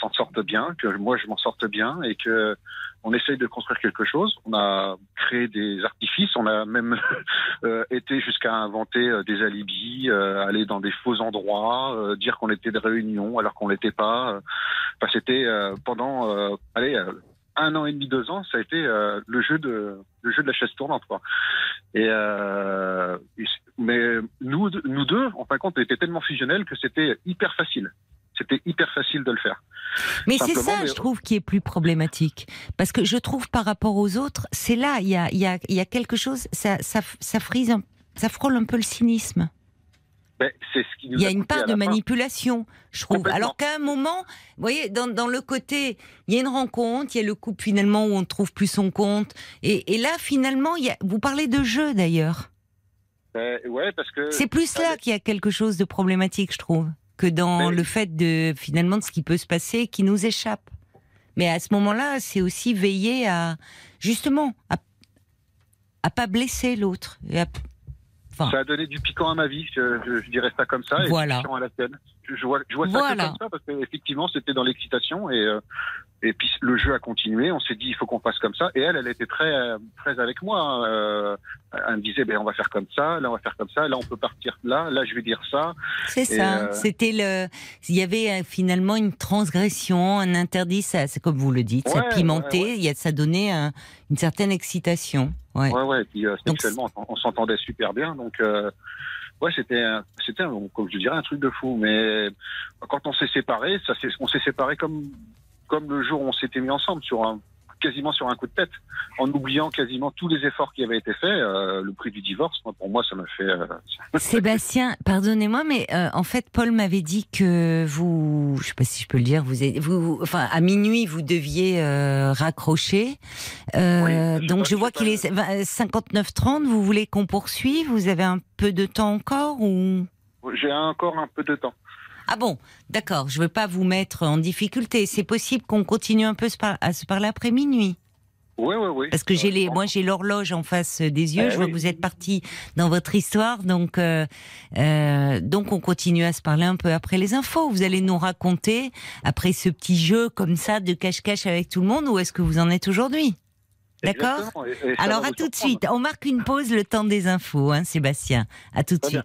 s'en sorte bien, que moi je m'en sorte bien, et que on essaye de construire quelque chose. On a créé des artifices, on a même *laughs* euh, été jusqu'à inventer euh, des alibis, euh, aller dans des faux endroits, euh, dire qu'on était de réunion alors qu'on l'était pas. Enfin, c'était euh, pendant, euh, allez. euh, un an et demi, deux ans, ça a été euh, le jeu de le jeu de la chaise tournante, quoi. Et, euh, mais nous, nous deux, en fin de compte, on était tellement fusionnels que c'était hyper facile. C'était hyper facile de le faire. Mais c'est ça, mais- je trouve, qui est plus problématique. Parce que je trouve par rapport aux autres, c'est là, il y a, il y, a, il y a quelque chose, ça, ça, ça frise, un- ça frôle un peu le cynisme. Ben, ce qui Il y a une part de manipulation, je trouve. Alors qu'à un moment, vous voyez, dans, dans le côté, il y a une rencontre, il y a le couple finalement où on ne trouve plus son compte. Et, et là, finalement, il y a, vous parlez de jeu d'ailleurs. Ben, ouais, parce que C'est plus là qu'il y a quelque chose de problématique, je trouve, que dans le fait de finalement de ce qui peut se passer qui nous échappe. Mais à ce moment-là, c'est aussi veiller à justement à, à pas blesser l'autre. Enfin, ça a donné du piquant à ma vie, je, je- je dirais ça comme ça, et Voilà. du piquant à la tienne. Je, je vois, ça Voilà. comme ça parce qu'effectivement, c'était dans l'excitation et euh, et puis le jeu a continué. On s'est dit il faut qu'on fasse comme ça. Et elle, elle était très très avec moi. euh, elle me disait ben on va faire comme ça, là on va faire comme ça, là on peut partir là, là je vais dire ça. c'est ça. euh, C'était le. Il y avait euh, finalement une transgression, un interdit. Ça, c'est comme vous le dites, ça pimentait. ouais, ouais. Il y a, ça donnait un- une certaine excitation. Ouais. Ouais ouais. Et puis euh, Donc, sexuellement on, on s'entendait super bien. Donc ouais c'était c'était comme je dirais un truc de fou. Mais quand on s'est séparés, ça on s'est séparés comme comme le jour où on s'était mis ensemble sur un quasiment sur un coup de tête, en oubliant quasiment tous les efforts qui avaient été faits. Euh, le prix du divorce, moi, pour moi, ça m'a fait. euh, *laughs* Sébastien, pardonnez-moi, mais euh, en fait, Paul m'avait dit que vous, je sais pas si je peux le dire, vous, êtes- vous enfin, à minuit, vous deviez raccrocher. Oui, je donc, je vois qu'il est 20 59-30. Vous voulez qu'on poursuive? Vous avez un peu de temps encore ou? J'ai encore un peu de temps. Ah bon, d'accord. Je veux pas vous mettre en difficulté. C'est possible qu'on continue un peu à se parler après minuit. Oui, oui, oui. Parce que j'ai les, moi j'ai l'horloge en face des yeux. Eh je vois oui. que vous êtes parti dans votre histoire, donc euh, euh, donc on continue à se parler un peu après les infos. Vous allez nous raconter après ce petit jeu comme ça de cache-cache avec tout le monde où est-ce que vous en êtes aujourd'hui? D'accord? Alors à tout de suite. On marque une pause, le temps des infos, hein, Sébastien. À tout de Très bien.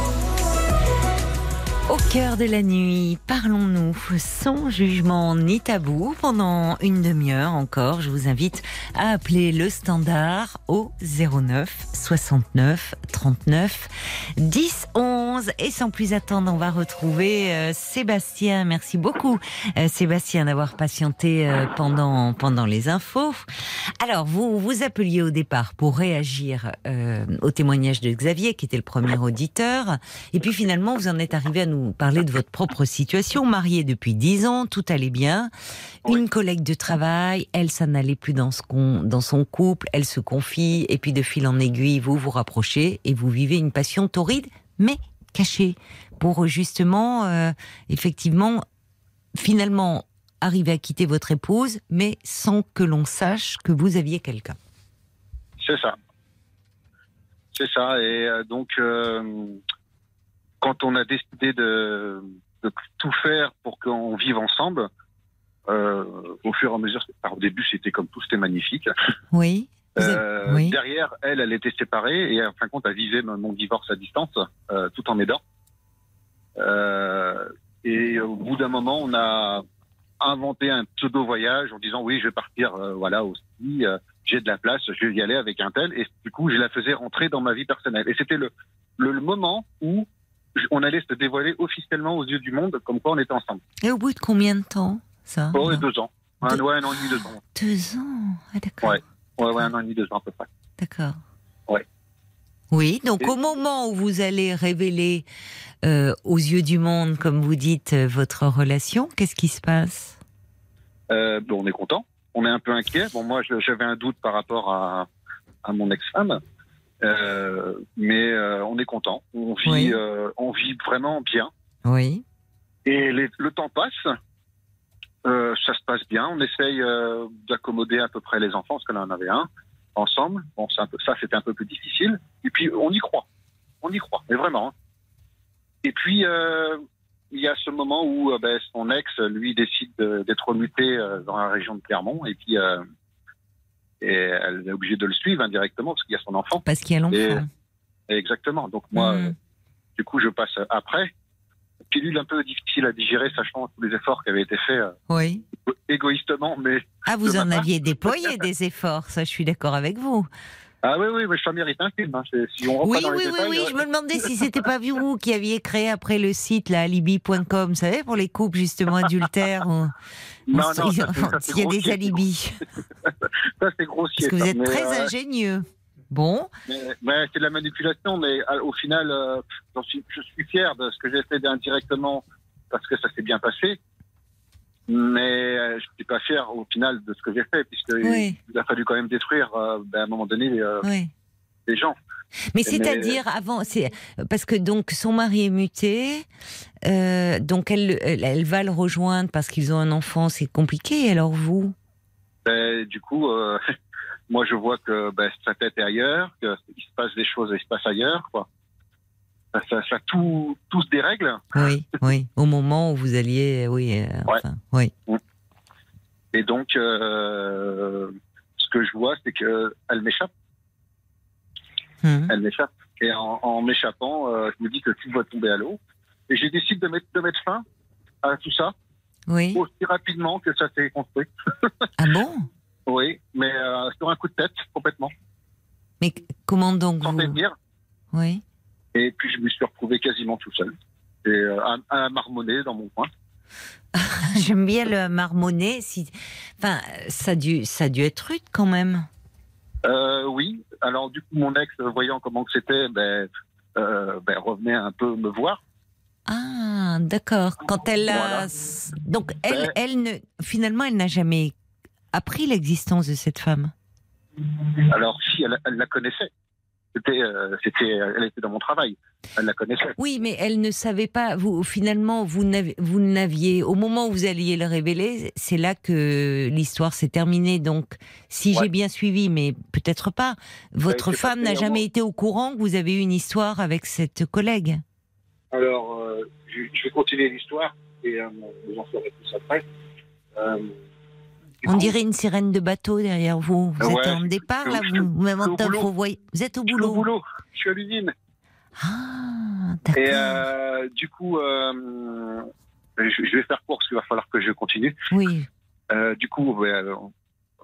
Au cœur de la nuit, parlons-nous sans jugement ni tabou pendant une demi-heure encore. Je vous invite à appeler le standard au 09 69 39 10 11. Et sans plus attendre, on va retrouver euh, Sébastien. Merci beaucoup, euh, Sébastien, d'avoir patienté euh, pendant, pendant les infos. Alors, vous vous appeliez au départ pour réagir au témoignage de Xavier, qui était le premier auditeur. Et puis finalement, vous en êtes arrivé à nous parler de votre propre situation. Marié depuis dix ans, tout allait bien. Une collègue de travail, elle, ça n'allait plus dans, ce qu'on- dans son couple, elle se confie, et puis de fil en aiguille, vous vous rapprochez et vous vivez une passion torride, mais cachée, pour justement, euh, effectivement, finalement, arriver à quitter votre épouse, mais sans que l'on sache que vous aviez quelqu'un. C'est ça. C'est ça. Et euh, donc, euh, quand on a décidé de, de tout faire pour qu'on vive ensemble, euh, au fur et à mesure, alors, au début c'était comme tout, c'était magnifique. Oui. Vous êtes- Euh, oui. Derrière, elle, elle était séparée et en fin de compte, elle vivait mon divorce à distance, euh, tout en m'aidant. Et au bout d'un moment, on a inventé un pseudo voyage en disant oui, je vais partir, voilà, au ski, euh, j'ai de la place, je vais y aller avec un tel. Et du coup, je la faisais rentrer dans ma vie personnelle. Et c'était le, le, le moment où on allait se dévoiler officiellement aux yeux du monde, comme quoi on était ensemble. Et au bout de combien de temps, ça Oh, deux ans. Un, Deux- ouais, un an et demi, deux ans. Deux ans. Ah, d'accord. Ouais. Ouais, ouais, un an et demi, deux ans à peu près. D'accord. Ouais. Oui, donc Et- au moment où vous allez révéler euh, aux yeux du monde, comme vous dites, euh, votre relation, qu'est-ce qui se passe? Euh, bon, on est content. On est un peu inquiet. Bon, moi, j'avais un doute par rapport à, à mon ex-femme, Euh, mais euh, on est content. On vit, Oui. euh, on vit vraiment bien. Oui. Et les- le temps passe. Euh, ça se passe bien. On essaye euh, d'accommoder à peu près les enfants, parce que là, on en avait un ensemble. Bon, un peu, ça, c'était un peu plus difficile. Et puis, on y croit. On y croit, mais vraiment. hein. Et puis, euh, il y a ce moment où ben, son ex, lui, décide de- d'être muté euh, dans la région de Clermont. Et puis, euh, et elle est obligée de le suivre indirectement, parce qu'il y a son enfant. Parce qu'il y a l'enfant. Exactement. Donc, moi, Mm. euh, du coup, je passe après. Pilule un peu difficile à digérer, sachant tous les efforts qui avaient été faits euh, Oui. égoïstement, mais Ah, vous en part. aviez déployé *laughs* des efforts, ça, je suis d'accord avec vous. Ah oui oui, mais ça mérite un film. hein. Si on Oui, dans oui, les oui, détails, oui. euh, Je me demandais si c'était pas vous qui aviez créé après le site, là, alibi.com, vous savez, pour les couples justement adultères. où- non, où non, il ça, c'est- ça, *laughs* c'est il y a des alibis. *laughs* Ça c'est grossier. Parce que vous êtes très euh, ingénieux. Bon, c'est de la manipulation, mais euh, au final, euh, suis, je suis fier de ce que j'ai fait indirectement parce que ça s'est bien passé. Mais euh, je suis pas fier au final de ce que j'ai fait, puisque Oui. il a fallu quand même détruire euh, ben, à un moment donné euh, oui. des gens. Mais Mais- c'est-à-dire avant, c'est parce que donc son mari est muté, euh, donc elle, elle, elle va le rejoindre parce qu'ils ont un enfant, c'est compliqué. Alors vous, Ben, du coup, euh, *laughs* moi, je vois que ben, sa tête est ailleurs, qu'il se passe des choses, il se passe ailleurs, quoi. Ça, ça, tout, tout se dérègle. oui, oui, au moment où vous alliez, oui, euh, enfin, oui, Et donc, euh, ce que je vois, c'est que elle m'échappe. Hum. Elle m'échappe. Et en, en m'échappant, euh, je me dis que tout va tomber à l'eau. Et j'ai décidé de mettre, de mettre fin à tout ça oui. aussi rapidement que ça s'est construit. *laughs* Ah bon? Oui, mais euh, sur un coup de tête, complètement, Mais comment donc sans vous prévenir. Oui. Et puis je me suis retrouvé quasiment tout seul. Et euh, à, à marmonner dans mon coin. *laughs* J'aime bien le marmonner. Si, enfin, ça a dû, ça a dû être rude quand même. Euh, oui. Alors du coup, mon ex, voyant comment c'était, ben, euh, ben, revenait un peu me voir. Ah, d'accord. Quand elle a, Voilà. donc elle, Ben- elle ne, finalement, elle n'a jamais appris l'existence de cette femme. Alors si, elle, elle la connaissait. C'était, euh, c'était, elle était dans mon travail. Elle la connaissait. Oui, mais elle ne savait pas. Vous, finalement, vous n'avez- vous n'aviez, au moment où vous alliez le révéler, c'est là que l'histoire s'est terminée. Donc, si Ouais. j'ai bien suivi, mais peut-être pas, votre c'est femme n'a jamais été au courant que vous avez eu une histoire avec cette collègue. Alors, euh, je, je vais continuer l'histoire et euh, vous en ferez plus après. Euh, On dirait une sirène de bateau derrière vous. Vous Ouais, êtes en départ là, vous, entendu, boulot. vous voyez- vous êtes au je suis au boulot. boulot. Je suis à l'usine. Ah, d'accord. Et euh, du coup, euh, je, vais faire court parce qu'il va falloir que je continue. Oui, Euh, du coup,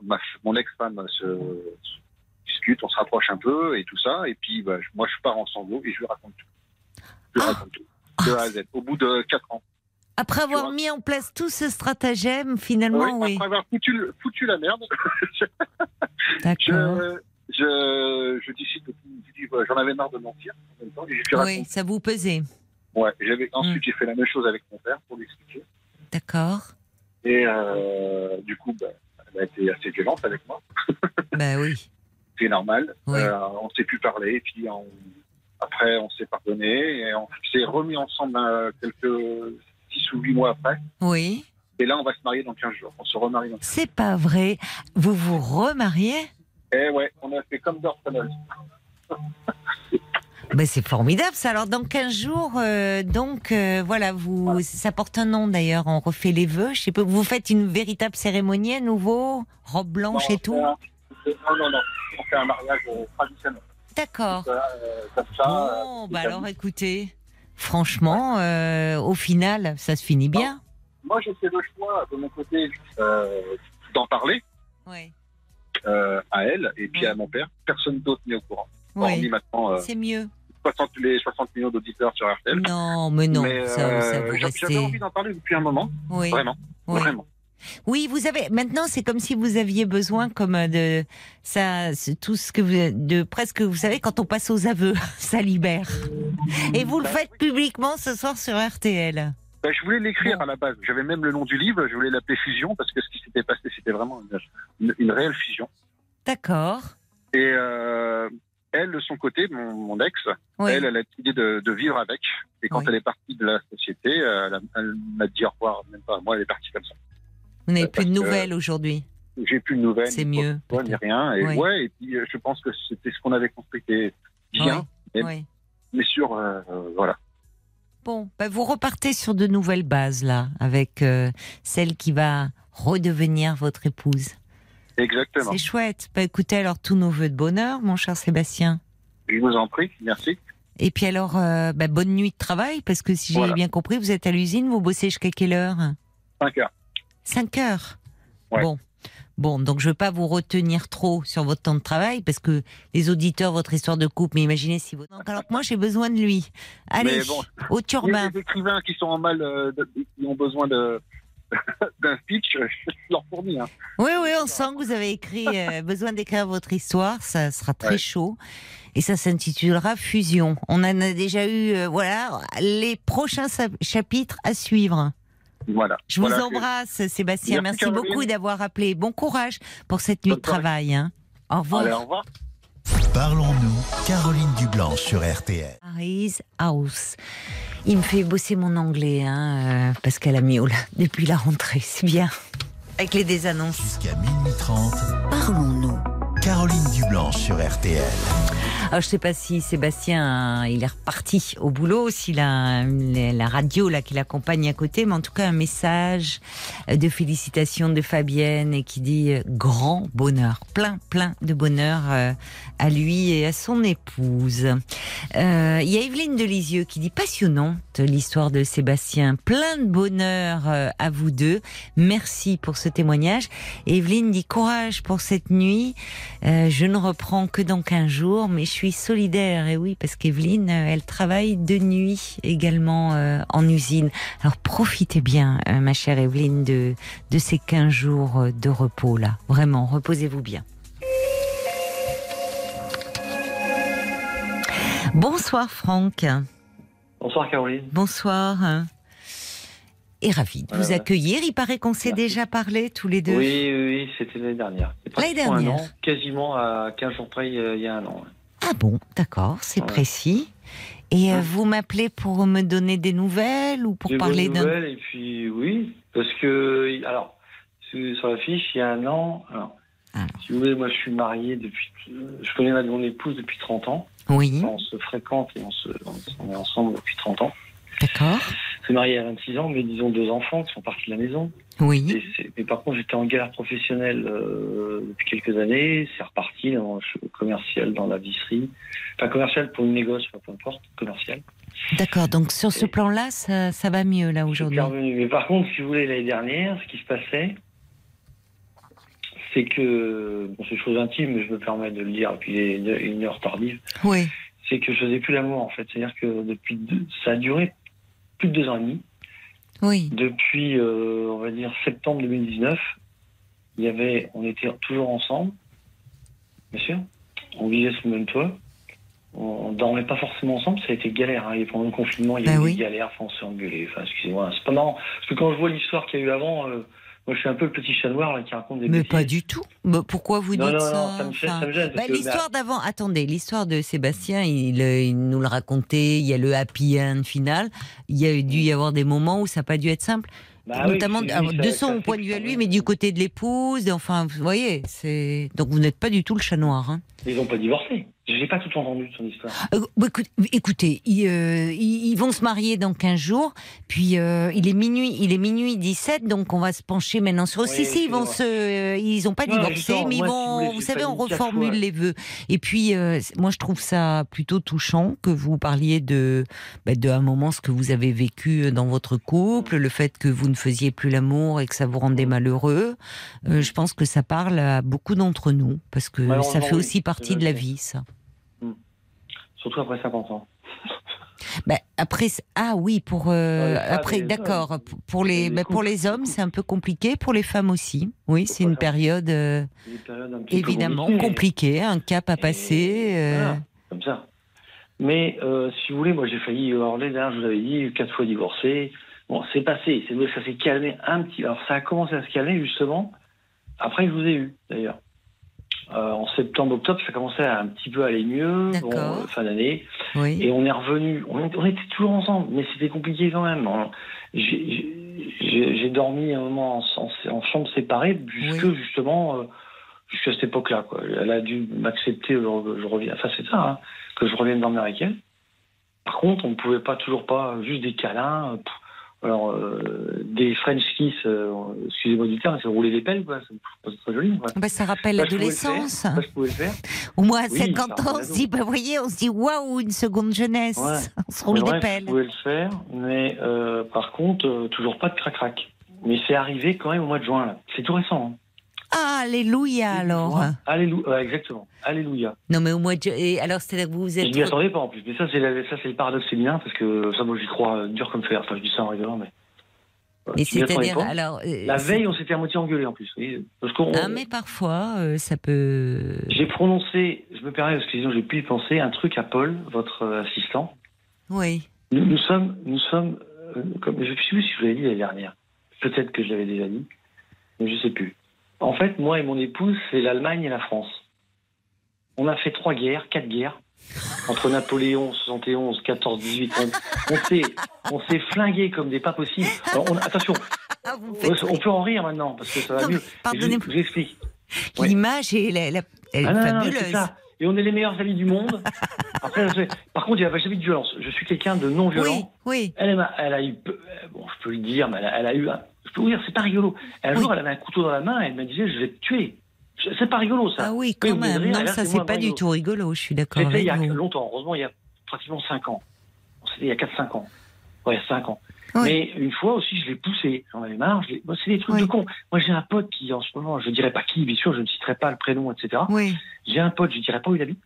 ma- mon ex-femme se, se discute, on se rapproche un peu et tout ça. Et puis, bah, moi, je pars en et je lui raconte tout. Je lui Ah. raconte tout. De A à Z. Au bout de 4 ans. Après avoir mis en place tout ce stratagème, finalement, Oui, oui. Après avoir foutu, la merde, *laughs* D'accord. je, je, je décide J'en avais marre de mentir en même temps. Et je lui Oui, ça vous pesait. Ouais, j'avais, ensuite, Mm. j'ai fait la même chose avec mon père pour lui expliquer. D'accord. Et euh, du coup, bah, elle a été assez violente avec moi. *laughs* bah oui. c'est normal. Oui. Euh, on s'est plus parler, et puis on- après on s'est pardonné et on s'est remis ensemble euh, quelques six ou huit mois après. Oui. Et là, on va se marier dans 15 jours. On se remarie dans 15 C'est pas vrai. Vous vous remariez? Et ouais, on a fait comme d'Orphanol. *laughs* Ben, c'est formidable ça. Alors dans 15 jours, euh, donc euh, voilà, vous, ça porte un nom d'ailleurs. On refait les vœux. Je sais pas, vous faites une véritable cérémonie à nouveau, robe blanche Non, et tout? un- Non, non, non. On fait un mariage euh, traditionnel. D'accord. Euh, ça. Bon, bah alors amis. écoutez, franchement, euh, au final, ça se finit bien. Moi, j'ai fait le choix de mon côté euh, d'en parler euh, à elle et puis à mon père. Personne d'autre n'est au courant. Oui. maintenant C'est mieux. 60, les 60 millions d'auditeurs sur RTL. Non, mais non, Mais, ça. J'avais envie d'en parler depuis un moment, Oui. vraiment, Oui. vraiment. Oui, vous avez. Maintenant, c'est comme si vous aviez besoin, comme euh, de ça, tout ce que vous, de presque, vous savez, quand on passe aux aveux, *laughs* ça libère. Et vous le faites publiquement ce soir sur RTL. Ben, je voulais l'écrire à la base. J'avais même le nom du livre. Je voulais l'appeler Fusion parce que ce qui s'était passé, c'était vraiment une, une- une réelle fusion. D'accord. Et euh, elle, de son côté, mon, mon ex, Oui. elle, elle a décidé de, de vivre avec. Et quand Oui. elle est partie de la société, euh, elle m'a dit au revoir, même pas. Moi, elle est partie comme ça. Vous n'avez euh, plus de nouvelles aujourd'hui. J'ai plus de nouvelles. C'est mieux, quoi, ni rien. Et Oui. ouais, et puis euh, je pense que c'était ce qu'on avait construit bien, mais, Oui. mais sur, euh, voilà. Bon, bah, vous repartez sur de nouvelles bases là, avec euh, celle qui va redevenir votre épouse. Exactement. C'est chouette. Bah, écoutez, alors tous nos voeux de bonheur, mon cher Sébastien. Je vous en prie, merci. Et puis alors, euh, bah, bonne nuit de travail, parce que si j'ai Voilà. bien compris, vous êtes à l'usine, vous bossez jusqu'à quelle heure? 5 heures. 5 heures. Ouais. Bon. Bon, donc je ne veux pas vous retenir trop sur votre temps de travail, parce que les auditeurs, votre histoire de couple, mais imaginez si vous... Donc, alors que moi, j'ai besoin de lui. Allez, bon, au turbin. a des écrivains qui sont en mal, euh, qui ont besoin de *laughs* d'un speech, je leur fournis. Hein. Oui, oui, on sent que vous avez écrit, euh, besoin d'écrire votre histoire, ça sera très Ouais. chaud. Et ça s'intitulera Fusion. On en a déjà eu, euh, voilà, les prochains chapitres à suivre. Voilà. Je vous Voilà, embrasse, Sébastien. Merci, beaucoup d'avoir appelé. Bon courage pour cette nuit de travail. hein. Au revoir. Allez, au revoir. Parlons-nous, Caroline Dublanche sur RTL. Paris House. Il me fait bosser mon anglais, hein, euh, Pascal Amiot, là, depuis la rentrée. C'est bien. Avec les désannonces. Jusqu'à minuit 30, Parlons-nous. Caroline Dublanche sur RTL. Alors, je sais pas si Sébastien, il est reparti au boulot, s'il a la radio là qui l'accompagne à côté, mais en tout cas un message de félicitations de Fabienne et qui dit euh, grand bonheur, plein plein de bonheur euh, à lui et à son épouse. Euh, Il y a Evelyne Delisieux qui dit passionnante l'histoire de Sébastien, plein de bonheur à vous deux. Merci pour ce témoignage. Evelyne dit courage pour cette nuit. Je ne reprends que dans 15 jours, mais je suis solidaire. Et oui, parce qu'Evelyne, euh, elle travaille de nuit également euh, en usine. Alors profitez bien, euh, ma chère Evelyne, de, de ces 15 jours de repos là. Vraiment, reposez-vous bien. Bonsoir Franck. Bonsoir Caroline. Bonsoir. Et ravi de vous Euh, accueillir. Il paraît qu'on s'est déjà parlé tous les deux. Oui, oui, c'était l'année dernière. L'année dernière. Un an, quasiment à 15 jours près, il y a un an. Ah bon, d'accord, c'est Ouais. précis. Et euh, Ouais. vous m'appelez pour me donner des nouvelles ou pour Des parler d'un... nouvelles, et puis oui, parce que, alors, sur la fiche, il y a un an, alors, Alors. si vous voulez, moi je suis marié depuis, je connais ma mon épouse depuis 30 ans. Oui, On se fréquente et on, se, on est ensemble depuis 30 ans. D'accord. On s'est marié à 26 ans, mais disons deux enfants qui sont partis de la maison. Oui, Et mais par contre, j'étais en galère professionnelle euh, depuis quelques années. C'est reparti dans commercial, dans la visserie. Enfin, commercial pour une négoce, peu importe, commercial. d'accord. Donc sur ce plan-là, ça, ça va mieux là aujourd'hui. Mais par contre, si vous voulez, l'année dernière, ce qui se passait, c'est que, bon, c'est chose intime, mais je me permets de le dire, et puis il est une- une heure tardive, Oui, c'est que je faisais plus l'amour, en fait. C'est-à-dire que depuis deux, ça a duré plus de deux ans et demi. oui, Depuis, euh, on va dire, septembre 2019, il y avait, on était toujours ensemble, bien sûr. On vivait sous le même toit. On, on dormait pas forcément ensemble, ça a été galère. Hein. Et pendant le confinement, il y a Bah eu oui. des galères, enfin, on s'est engueulé. Enfin, excusez-moi, c'est pas marrant. Parce que quand je vois l'histoire qu'il y a eu avant, euh, moi je suis un peu le petit chat noir là, qui raconte des mais bêtises. pas du tout. Mais pourquoi vous Non, dites non, ça non, ça me, gêne- Enfin, ça me gêne. bah, parce que- l'histoire d'avant, attendez, l'histoire de Sébastien, il, euh, il nous le racontait, il y a le happy end final, il y a dû y avoir des moments où ça n'a pas dû être simple, bah oui, notamment alors, de son point de vue à lui, mais du côté de l'épouse, enfin, vous voyez, c'est... Donc vous n'êtes pas du tout le chat noir, hein Ils n'ont pas divorcé. Je j'ai pas tout entendu son histoire. Euh, bah, écoute- écoutez, ils, euh, ils- vont se marier dans 15 jours, puis euh, il est minuit, il est minuit 17, donc on va se pencher maintenant sur. Oui, si, si, ils vont se, ils ont pas Non, divorcé, mais ils si vont, vous savez, on reformule les vœux. Et puis, moi, je trouve ça plutôt touchant que vous parliez de, bah, de un moment ce que vous avez vécu dans votre couple, le fait que vous ne faisiez plus l'amour et que ça vous rendait malheureux. Je pense que ça parle à beaucoup d'entre nous, parce que ça fait aussi partie de la vie, ça. Surtout après 50 ans. Ben, après, ah oui, pour euh, Ouais, les femmes après, d'accord. Pour les, Les ben, pour les hommes, c'est un peu compliqué. Pour les femmes aussi. Oui, c'est une période euh, un évidemment compliquée, un cap à passer. euh, Voilà, comme ça. Mais si vous voulez, moi j'ai failli, l'année dernière, je vous avais dit, quatre fois divorcé. Bon, c'est passé, c'est ça s'est calmé un petit. Alors ça a commencé à se calmer justement après que je vous ai eu d'ailleurs. Euh, en septembre, octobre, ça commençait à un petit peu aller mieux, bon, euh, fin d'année. Oui. Et on est revenu, on, on était toujours ensemble, mais c'était compliqué quand même. J'ai dormi un moment en, en- en chambre séparée, jusque justement, euh, jusqu'à cette époque-là. Elle a dû m'accepter, je, je reviens, enfin c'est ça, hein, que je revienne dormir avec elle. Par contre, on ne pouvait pas, toujours pas, juste des câlins, pff, alors euh, des French kiss, euh, excusez-moi du terme, c'est rouler les pelles, quoi, c'est très joli. quoi. Ben, ça rappelle l'adolescence. ça, je pouvais le faire. Au moins à Oui, 50 ça ans, on se dit, ben, voyez, on se dit, waouh, une seconde jeunesse. Ouais. *laughs* On se roule Mais des bref, pelles. Je pouvais le faire, mais euh, par contre, euh, toujours pas de crac-crac. Mais c'est arrivé quand même au mois de juin. là. C'est tout récent. hein. Ah, alléluia alors. Alléluia, ouais, exactement. Alléluia. Non, mais au mois de. ju- Et alors, c'est-à-dire que vous vous Et êtes. Je m'y attendais pas en plus. Mais ça, c'est la- ça, c'est le paradoxe féminin parce que ça, moi, j'y crois euh, dur comme fer. Enfin, je dis ça en rigolant, mais. M'y attendais c'est-à-dire, alors. euh, La veille, on s'était à moitié engueulé en plus. Parce qu'on. Ah, mais parfois, euh, ça peut. J'ai prononcé, je me permets parce que sinon j'ai pu y penser, un truc à Paul, votre euh, assistant. Oui. Nous, nous sommes, nous sommes, euh, comme je ne sais plus si je vous l'avais dit l'année dernière. Peut-être que je l'avais déjà dit, mais je sais plus. En fait, moi et mon épouse, c'est l'Allemagne et la France. On a fait trois guerres, quatre guerres entre Napoléon 71, 14, 18. On, on s'est, on s'est flingué comme des pas possibles. Alors, on- attention, on, on peut en rire maintenant parce que ça va Non, mieux. pardonnez-moi. Je, je vous explique. Ouais. L'image est, la- la- elle est Ah non, non, non, fabuleuse. ça. Et on est les meilleurs amis du monde. Après, je- par contre, il n'y a jamais de violence. Je suis quelqu'un de non violent. Oui, Elle, elle a eu, bon, je peux lui dire, mais elle a, elle a eu, un- je peux vous dire, c'est pas rigolo. Un jour, elle avait un couteau dans la main, et elle me disait, je vais te tuer. C'est pas rigolo, ça. Ah oui, quand même. rire, Non, ça, c'est pas du tout rigolo. Je suis d'accord C'était il y a vous. longtemps, heureusement, il y a pratiquement 5 ans. C'était il y a 4-5 ans. Ouais, il y a 5 ans. Oui. Mais une fois aussi, je l'ai poussé. J'en avais marre. je c'est des trucs de con. Moi, j'ai un pote qui, en ce moment, je ne dirais pas qui, bien sûr, je ne citerai pas le prénom, etc. Oui. J'ai un pote, je ne dirais pas où il habite.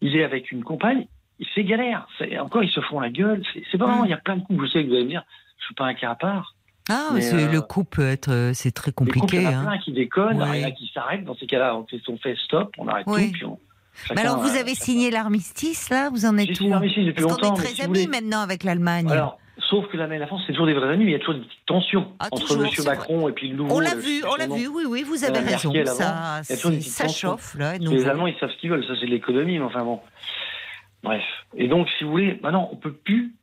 Il est avec une compagne. Il fait galère. Encore, ils se font la gueule. C'est pas vraiment, il y a plein de coups. Je sais que vous allez me dire, je suis pas un cas à part. Ah, Mais, c'est- euh, le coup peut être, euh, c'est très compliqué. il y en a hein. plein qui déconnent, Ouais. il y en a qui s'arrêtent. Dans ces cas-là, on fait, on fait stop, on arrête Oui. tout, puis on. Mais alors, vous euh, avez signé l'armistice, là? Vous en êtes J'ai où signé l'armistice depuis Parce longtemps, est mais très si amis voulez- maintenant avec l'Allemagne. Alors, sauf que l'Allemagne et la France, c'est toujours des vrais amis, mais il y a toujours des petites tensions Ah, entre M. Macron et puis le nouveau. on l'a le- vu, on l'a vu, oui, oui, vous avez raison. Ça, Il y a toujours des c'est- petites ça tensions. chauffe, là. Les Allemands, ils savent ce qu'ils veulent, ça c'est de l'économie, mais enfin bon. Bref. Et donc, si vous voulez, maintenant, on peut plus.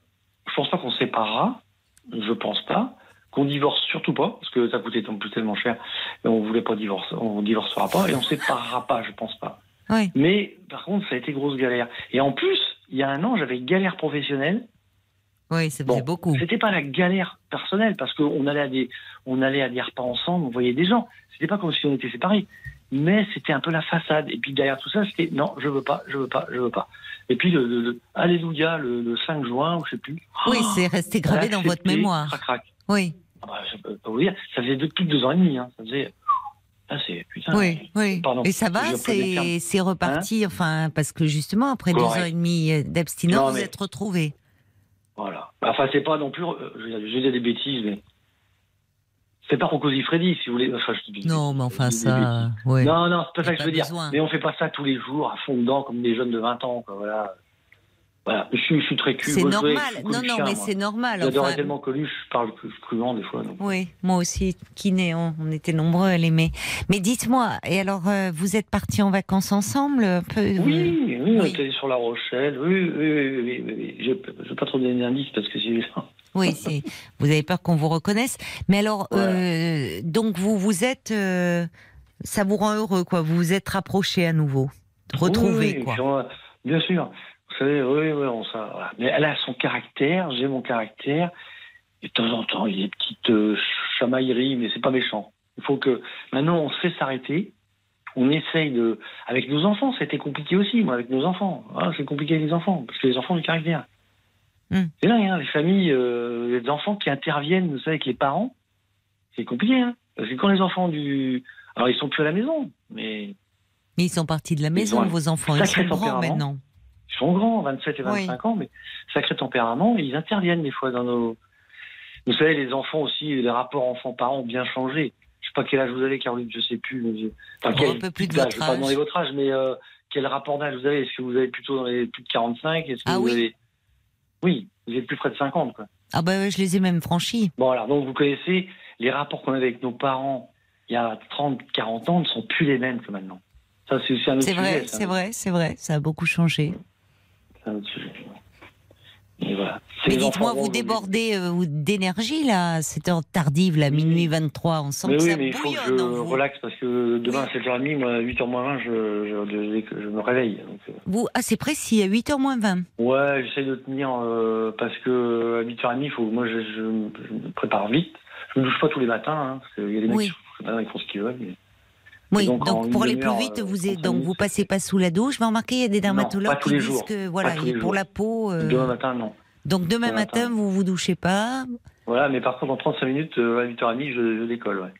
Je pense pas qu'on séparera, je pense pas. Qu'on divorce surtout pas, parce que ça coûtait plus tellement cher, et on voulait pas divorcer, on divorcera pas, et on séparera pas, je pense pas. Oui. Mais par contre, ça a été grosse galère. Et en plus, il y a un an, j'avais galère professionnelle. Oui, ça faisait beaucoup. C'était pas la galère personnelle parce qu'on allait à des, on allait à des repas ensemble, on voyait des gens. C'était pas comme si on était séparés, mais c'était un peu la façade. Et puis derrière tout ça, c'était non, je veux pas, je veux pas, je veux pas. Et puis le, le- le- Alléluia, le, le 5 juin, ou je sais plus. Oui, c'est resté gravé dans votre mémoire. Crac, crac. Oui, Ah bah, je peux pas vous dire, ça faisait depuis deux ans et demi. Hein. Ça faisait. Ah, c'est putain. oui, oui. Pardon. Et ça va, c'est reparti, enfin, parce que justement, après deux heures et demie euh, d'abstinence, vous êtes retrouvés. Voilà. Enfin, c'est pas non plus. euh, je je vais dire des bêtises, mais. C'est pas Rocco Freddy, si vous voulez. Enfin, je dis des Non, mais enfin, ça. ouais. Non, non, c'est pas ça que je veux dire. Mais on fait pas ça tous les jours à fond dedans comme des jeunes de 20 ans. Quoi, voilà. Voilà. Je, suis, je suis très cul. C'est normal. Non, non, mais c'est normal. J'adorais enfin. tellement Coluche, je parle cru- crûment des fois. donc. Oui, moi aussi, kiné, on, on était nombreux à l'aimer. Mais dites-moi, et alors, euh, vous êtes partis en vacances ensemble un peu, Oui, vous- oui, on était sur La Rochelle. Oui, oui, oui. oui, oui, oui. Je ne vais pas trop donner d'indices parce que c'est. *laughs* Oui, vous avez peur qu'on vous reconnaisse. Mais alors, euh, donc vous vous êtes, euh, ça vous rend heureux, quoi. Vous vous êtes rapprochés à nouveau, retrouvés, Oui, oui, quoi. Bien sûr. Savez, oui, oui, on ça. voilà. Mais elle a son caractère, j'ai mon caractère. Et de temps en temps, il y a des petites euh, chamailleries, mais c'est pas méchant. Il faut que maintenant on sait s'arrêter. On essaye de. Avec nos enfants, c'était compliqué aussi, moi, avec nos enfants. Ah, c'est compliqué avec les enfants, parce que les enfants ont du caractère. Hmm. C'est dingue, hein, les familles, euh, les enfants qui interviennent, vous savez, avec les parents, c'est compliqué, hein. Parce que quand les enfants du. Alors, ils sont plus à la maison, mais Mais ils sont partis de la maison, vos enfants. Ils sont grands maintenant. Ils sont grands, 27 et Oui. 25 ans, mais sacré tempérament, et ils interviennent des fois dans nos. Vous savez, les enfants aussi, les rapports enfants-parents ont bien changé. Je sais pas quel âge vous avez, Caroline, je sais plus. Mais je... Enfin, quel peu plus de âge, votre Je vais pas âge. demander votre âge, mais euh, quel rapport d'âge vous avez? Est-ce que vous avez plutôt dans les plus de 45 Est-ce que Ah vous oui. avez... Oui, vous êtes plus près de 50, quoi. Ah bah ouais, je les ai même franchis. Bon, alors, donc vous connaissez les rapports qu'on avait avec nos parents il y a 30, 40 ans ne sont plus les mêmes que maintenant. Ça, c'est aussi un autre C'est sujet. vrai, c'est vrai, c'est vrai. Ça a beaucoup changé. C'est sujet. Et voilà. C'est Mais dites-moi, vous débordez euh, d'énergie là, à cette heure tardive, là, minuit 23. On sent Mais que oui, ça mais il faut que je vous. relaxe parce que demain à 7h30, moi, à 8h moins 20, je, je, je, je me réveille. Donc, euh, Vous, ah, c'est précis, à 8h moins 20. ouais, j'essaie de tenir euh, parce que à 8h30, il faut, moi, je, me prépare vite. Je me douche pas tous les matins, hein, parce qu'il y a des mecs Oui. qui font ce qu'ils veulent. mais- Oui, donc, pour aller plus vite, euh, vous, 35 êtes, donc vous passez pas sous la douche. Mais remarquez, il y a des dermatologues qui disent jours. que voilà, pour jours. la peau. euh, Demain matin, non. donc demain demain matin, matin. vous vous douchez pas. Voilà, mais par contre, en 35 minutes, euh, à 8h30, je, je décolle, ouais.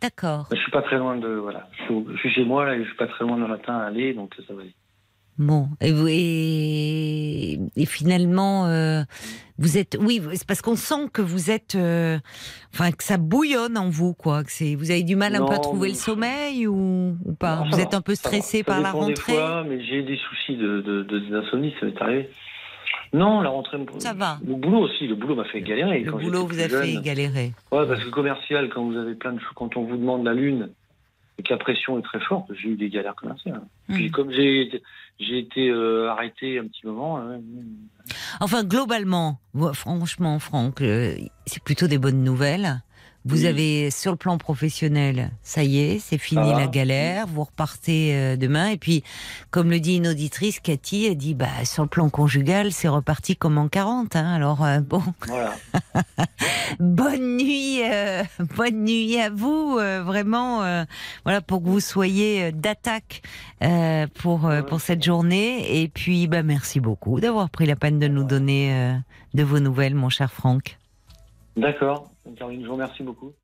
D'accord. Je suis pas très loin de, voilà. Je suis, je suis chez moi, là, et je suis pas très loin le matin à aller, donc ça va aller. Bon, et, et, et finalement, euh, vous êtes, oui, c'est parce qu'on sent que vous êtes, euh, enfin, que ça bouillonne en vous, quoi. Que c'est, vous avez du mal un peu à trouver mais- le sommeil ou, ou pas? Non, Vous va, êtes un peu stressé Ça par la dépend des rentrée? fois, mais j'ai des soucis de, de, de- d'insomnie, ça m'est arrivé. Non, la rentrée. me- Ça va. Le boulot aussi, le boulot m'a fait galérer. Le quand boulot vous a fait galérer. Ouais, parce que commercial, quand vous avez plein de choses, quand on vous demande la lune et que la pression est très forte, j'ai eu des galères commerciales. Puis Hmm. comme j'ai j'ai été euh, arrêté un petit moment, ouais, Enfin, globalement, franchement, Franck, euh, c'est plutôt des bonnes nouvelles. Vous Oui. avez, sur le plan professionnel, ça y est, c'est fini la galère, vous repartez euh, demain. Et puis, comme le dit une auditrice, Cathy, elle dit, bah, sur le plan conjugal, c'est reparti comme en 40. Hein, alors, euh, bon, voilà. *laughs* bonne nuit, euh, bonne nuit à vous, euh, vraiment, euh, voilà, pour que vous soyez euh, d'attaque euh, pour, euh, pour cette journée. Et puis, bah, merci beaucoup d'avoir pris la peine de nous donner euh, de vos nouvelles, mon cher Franck. D'accord. Caroline, je vous remercie beaucoup.